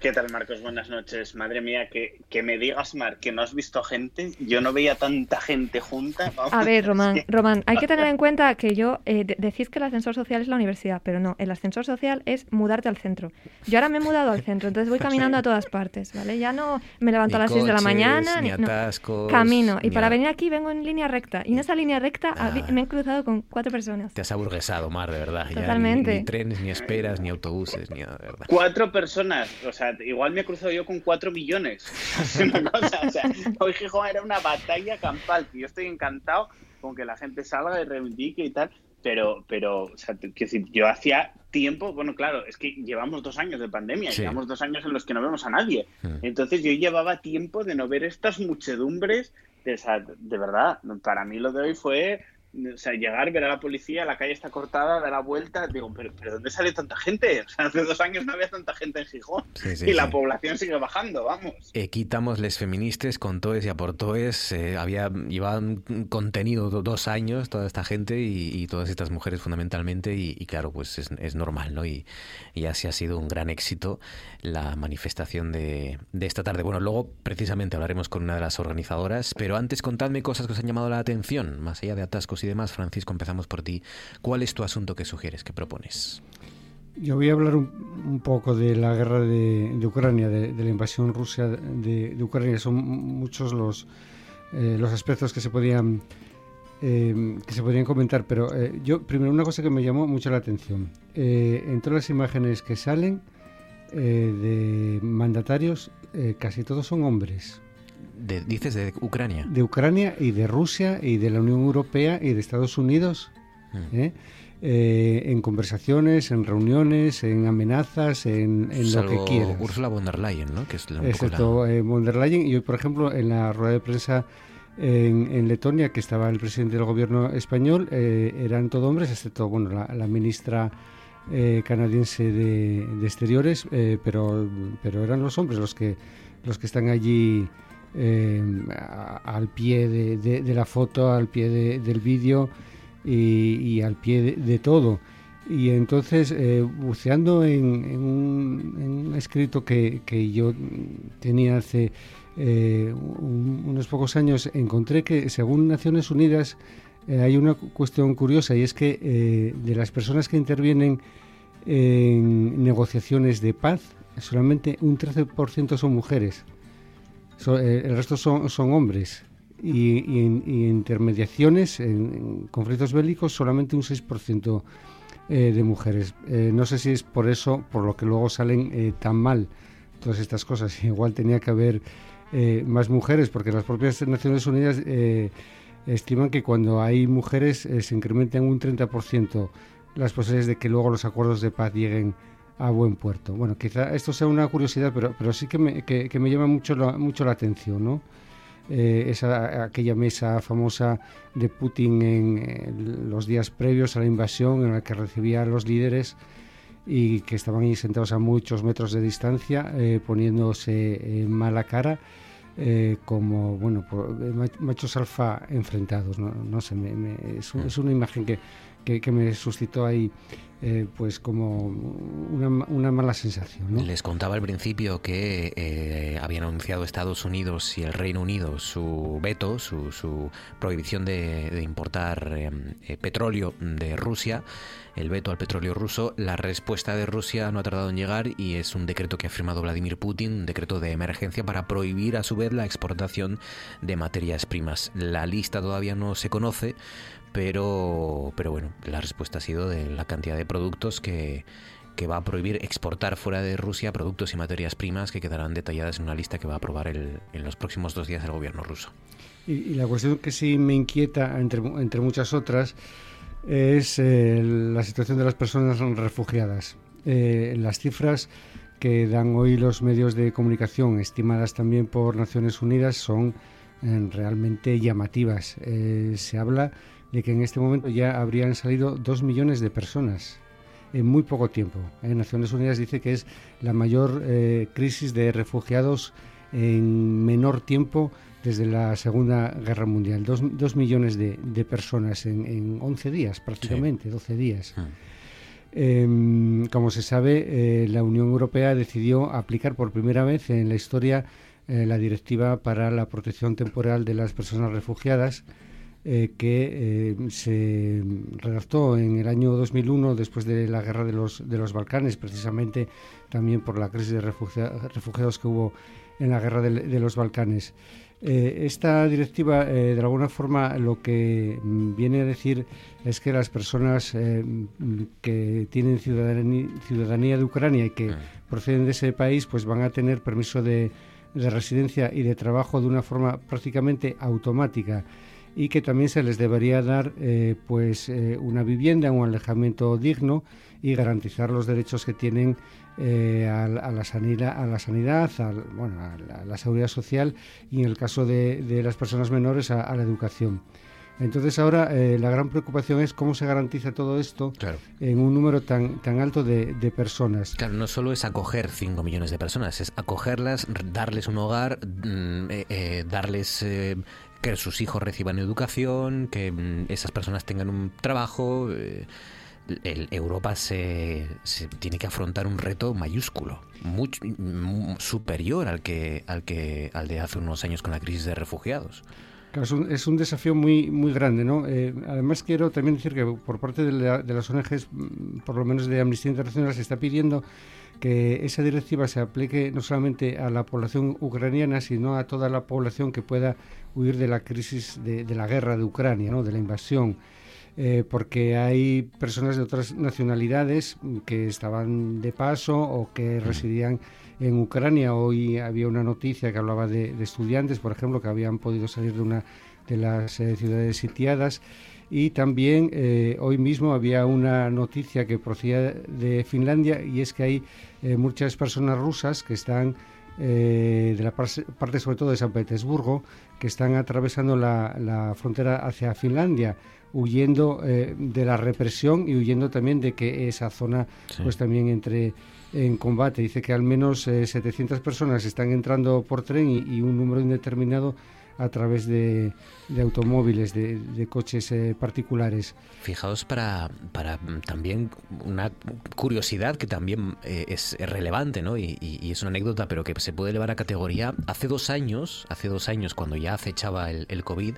¿Qué tal, Marcos? Buenas noches. Madre mía, que, que me digas, Mar, que no has visto gente. Yo no veía tanta gente junta. Vamos.
A ver, Román, Román, hay que tener en cuenta que yo, eh, de- decís que el ascensor social es la universidad, pero no, el ascensor social es mudarte al centro. Yo ahora me he mudado al centro, entonces voy caminando a todas partes, ¿vale? Ya no me levanto
Ni
a las 6 de la
coches,
mañana,
ni
no.
atascos,
camino. Y
ni
para
a-
venir aquí vengo en línea recta. Y en esa línea recta
Ah.
me he cruzado con cuatro personas.
Te has aburguesado, Mar, de verdad. Ya ni-
Totalmente.
ni, trenes, ni esperas, ni autobuses, ni nada, de verdad.
Cuatro personas. O sea, igual me he cruzado yo con cuatro millones. Es una cosa. O sea, hoy Gijón era una batalla campal. que Yo estoy encantado con que la gente salga y reivindique y tal. Pero, pero, o sea, decir, yo hacía tiempo, bueno, claro, es que llevamos dos años de pandemia,
Sí.
llevamos dos años en los que no vemos a nadie. Entonces yo llevaba tiempo de no ver estas muchedumbres. De, o sea, de verdad, para mí lo de hoy fue o sea, llegar, ver a la policía, la calle está cortada, dar la vuelta, digo, pero, pero ¿dónde sale tanta gente? O sea, hace dos años no había tanta gente en Gijón
Sí, sí,
y la población sigue bajando, vamos.
Eh, quitamos les feministas con toes y aportoes. Eh, había llevaban contenido do- dos años toda esta gente y, y todas estas mujeres fundamentalmente y, y claro, pues es, es normal, ¿no? Y, y así ha sido un gran éxito la manifestación de, de esta tarde. Bueno, luego precisamente hablaremos con una de las organizadoras, pero antes contadme cosas que os han llamado la atención, más allá de atascos y demás. Francisco, empezamos por ti. ¿Cuál es tu asunto que sugieres, que propones?
Yo voy a hablar un, un poco de la guerra de, Ucrania, de, la invasión rusa de, Ucrania. Son muchos los, eh, los aspectos que se podían eh, que se podrían comentar, pero eh, yo primero una cosa que me llamó mucho la atención. Eh, en todas las imágenes que salen eh, de mandatarios, casi todos son hombres.
De- dices de Ucrania.
De Ucrania y de Rusia y de la Unión Europea y de Estados Unidos.
Mm.
¿eh? Eh, en conversaciones, en reuniones, en amenazas, en, en lo que quieras.
Úrsula von der Leyen, ¿no? Que es la- poco la-
Excepto eh, von der Leyen. Y hoy, por ejemplo, en la rueda de prensa en, en Letonia, que estaba el presidente del gobierno español, eh, eran todo hombres, excepto bueno, la, la ministra canadiense de, de Exteriores, eh, pero, pero eran los hombres los que, los que están allí eh, al pie de, la foto, al pie de- del vídeo y, al pie de, todo. Y entonces, eh, buceando en, un, escrito que, yo tenía hace eh, un- unos pocos años, encontré que según Naciones Unidas eh, hay una cu- cuestión curiosa y es que de las personas que intervienen en negociaciones de paz, solamente un 13% son mujeres. So- eh, el resto son, hombres. Y, y en, intermediaciones, en, conflictos bélicos, solamente un 6% eh, de mujeres. Eh, no sé si es por eso, por lo que luego salen eh, tan mal todas estas cosas. Igual tenía que haber eh, más mujeres, porque las propias Naciones Unidas estiman que cuando hay mujeres se incrementan un 30% las posibilidades de que luego los acuerdos de paz lleguen a buen puerto. Bueno, quizá esto sea una curiosidad, pero, pero sí que me, que, que me llama mucho la, mucho la atención, ¿no? Eh, esa, aquella mesa famosa de Putin en eh, los días previos a la invasión, en la que recibía a los líderes y que estaban ahí sentados a muchos metros de distancia, eh, poniéndose eh, mala cara, eh, como bueno, por- eh, mach- machos alfa enfrentados. No, no sé, me- me- es, es una imagen que, que, que me suscitó ahí eh, pues como una, mala sensación. ¿no?
Les contaba al principio que eh, habían anunciado Estados Unidos y el Reino Unido su veto, su, su prohibición de, de importar eh, eh, petróleo de Rusia, el veto al petróleo ruso. La respuesta de Rusia no ha tardado en llegar y es un decreto que ha firmado Vladimir Putin, un decreto de emergencia para prohibir a su vez la exportación de materias primas. La lista todavía no se conoce, pero, pero bueno, la respuesta ha sido de la cantidad de productos que, que va a prohibir exportar fuera de Rusia productos y materias primas que quedarán detalladas en una lista que va a aprobar el- en los próximos dos días el gobierno ruso.
Y, y la cuestión que sí me inquieta, entre, entre muchas otras, es eh, la situación de las personas refugiadas. Eh, las cifras que dan hoy los medios de comunicación, estimadas también por Naciones Unidas, son eh, realmente llamativas. Eh, se habla de que en este momento ya habrían salido dos millones de personas en muy poco tiempo. Eh, Naciones Unidas dice que es la mayor eh, crisis de refugiados en menor tiempo desde la Segunda Guerra Mundial. Dos, dos millones de, de personas en, en 11 días, prácticamente, 12 días. Em, como se sabe, eh, la Unión Europea decidió aplicar por primera vez en la historia la Directiva para la Protección Temporal de las Personas Refugiadas, eh, que eh, se redactó en el año 2001 después de la guerra de los, de los Balcanes, precisamente también por la crisis de refugia- refugiados que hubo en la guerra de, los Balcanes. Eh, esta directiva, de alguna forma, lo que mm, viene a decir es que las personas mm, que tienen ciudadanía, ciudadanía de Ucrania y que proceden de ese país, pues van a tener permiso de, de residencia y de trabajo de una forma prácticamente automática y que también se les debería dar eh, pues eh, una vivienda, un alejamiento digno y garantizar los derechos que tienen eh, a, la- a la sanidad, a la sanidad, al- bueno, a la, a la seguridad social y en el caso de, de las personas menores a, a la educación. Entonces ahora la gran preocupación es cómo se garantiza todo esto en un número tan, tan alto de, de personas.
Claro, no solo es acoger 5 millones de personas, es acogerlas, darles un hogar, mm, darles que sus hijos reciban educación, que mm, esas personas tengan un trabajo. eh, el- Europa se, se tiene que afrontar un reto mayúsculo, mucho, mm, superior al que, al que al de hace unos años con la crisis de refugiados.
Claro, es, un, es un desafío muy muy grande, ¿no? Eh, además quiero también decir que por parte de, la- de las ONGs, mm, por lo menos de Amnistía Internacional, se está pidiendo que esa directiva se aplique no solamente a la población ucraniana, sino a toda la población que pueda huir de la crisis de, de la guerra de Ucrania, ¿no? De la invasión. Eh, porque hay personas de otras nacionalidades que estaban de paso o que residían en Ucrania. Hoy había una noticia que hablaba de, de estudiantes, por ejemplo, que habían podido salir de una de las eh, ciudades sitiadas. Y también eh, hoy mismo había una noticia que procedía de Finlandia y es que hay eh, muchas personas rusas que están eh, de la parte, sobre todo de San Petersburgo, que están atravesando la, la frontera hacia Finlandia, huyendo eh, de la represión y huyendo también de que esa zona pues también entre en combate. Dice que al menos eh, 700 personas están entrando por tren y, y un número indeterminado a través de, de automóviles, de, de coches eh, particulares.
Fijaos para, para también una curiosidad que también eh, es relevante, ¿no? Y, y- es una anécdota, pero que se puede elevar a categoría. Hace dos años, hace dos años, cuando ya acechaba el, el COVID,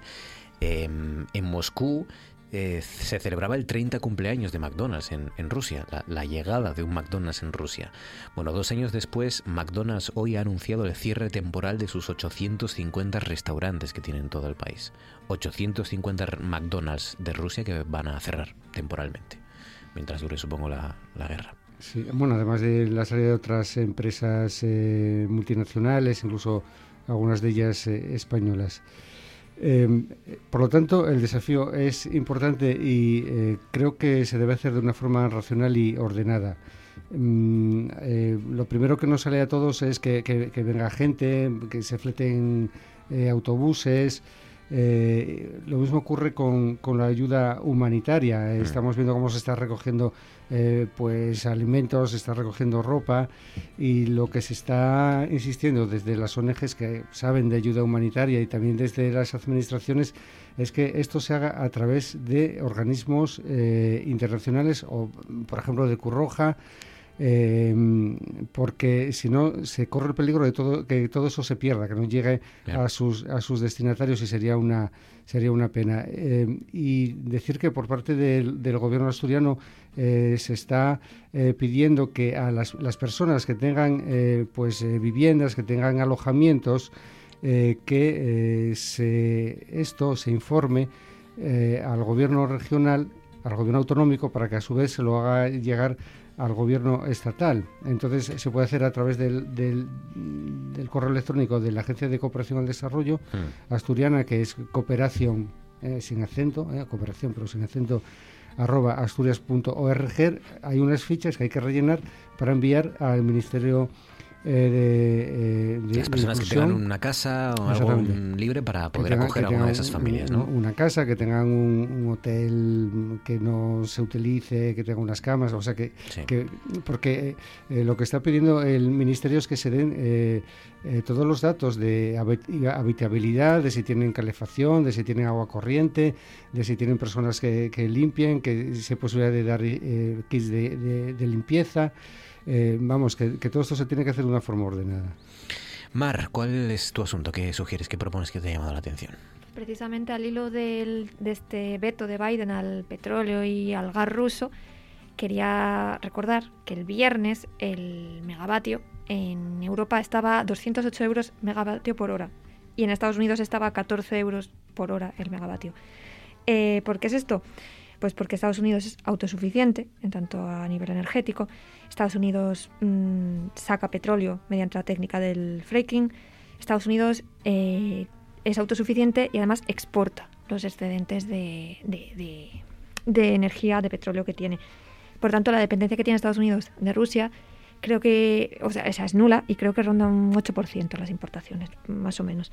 em, en Moscú eh, se celebraba el 30 cumpleaños de McDonald's en, Rusia, la, llegada de un McDonald's en Rusia. Bueno, dos años después, McDonald's hoy ha anunciado el cierre temporal de sus 850 restaurantes que tiene en todo el país. 850 r- McDonald's de Rusia que van a cerrar temporalmente, mientras dure, supongo, la, la guerra.
Sí, bueno, además de la salida de otras empresas eh, multinacionales, incluso algunas de ellas eh, españolas. Eh, por lo tanto, el desafío es importante y eh, creo que se debe hacer de una forma racional y ordenada. Mm, eh, lo primero que nos sale a todos es que, que- que venga gente, que se fleten eh, autobuses, Eh, lo mismo ocurre con, con la ayuda humanitaria.
Mm.
Estamos viendo cómo se está recogiendo eh, pues alimentos, se está recogiendo ropa y lo que se está insistiendo desde las ONGs que saben de ayuda humanitaria y también desde las administraciones es que esto se haga a través de organismos eh, internacionales o, por ejemplo, de Curroja, eh, porque si no se corre el peligro de todo que todo eso se pierda, que no llegue a sus a sus destinatarios y sería una sería una pena. Eh, y decir que por parte del, del gobierno asturiano eh, se está eh, pidiendo que a las, las personas que tengan eh, pues viviendas, que tengan alojamientos, que se, esto se informe al gobierno regional, al gobierno autonómico, para que a su vez se lo haga llegar al gobierno estatal. Entonces se puede hacer a través del, del, del correo electrónico de la Agencia de Cooperación al Desarrollo asturiana, que es cooperación eh, sin acento, eh, cooperación pero sin acento, arroba asturias.org. Hay unas fichas que hay que rellenar para enviar al Ministerio eh, de, eh, de-
Las personas que tengan una casa o algo libre para poder
tengan-
acoger a una de esas familias, ¿no?
Una casa, que tengan un, un hotel que no se utilice, que tengan unas camas, o sea que, que- porque eh, lo que está pidiendo el ministerio es que se den eh, eh, todos los datos de habi- habitabilidad, de si tienen calefacción, de si tienen agua corriente, de si tienen personas que, que limpien, que si hay posibilidad de dar eh, kits de, de- de limpieza. Eh, vamos, que, que todo esto se tiene que hacer de una forma ordenada.
Mar, ¿cuál es tu asunto? ¿Qué sugieres? ¿Qué propones que te ha llamado la atención?
Precisamente al hilo del- de este veto de Biden al petróleo y al gas ruso, quería recordar que el viernes el megavatio en Europa estaba a 208 euros megavatio por hora y en Estados Unidos estaba a 14 euros por hora el megavatio. Eh, ¿Por qué es esto? Pues porque Estados Unidos es autosuficiente, en tanto a nivel energético. Estados Unidos mm, saca petróleo mediante la técnica del fracking. Estados Unidos eh, es autosuficiente y además exporta los excedentes de, de- de- energía, de petróleo que tiene. Por tanto, la dependencia que tiene Estados Unidos de Rusia creo que, o sea, esa es nula y creo que ronda un 8% las importaciones, más o menos.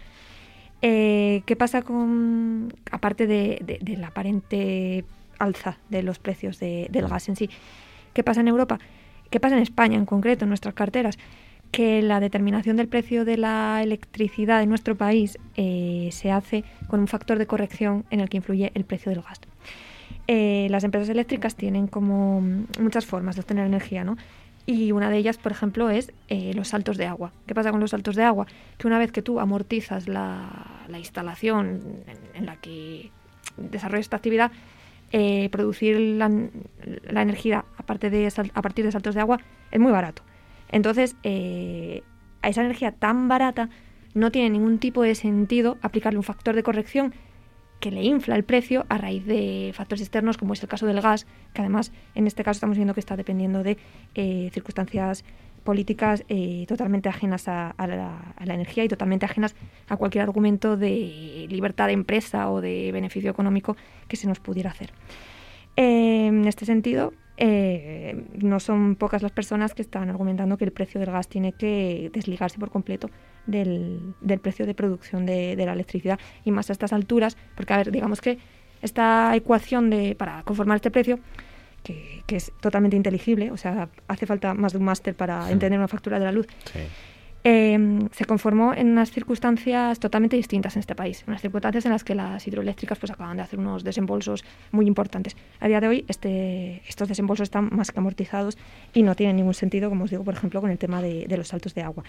Eh, ¿Qué pasa con, aparte de, de- la aparente alza de los precios de- del gas en sí, qué pasa en Europa? ¿Qué pasa en España en concreto, en nuestras carteras? Que la determinación del precio de la electricidad en nuestro país eh, se hace con un factor de corrección en el que influye el precio del gas. Eh, las empresas eléctricas tienen como muchas formas de obtener energía, ¿no? Y una de ellas, por ejemplo, es eh, los saltos de agua. ¿Qué pasa con los saltos de agua? Que una vez que tú amortizas la, la instalación en la que desarrollas esta actividad, eh, producir la, energía a partir de saltos de agua es muy barato. Entonces, eh, a esa energía tan barata no tiene ningún tipo de sentido aplicarle un factor de corrección que le infla el precio a raíz de factores externos, como es el caso del gas, que además en este caso estamos viendo que está dependiendo de eh, circunstancias políticas eh, totalmente ajenas a, la, a la energía y totalmente ajenas a cualquier argumento de libertad de empresa o de beneficio económico que se nos pudiera hacer. Eh, en este sentido, eh, no son pocas las personas que están argumentando que el precio del gas tiene que desligarse por completo del, del precio de producción de, de la electricidad y más a estas alturas, porque a ver, digamos que esta ecuación de para conformar este precio que, que es totalmente inteligible, o sea, hace falta más de un máster para entender una factura de la luz. eh, se conformó en unas circunstancias totalmente distintas en este país, unas circunstancias en las que las hidroeléctricas pues acaban de hacer unos desembolsos muy importantes. A día de hoy este, estos desembolsos están más que amortizados y no tienen ningún sentido, como os digo, por ejemplo, con el tema de, de los saltos de agua.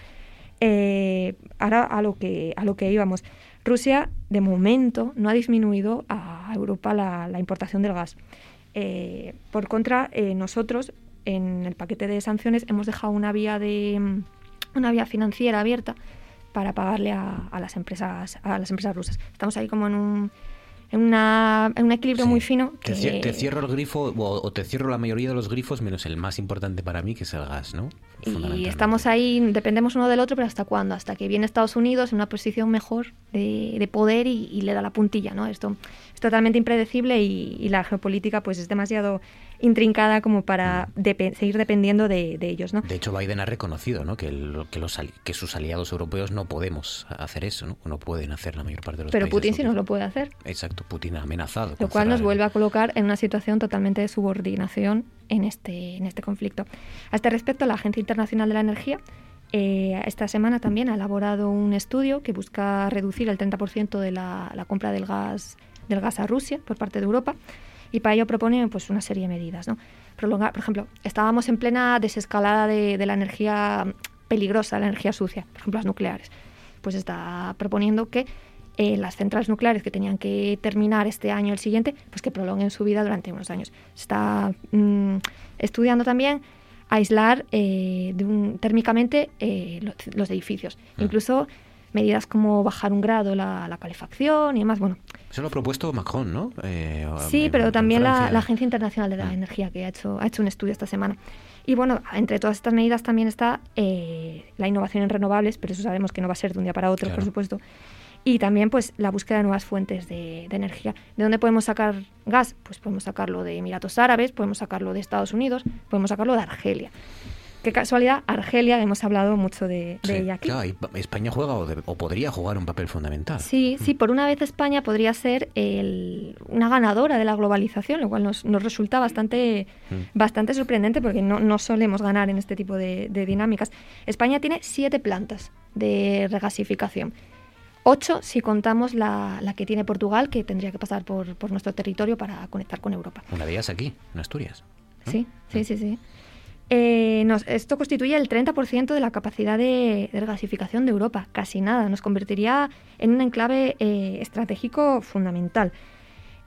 Eh, ahora a lo que a lo que íbamos. Rusia de momento no ha disminuido a Europa la, la importación del gas. Eh, por contra, eh, nosotros en el paquete de sanciones hemos dejado una vía de mm, una vía financiera abierta para pagarle a, a las empresas a las empresas rusas. Estamos ahí como en un en, una, en un equilibrio muy fino.
Te,
que-
cie- te cierro el grifo o, o te cierro la mayoría de los grifos menos el más importante para mí que es el gas, ¿no?
y estamos ahí, dependemos uno del otro, pero ¿hasta cuándo? Hasta que viene Estados Unidos en una posición mejor de, de poder y, y le da la puntilla, ¿no? Esto, totalmente impredecible y, y la geopolítica pues es demasiado intrincada como para depe- seguir dependiendo de, de ellos, ¿no?
De hecho, Biden ha reconocido ¿no? que, el- que, los, ali- que sus aliados europeos no podemos hacer eso, ¿no? No pueden hacer la mayor parte de los
Pero
países.
Putin sí no lo puede hacer.
Exacto, Putin ha amenazado.
Lo cual nos vuelve a colocar en una situación totalmente de subordinación en este, en este conflicto. A este respecto, la Agencia Internacional de la Energía eh, esta semana también ha elaborado un estudio que busca reducir el 30% de la, la compra del gas, del gas a Rusia por parte de Europa y para ello propone pues, una serie de medidas. ¿no? Prolongar, por ejemplo, estábamos en plena desescalada de, de la energía peligrosa, la energía sucia, por ejemplo las nucleares. Pues está proponiendo que eh, las centrales nucleares que tenían que terminar este año o el siguiente, pues que prolonguen su vida durante unos años. Se está mm, estudiando también aislar eh, de un- térmicamente eh, los, los edificios. Incluso medidas como bajar un grado la, la calefacción y demás. Bueno,
Eso lo ha propuesto Macron, ¿no? Eh,
Sí,
en-
pero también la, la Agencia Internacional de la Energía, que ha hecho, ha hecho un estudio esta semana. Y bueno, entre todas estas medidas también está eh, la innovación en renovables, pero eso sabemos que no va a ser de un día para otro,
Claro.
por supuesto. Y también pues la búsqueda de nuevas fuentes de, de energía. ¿De dónde podemos sacar gas? Pues podemos sacarlo de Emiratos Árabes, podemos sacarlo de Estados Unidos, podemos sacarlo de Argelia. Qué casualidad, Argelia, hemos hablado mucho de, de
Sí,
ella aquí.
claro, y España juega o, de- o podría jugar un papel fundamental.
Sí, sí, por una vez España podría ser el- una ganadora de la globalización, lo cual nos, nos resulta bastante, bastante sorprendente porque no, no solemos ganar en este tipo de, de dinámicas. España tiene siete plantas de regasificación. Ocho si contamos la, la que tiene Portugal, que tendría que pasar por, por nuestro territorio para conectar con Europa.
Una de ellas aquí, en Asturias.
Sí, sí, sí, sí. Eh, esto constituye el 30% de la capacidad de, de regasificación de Europa, casi nada. Nos convertiría en un enclave eh, estratégico fundamental.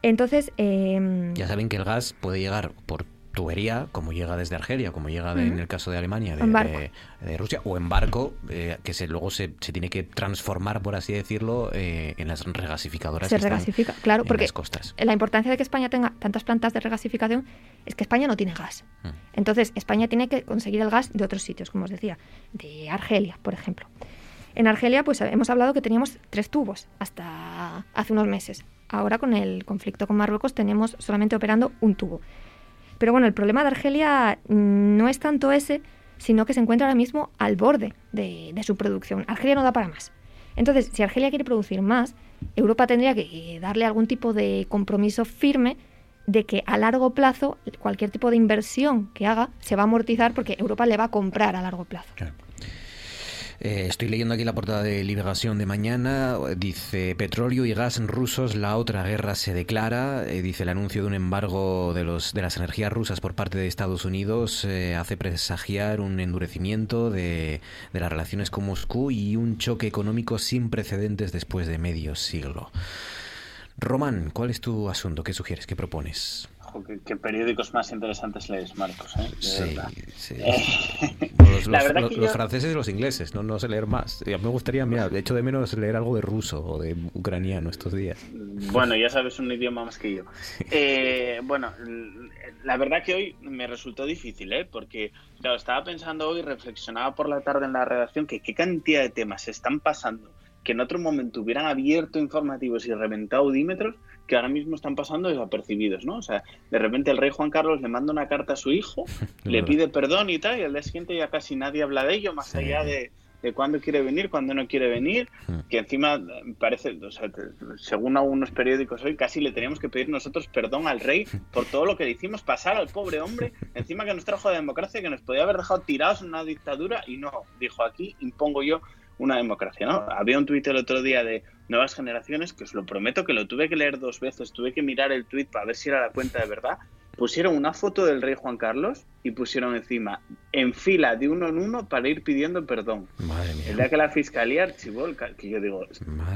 Entonces, eh,
Ya saben que el gas puede llegar por tubería, como llega desde Argelia, como llega de- en el caso de Alemania, de, Rusia, o en barco, eh, que se, luego se, se tiene que transformar, por así decirlo, eh, en las regasificadoras.
se
que están
regasifica. Claro,
en
porque
las costas.
la importancia de que España tenga tantas plantas de regasificación es que España no tiene gas.
Mm.
Entonces, España tiene que conseguir el gas de otros sitios, como os decía, de Argelia, por ejemplo. En Argelia, pues hemos hablado que teníamos tres tubos hasta hace unos meses. Ahora, con el conflicto con Marruecos, tenemos solamente operando un tubo. Pero bueno, el problema de Argelia mm, no es tanto ese, sino que se encuentra ahora mismo al borde de, de su producción. Argelia no da para más. Entonces, si Argelia quiere producir más, Europa tendría que darle algún tipo de compromiso firme de que a largo plazo cualquier tipo de inversión que haga se va a amortizar porque Europa le va a comprar a largo plazo.
Eh, estoy leyendo aquí la portada de Liberación de mañana. Dice petróleo y gas rusos, la otra guerra se declara. Eh, dice el anuncio de un embargo de los de las energías rusas por parte de Estados Unidos eh, hace presagiar un endurecimiento de, de las relaciones con Moscú y un choque económico sin precedentes después de medio siglo. Román, ¿cuál es tu asunto? ¿Qué sugieres? ¿Qué propones?
Jo, ¿Qué, periódicos más interesantes lees, Marcos? ¿eh?
Sí,
verdad.
sí.
Eh,
Los, los- los-
que
los
yo-
franceses y los ingleses, no, no sé leer más. Me gustaría, mira, de hecho de menos leer algo de ruso o de ucraniano estos días.
Bueno, ya sabes un idioma más que yo. Eh, bueno, la verdad que hoy me resultó difícil, ¿eh? Porque, claro, estaba pensando hoy, reflexionaba por la tarde en la redacción, que qué cantidad de temas se están pasando que en otro momento hubieran abierto informativos y reventado audímetros que ahora mismo están pasando desapercibidos, ¿no? O sea, de repente el rey Juan Carlos le manda una carta a su hijo, le pide perdón y tal, y al día siguiente ya casi nadie habla de ello, más allá de, de cuándo quiere venir, cuándo no quiere venir, que encima eh, parece, o sea, te- según algunos periódicos hoy, casi le teníamos que pedir nosotros perdón al rey por todo lo que le hicimos pasar al pobre hombre, encima que nos trajo la democracia, que nos podía haber dejado tirados en una dictadura, y no, dijo aquí, impongo yo una democracia, ¿no? Había un tuit el otro día de nuevas generaciones, que os lo prometo que lo tuve que leer dos veces, tuve que mirar el tuit para ver si era la cuenta de verdad. Pusieron una foto del rey Juan Carlos y pusieron encima, en fila de uno en uno para ir pidiendo perdón.
Madre mía.
El día que la fiscalía archivó el que yo digo,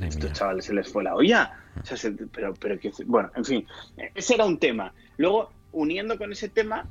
estos chavales se les fue la olla. O sea, se- pero, pero bueno, en fin, ese era un tema. Luego, uniendo con ese tema,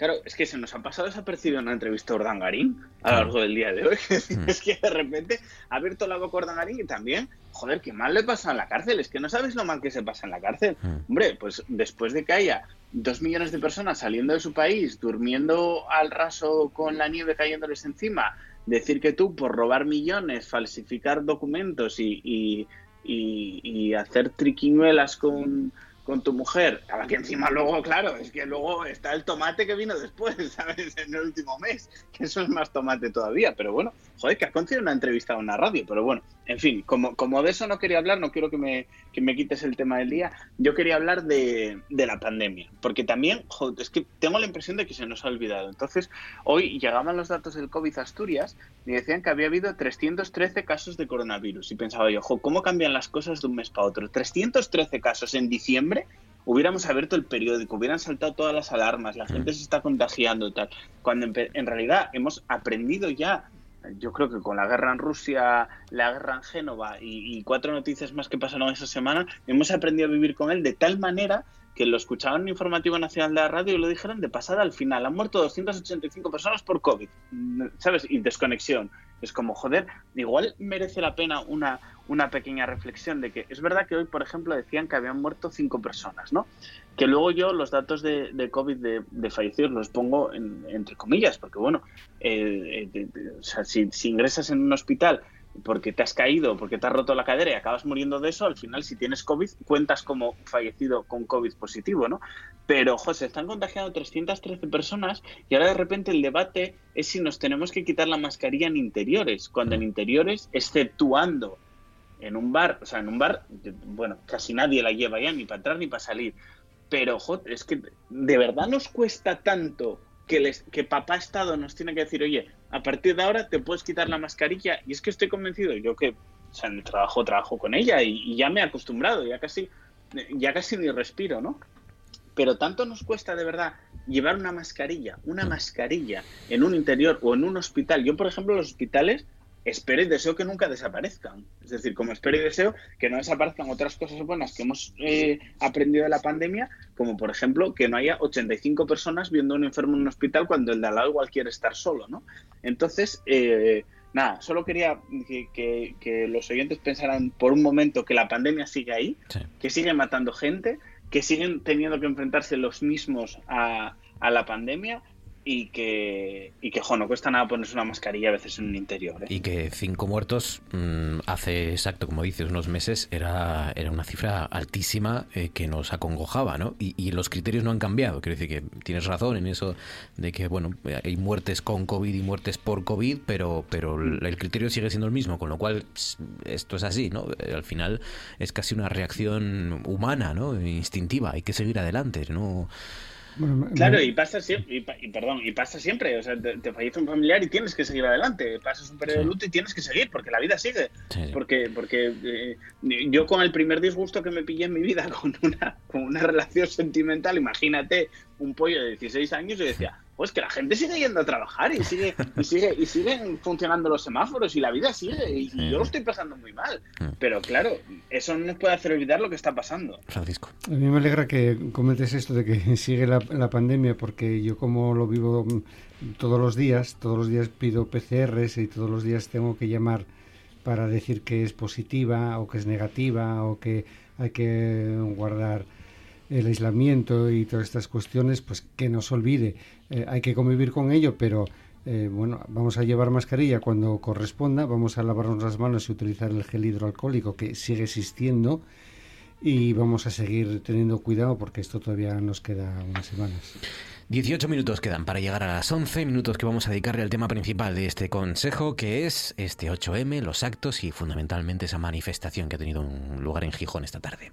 Claro, es que se nos ha pasado desapercibido una entrevista a Urdangarín a lo largo del día de hoy. Es que de repente ha abierto la boca Urdangarín y también, joder, qué mal le pasa en la cárcel. Es que no sabes lo mal que se pasa en la cárcel. Hombre, pues después de que haya dos millones de personas saliendo de su país, durmiendo al raso con la nieve cayéndoles encima, decir que tú por robar millones, falsificar documentos y, y- y, y hacer triquiñuelas con, con tu mujer. Ahora que encima luego, claro, es que luego está el tomate que vino después, ¿sabes? En el último mes, que eso es más tomate todavía. Pero bueno, joder, que has concedido una entrevista a una radio. Pero bueno, en fin, como, como de eso no quería hablar, no quiero que me, que me quites el tema del día, yo quería hablar de, de la pandemia. Porque también, joder, es que tengo la impresión de que se nos ha olvidado. Entonces, hoy llegaban los datos del COVID Asturias y decían que había habido 313 casos de coronavirus. Y pensaba yo, jo, ¿cómo cambian las cosas de un mes para otro? 313 casos en diciembre hubiéramos abierto el periódico, hubieran saltado todas las alarmas, la gente se está contagiando y tal. Cuando en realidad hemos aprendido ya, yo creo que con la guerra en Rusia, la guerra en Génova y, cuatro noticias más que pasaron esa semana, hemos aprendido a vivir con él de tal manera que lo escuchaban en Informativo Nacional de la Radio y lo dijeron de pasada al final. Han muerto 285 personas por COVID, ¿sabes? Y desconexión. Es como, joder, igual merece la pena una, una pequeña reflexión de que es verdad que hoy, por ejemplo, decían que habían muerto cinco personas, ¿no? Que luego yo los datos de, de COVID de, de fallecidos los pongo en- entre comillas, porque bueno, eh, eh, de- de- o sea, si, si ingresas en un hospital porque te has caído, porque te has roto la cadera y acabas muriendo de eso, al final si tienes COVID cuentas como fallecido con COVID positivo, ¿no? Pero, José, están contagiando 313 personas y ahora de repente el debate es si nos tenemos que quitar la mascarilla en interiores, cuando en interiores, exceptuando en un bar, o sea, en un bar, bueno, casi nadie la lleva ya, ni para entrar ni para salir. Pero, joder, es que de verdad nos cuesta tanto que, les, que papá Estado nos tiene que decir, oye, a partir de ahora te puedes quitar la mascarilla. Y es que estoy convencido, yo que, o sea, en el trabajo trabajo con ella y, ya me he acostumbrado, ya casi, ya casi ni respiro, ¿no? Pero tanto nos cuesta de verdad llevar una mascarilla, una mascarilla en un interior o en un hospital. Yo, por ejemplo, los hospitales espero y deseo que nunca desaparezcan. Es decir, como espero y deseo que no desaparezcan otras cosas buenas que hemos eh, aprendido de la pandemia, como por ejemplo que no haya 85 personas viendo a un enfermo en un hospital cuando el de al lado igual quiere estar solo, ¿no? Entonces, eh, nada, solo quería que, que- que los oyentes pensaran por un momento que la pandemia sigue ahí, que sigue matando gente, que siguen teniendo que enfrentarse los mismos a, a la pandemia y que, y que jo, no cuesta nada ponerse una mascarilla a veces en un interior. ¿eh?
Y que cinco muertos mm, hace exacto, como dices, unos meses era, era una cifra altísima eh, que nos acongojaba, ¿no? Y, y los criterios no han cambiado. Quiero decir que tienes razón en eso de que, bueno, hay muertes con COVID y muertes por COVID, pero, pero el criterio sigue siendo el mismo, con lo cual esto es así, ¿no? Eh, Al final es casi una reacción humana, ¿no? Instintiva. Hay que seguir adelante, ¿no?
Bueno,
Claro,
me-
y pasa siempre, y, y perdón, y pasa siempre, o sea, te, te fallece un familiar y tienes que seguir adelante, pasas un periodo de luto y tienes que seguir, porque la vida sigue, porque, porque eh, yo con el primer disgusto que me pillé en mi vida con una, con una relación sentimental, imagínate un pollo de 16 años, yo decía, pues que la gente sigue yendo a trabajar y sigue, y sigue, y siguen funcionando los semáforos y la vida sigue, y, y yo lo estoy pasando muy mal, pero claro, eso no nos puede hacer olvidar lo que está pasando.
Francisco.
A mí me alegra que comentes esto de que sigue la, la pandemia, porque yo como lo vivo mm, todos los días, todos los días pido PCRs y todos los días tengo que llamar para decir que es positiva o que es negativa o que hay que guardar el aislamiento y todas estas cuestiones, pues que no se olvide. Eh, hay que convivir con ello, pero eh, bueno, vamos a llevar mascarilla cuando corresponda, vamos a lavarnos las manos y utilizar el gel hidroalcohólico que sigue existiendo y vamos a seguir teniendo cuidado porque esto todavía nos queda unas semanas.
18 minutos quedan para llegar a las 11 minutos que vamos a dedicarle al tema principal de este consejo, que es este 8M, los actos y fundamentalmente esa manifestación que ha tenido un lugar en Gijón esta tarde.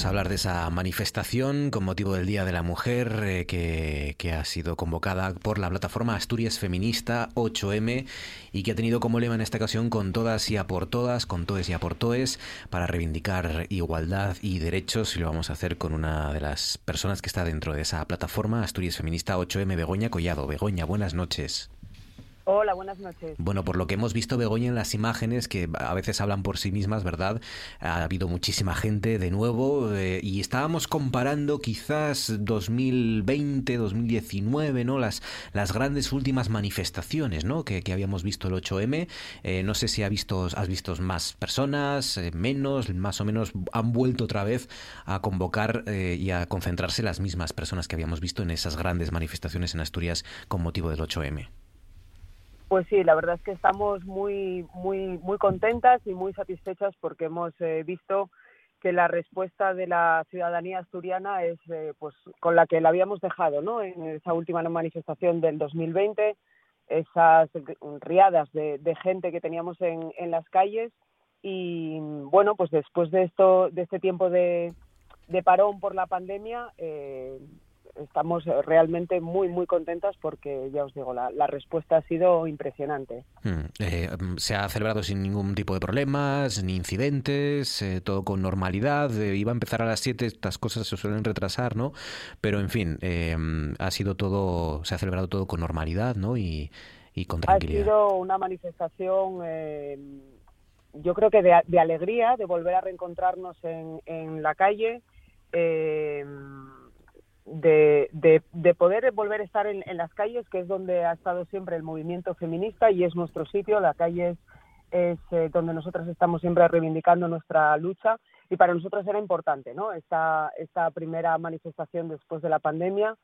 Vamos a hablar de esa manifestación con motivo del Día de la Mujer eh, que, que ha sido convocada por la plataforma Asturias Feminista 8M y que ha tenido como lema en esta ocasión con todas y a por todas, con todes y a por toes, para reivindicar igualdad y derechos. Y lo vamos a hacer con una de las personas que está dentro de esa plataforma Asturias Feminista 8M, Begoña Collado. Begoña, buenas noches.
Hola, buenas noches.
Bueno, por lo que hemos visto, Begoña, en las imágenes, que a veces hablan por sí mismas, ¿verdad? Ha habido muchísima gente de nuevo eh, y estábamos comparando quizás 2020, 2019, ¿no? Las, las grandes últimas manifestaciones, ¿no? Que, que habíamos visto el 8M. Eh, no sé si ha visto, has visto más personas, eh, menos, más o menos han vuelto otra vez a convocar y a concentrarse las mismas personas que habíamos visto en esas grandes manifestaciones en Asturias con motivo del 8M.
Pues sí, la verdad es que estamos muy, muy, muy contentas y muy satisfechas porque hemos eh, visto que la respuesta de la ciudadanía asturiana es eh, pues con la que la habíamos dejado, ¿no? En esa última manifestación del 2020, esas riadas de, gente que teníamos en, en las calles y bueno, pues después de esto, de este tiempo de, de parón por la pandemia, eh, estamos realmente muy, muy contentas porque, ya os digo, la, la respuesta ha sido impresionante.
Mm, eh, se ha celebrado sin ningún tipo de problemas, ni incidentes, eh, todo con normalidad. Eh, iba a empezar a las 7, estas cosas se suelen retrasar, ¿no? Pero, en fin, eh, ha sido todo, se ha celebrado todo con normalidad, ¿no? Y, y con
Ha
tranquilidad.
sido una manifestación, eh, yo creo que de, de alegría, de volver a reencontrarnos en, en la calle, eh, de, de, de poder volver a estar en, las calles, que es donde ha estado siempre el movimiento feminista y es nuestro sitio. La calle es, eh, donde nosotras estamos siempre reivindicando nuestra lucha y para nosotros era importante, ¿no? Esta, esta primera manifestación después de la pandemia.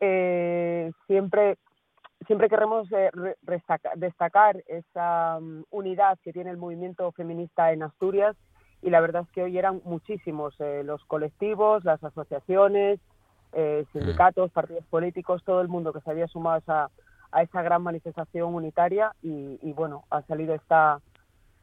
Eh, siempre siempre queremos eh, destacar esa mm, unidad que tiene el movimiento feminista en Asturias y la verdad es que hoy eran muchísimos los colectivos, las asociaciones, eh, sindicatos, partidos políticos, todo el mundo que se había sumado a esa, a esa gran manifestación unitaria y, y, bueno, ha salido esta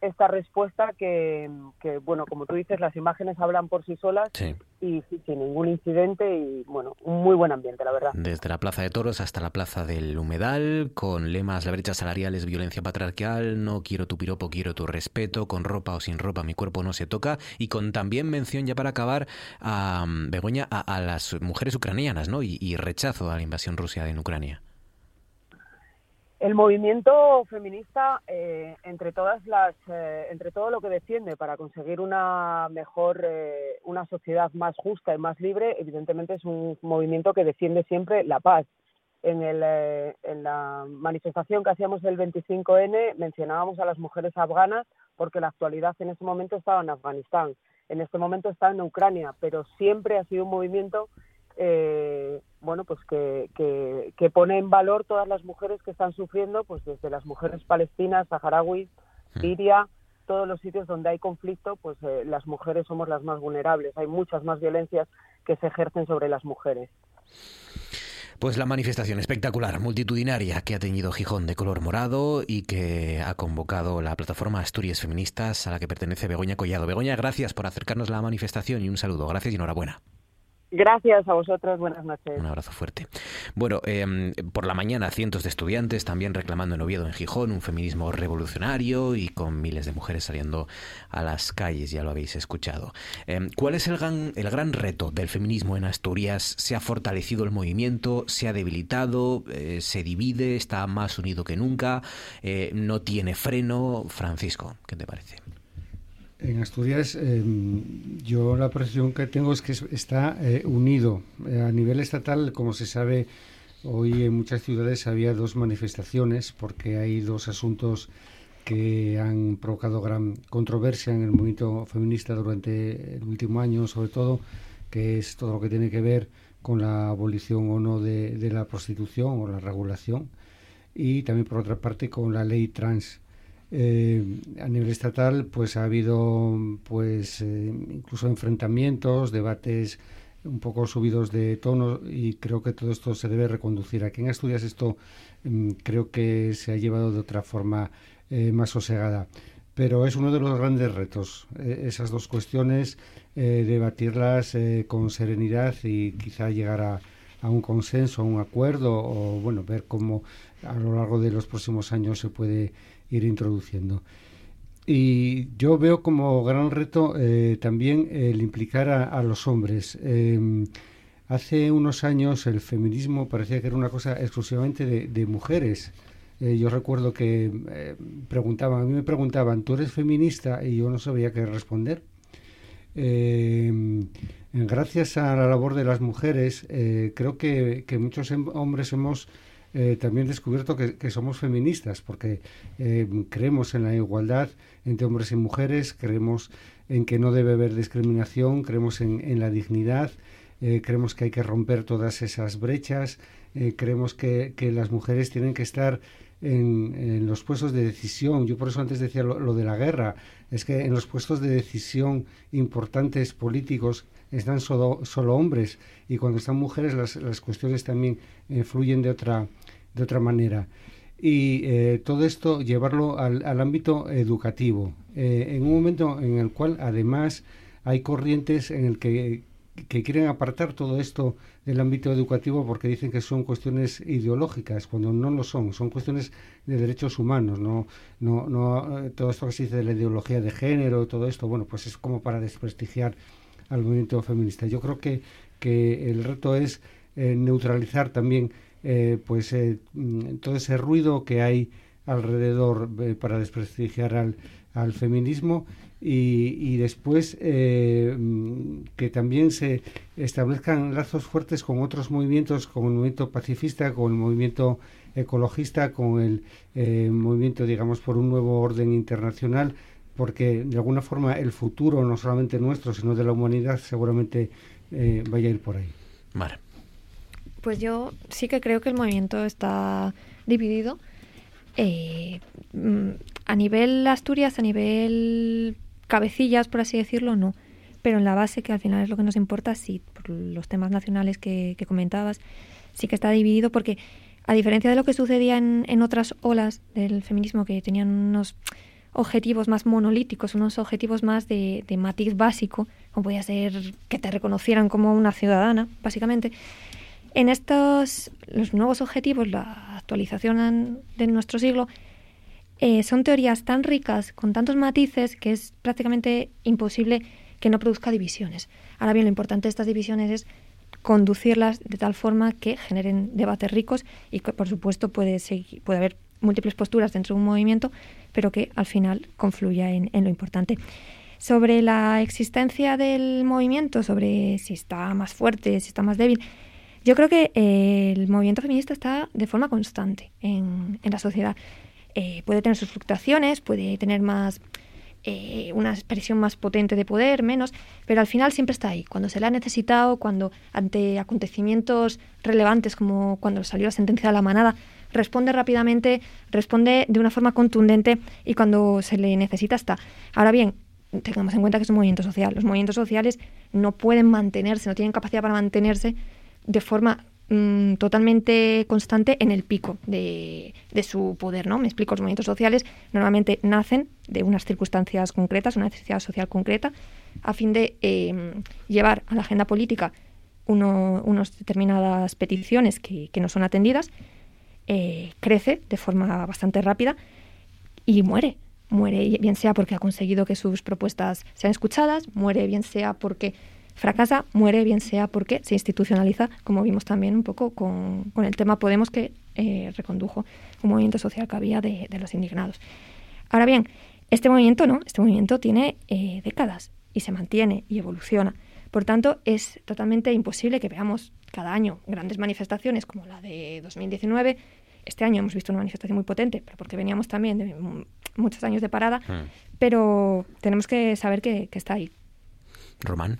esta respuesta que, que, bueno, como tú dices, las imágenes hablan por sí solas
Sí.
y sin ningún incidente y bueno, un muy buen ambiente, la verdad.
Desde la Plaza de Toros hasta la Plaza del Humedal, con lemas La brecha salarial es violencia patriarcal, no quiero tu piropo, quiero tu respeto, con ropa o sin ropa mi cuerpo no se toca, y con también mención ya para acabar a mm, Begoña a, a las mujeres ucranianas, ¿no? Y, y rechazo a la invasión rusa en Ucrania.
El movimiento feminista, eh, entre todas las, eh, entre todo lo que defiende para conseguir una mejor, eh, una sociedad más justa y más libre, evidentemente es un movimiento que defiende siempre la paz. En, el, eh, en la manifestación que hacíamos el 25N mencionábamos a las mujeres afganas porque la actualidad en ese momento estaba en Afganistán, en este momento está en Ucrania, pero siempre ha sido un movimiento eh, bueno, pues que, que, que pone en valor todas las mujeres que están sufriendo, pues desde las mujeres palestinas, saharauis, Siria, todos los sitios donde hay conflicto, pues eh, las mujeres somos las más vulnerables. Hay muchas más violencias que se ejercen sobre las mujeres.
Pues la manifestación espectacular, multitudinaria, que ha teñido Gijón de color morado y que ha convocado la plataforma Asturias Feministas a la que pertenece Begoña Collado. Begoña, gracias por acercarnos a la manifestación y un saludo. Gracias y enhorabuena.
Gracias a vosotros, buenas noches.
Un abrazo fuerte. Bueno, eh, por la mañana cientos de estudiantes también reclamando en Oviedo, en Gijón, un feminismo revolucionario y con miles de mujeres saliendo a las calles, ya lo habéis escuchado. Eh, ¿Cuál es el gran, el gran reto del feminismo en Asturias? ¿Se ha fortalecido el movimiento? ¿Se ha debilitado? Eh, ¿Se divide? ¿Está más unido que nunca? Eh, ¿No tiene freno? Francisco, ¿qué te parece?
En Asturias, eh, yo la percepción que tengo es que es- está eh, unido. Eh, a nivel estatal, como se sabe, hoy en muchas ciudades había dos manifestaciones porque hay dos asuntos que han provocado gran controversia en el movimiento feminista durante el último año, sobre todo, que es todo lo que tiene que ver con la abolición o no de, de la prostitución o la regulación y también por otra parte con la ley trans. Eh, a nivel estatal, pues ha habido, pues eh, incluso enfrentamientos, debates un poco subidos de tono y creo que todo esto se debe reconducir. Aquí en Asturias esto mm, creo que se ha llevado de otra forma eh, más sosegada. Pero es uno de los grandes retos, eh, esas dos cuestiones, debatirlas con serenidad y quizá llegar a, a un consenso, a un acuerdo o bueno, ver cómo a lo largo de los próximos años se puede ir introduciendo. Y yo veo como gran reto eh, también el implicar a, los hombres. Eh, hace unos años el feminismo parecía que era una cosa exclusivamente de, mujeres. Eh, yo recuerdo que eh, preguntaban, a mí me preguntaban, ¿tú eres feminista? Y yo no sabía qué responder. Eh, gracias a la labor de las mujeres, eh, creo que, muchos hombres hemos eh, también descubierto que, somos feministas, porque eh, creemos en la igualdad entre hombres y mujeres, creemos en que no debe haber discriminación, creemos en, la dignidad, creemos que hay que romper todas esas brechas, creemos que, las mujeres tienen que estar en, los puestos de decisión. Yo por eso antes decía lo de la guerra, es que en los puestos de decisión importantes políticos están solo, hombres. Y cuando están mujeres las, las cuestiones también eh, fluyen de otra, de otra manera. Y eh, todo esto llevarlo al, al ámbito educativo, eh, en un momento en el cual además hay corrientes en el que, que quieren apartar todo esto del ámbito educativo porque dicen que son cuestiones ideológicas, cuando no lo son, son cuestiones de derechos humanos, no, no, no eh, todo esto que se dice de la ideología de género, todo esto, bueno, pues es como para desprestigiar al movimiento feminista. Yo creo que, que el reto es eh, neutralizar también eh, pues eh, mm, todo ese ruido que hay alrededor eh, para desprestigiar al, al feminismo y, y después mm, que también se establezcan lazos fuertes con otros movimientos, con el movimiento pacifista, con el movimiento ecologista, con el movimiento, digamos, por un nuevo orden internacional, porque de alguna forma el futuro, no solamente nuestro, sino de la humanidad, seguramente eh, vaya a ir por ahí.
Vale.
Pues yo sí que creo que el movimiento está dividido. eh, mm, a nivel Asturias, a nivel cabecillas, por así decirlo, no. Pero en la base, que al final es lo que nos importa, sí, por los temas nacionales que, que comentabas, sí que está dividido porque, a diferencia de lo que sucedía en, en otras olas del feminismo que tenían unos objetivos más monolíticos, unos objetivos más de, matiz básico, como podía ser que te reconocieran como una ciudadana, básicamente, en estos, los nuevos objetivos, la actualización de nuestro siglo, eh, son teorías tan ricas, con tantos matices, que es prácticamente imposible que no produzca divisiones. Ahora bien, lo importante de estas divisiones es conducirlas de tal forma que generen debates ricos y que, por supuesto, puede, segui- puede haber múltiples posturas dentro de un movimiento, pero que al final confluya en, lo importante. Sobre la existencia del movimiento, sobre si está más fuerte, si está más débil, yo creo que eh, el movimiento feminista está de forma constante en, en la sociedad. Eh, puede tener sus fluctuaciones, puede tener más eh, una expresión más potente de poder, menos, pero al final siempre está ahí. Cuando se le ha necesitado, cuando ante acontecimientos relevantes como cuando salió la sentencia de la manada, responde rápidamente, responde de una forma contundente y cuando se le necesita está. Ahora bien, tengamos en cuenta que es un movimiento social. Los movimientos sociales no pueden mantenerse, no tienen capacidad para mantenerse de forma mm, totalmente constante en el pico de, su poder, ¿no? Me explico, los movimientos sociales normalmente nacen de unas circunstancias concretas, una necesidad social concreta, a fin de eh, llevar a la agenda política unas determinadas peticiones que, que no son atendidas, eh, crece de forma bastante rápida y muere. Muere bien sea porque ha conseguido que sus propuestas sean escuchadas, muere bien sea porque fracasa, muere bien sea porque se institucionaliza, como vimos también un poco con, el tema Podemos que eh, recondujo un movimiento social que había de, de los indignados. Ahora bien, este movimiento no, este movimiento tiene eh, décadas y se mantiene y evoluciona. Por tanto, es totalmente imposible que veamos cada año grandes manifestaciones como la de 2019. Este año hemos visto una manifestación muy potente, pero porque veníamos también de mu- muchos años de parada, pero tenemos que saber que, que está ahí.
Román.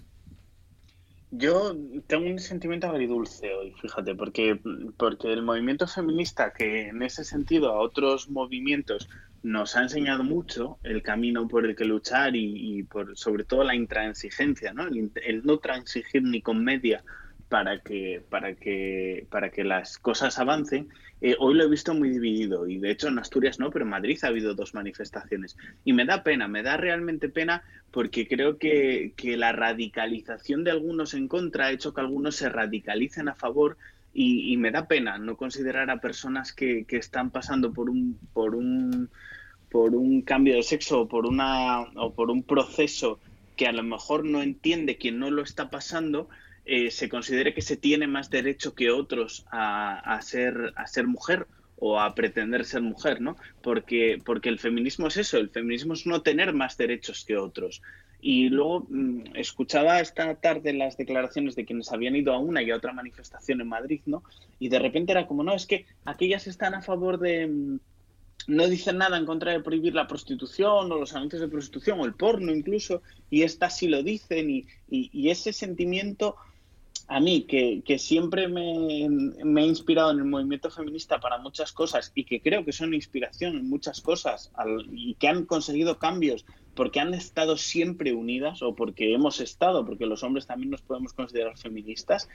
Yo tengo un sentimiento agridulce hoy, fíjate, porque, porque el movimiento feminista, que en ese sentido a otros movimientos nos ha enseñado mucho el camino por el que luchar y, y por sobre todo la intransigencia, ¿no? El, int- el no transigir ni con media para que, para que, para que las cosas avancen. Eh, hoy lo he visto muy dividido y de hecho en Asturias no, pero en Madrid ha habido dos manifestaciones. Y me da pena, me da realmente pena porque creo que, que la radicalización de algunos en contra ha hecho que algunos se radicalicen a favor y, me da pena no considerar a personas que, que están pasando por un, por un por un cambio de sexo o por una o por un proceso que a lo mejor no entiende quien no lo está pasando eh, se considere que se tiene más derecho que otros a, ser mujer o a pretender ser mujer, ¿no? Porque, el feminismo es eso, el feminismo es no tener más derechos que otros. Y luego mm, escuchaba esta tarde las declaraciones de quienes habían ido a una y a otra manifestación en Madrid, ¿no? Y de repente era como, no, es que aquellas están a favor de, mm, no dicen nada en contra de prohibir la prostitución o los anuncios de prostitución o el porno incluso, y estas sí lo dicen, y ese sentimiento a mí, que, que siempre me, me he inspirado en el movimiento feminista para muchas cosas y que creo que son inspiración en muchas cosas y que han conseguido cambios porque han estado siempre unidas o porque hemos estado, porque los hombres también nos podemos considerar feministas,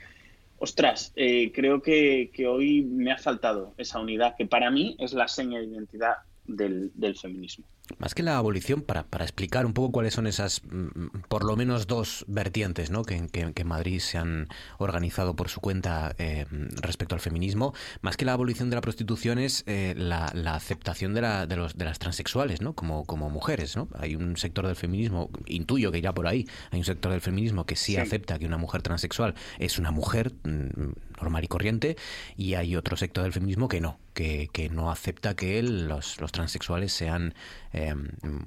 Ostras, eh, creo que, que hoy me ha faltado esa unidad, que para mí es la seña de identidad del, del feminismo.
Más que la abolición, para, para explicar un poco cuáles son esas, mm, por lo menos dos vertientes ¿no? que, que- que en Madrid se han organizado por su cuenta eh, respecto al feminismo, más que la abolición de la prostitución es eh, la, la aceptación de, la, de, los, de las transexuales ¿no? como, como mujeres. ¿no? Hay un sector del feminismo, intuyo que irá por ahí, hay un sector del feminismo que sí,
Sí.
acepta que una mujer transexual es una mujer mm, normal y corriente y hay otro sector del feminismo que no, que, que no acepta que los, los transexuales sean eh,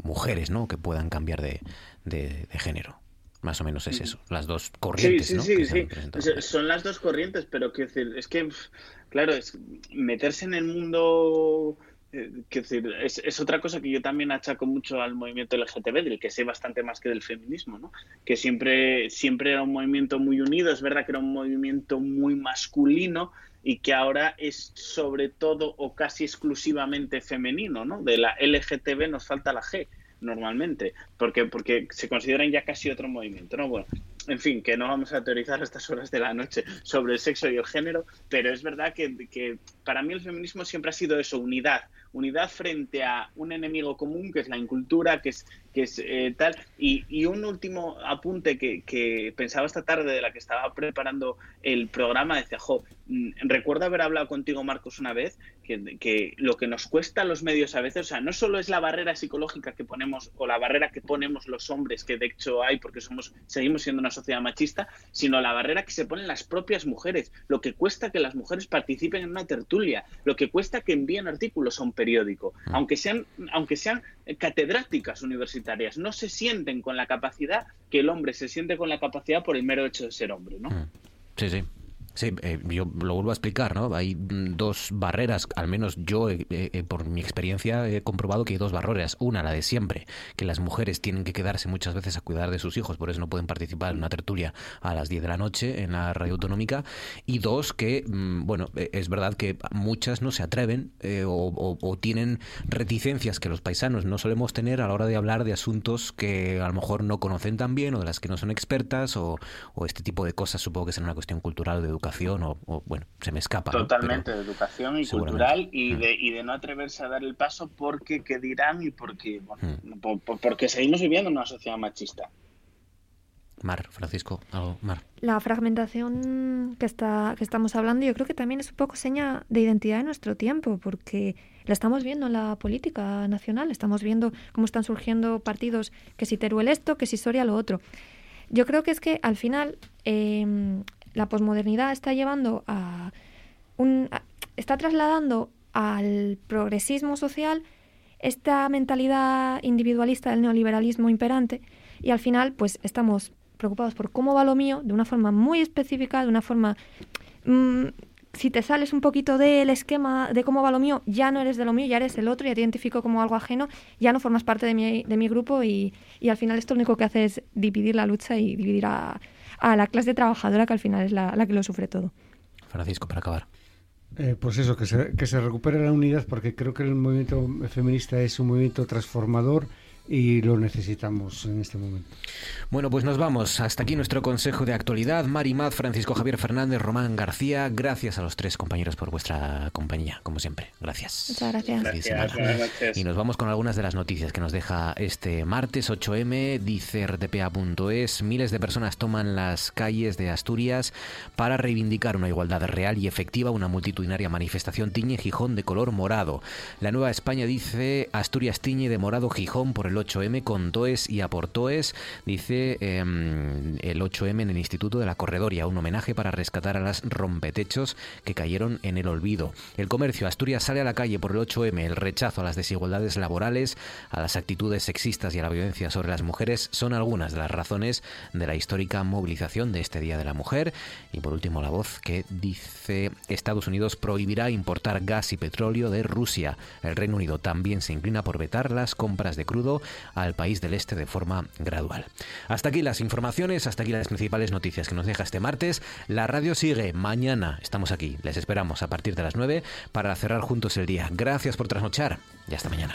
mujeres, ¿no? Que puedan cambiar de, de- de género. Más o menos es eso, las dos corrientes,
sí,
¿no?
sí,
que
sí, sí. Son las dos corrientes, pero quiero decir, es que, claro, es meterse en el mundo, eh, decir, es, es otra cosa que yo también achaco mucho al movimiento LGTB, del que sé bastante más que del feminismo, ¿no? Que siempre, siempre era un movimiento muy unido, es verdad que era un movimiento muy masculino y que ahora es sobre todo o casi exclusivamente femenino, ¿no? De la LGTB nos falta la G normalmente, porque, porque se consideran ya casi otro movimiento, ¿no? Bueno, en fin, que no vamos a teorizar a estas horas de la noche sobre el sexo y el género, pero es verdad que, que para mí el feminismo siempre ha sido eso, unidad, unidad frente a un enemigo común que es la incultura, que es, que es eh, tal. Y, y un último apunte que, que pensaba esta tarde de la que estaba preparando el programa, decía, jo, mm, recuerdo haber hablado contigo, Marcos, una vez, que, lo que nos cuesta a los medios a veces, o sea, no solo es la barrera psicológica que ponemos o la barrera que ponemos los hombres, que de hecho hay porque somos seguimos siendo una sociedad machista, sino la barrera que se ponen las propias mujeres, lo que cuesta que las mujeres participen en una tertulia, lo que cuesta que envíen artículos a un periódico, aunque sean aunque sean catedráticas universitarias, no se sienten con la capacidad que el hombre se siente con la capacidad por el mero hecho de ser hombre, ¿no?
Sí, sí. Sí, eh, yo lo vuelvo a explicar, ¿no? Hay mm, dos barreras, al menos yo, eh, eh, por mi experiencia, he comprobado que hay dos barreras. Una, la de siempre, que las mujeres tienen que quedarse muchas veces a cuidar de sus hijos, por eso no pueden participar en una tertulia a las 10 de la noche en la radio autonómica. Y dos, que, mm, bueno, eh, es verdad que muchas no se atreven eh, o, tienen reticencias que los paisanos no solemos tener a la hora de hablar de asuntos que a lo mejor no conocen tan bien o de las que no son expertas o, o este tipo de cosas supongo que será una cuestión cultural de educación o, o, bueno, se me escapa. ¿no?
Totalmente, de educación y cultural y de, y de no atreverse a dar el paso porque qué dirán y porque, bueno, por- por- porque seguimos viviendo en una sociedad machista.
Mar, Francisco, algo, Mar.
La fragmentación que, está, que estamos hablando yo creo que también es un poco seña de identidad de nuestro tiempo, porque la estamos viendo en la política nacional, estamos viendo cómo están surgiendo partidos que si Teruel esto, que si Soria lo otro. Yo creo que es que al final eh, la posmodernidad está llevando a un... está trasladando al progresismo social esta mentalidad individualista del neoliberalismo imperante y al final pues estamos preocupados por cómo va lo mío de una forma muy específica, de una forma... mm, si te sales un poquito del esquema de cómo va lo mío, ya no eres de lo mío, ya eres el otro, ya te identifico como algo ajeno, ya no formas parte de mi, de mi grupo y, y al final esto lo único que hace es dividir la lucha y dividir a, a la clase trabajadora que al final es la, la que lo sufre todo.
Francisco, para acabar.
Eh, pues eso, que se, que se recupere la unidad, porque creo que el movimiento feminista es un movimiento transformador y lo necesitamos en este momento.
Bueno, pues nos vamos. Hasta aquí nuestro consejo de actualidad. Mari Maz, Francisco Javier Fernández, Román García. Gracias a los tres compañeros por vuestra compañía, como siempre. Gracias.
Muchas gracias.
Buenas.
Y nos vamos con algunas de las noticias que nos deja este martes 8M. Dice rtpa.es, miles de personas toman las calles de Asturias para reivindicar una igualdad real y efectiva. Una multitudinaria manifestación tiñe Gijón de color morado. La Nueva España dice Asturias tiñe de morado Gijón por el 8M con Toes y Aportoes. Dice em, el 8M en el Instituto de la Corredoria, un homenaje para rescatar a las rompetechos que cayeron en el olvido. El comercio Asturias sale a la calle por el 8M, el rechazo a las desigualdades laborales, a las actitudes sexistas y a la violencia sobre las mujeres son algunas de las razones de la histórica movilización de este Día de la Mujer. Y por último la voz que dice Estados Unidos prohibirá importar gas y petróleo de Rusia. El Reino Unido también se inclina por vetar las compras de crudo al país del este de forma gradual. Hasta aquí las informaciones, hasta aquí las principales noticias que nos deja este martes. La radio sigue. Mañana estamos aquí. Les esperamos a partir de las 9 para cerrar juntos el día. Gracias por trasnochar y hasta mañana.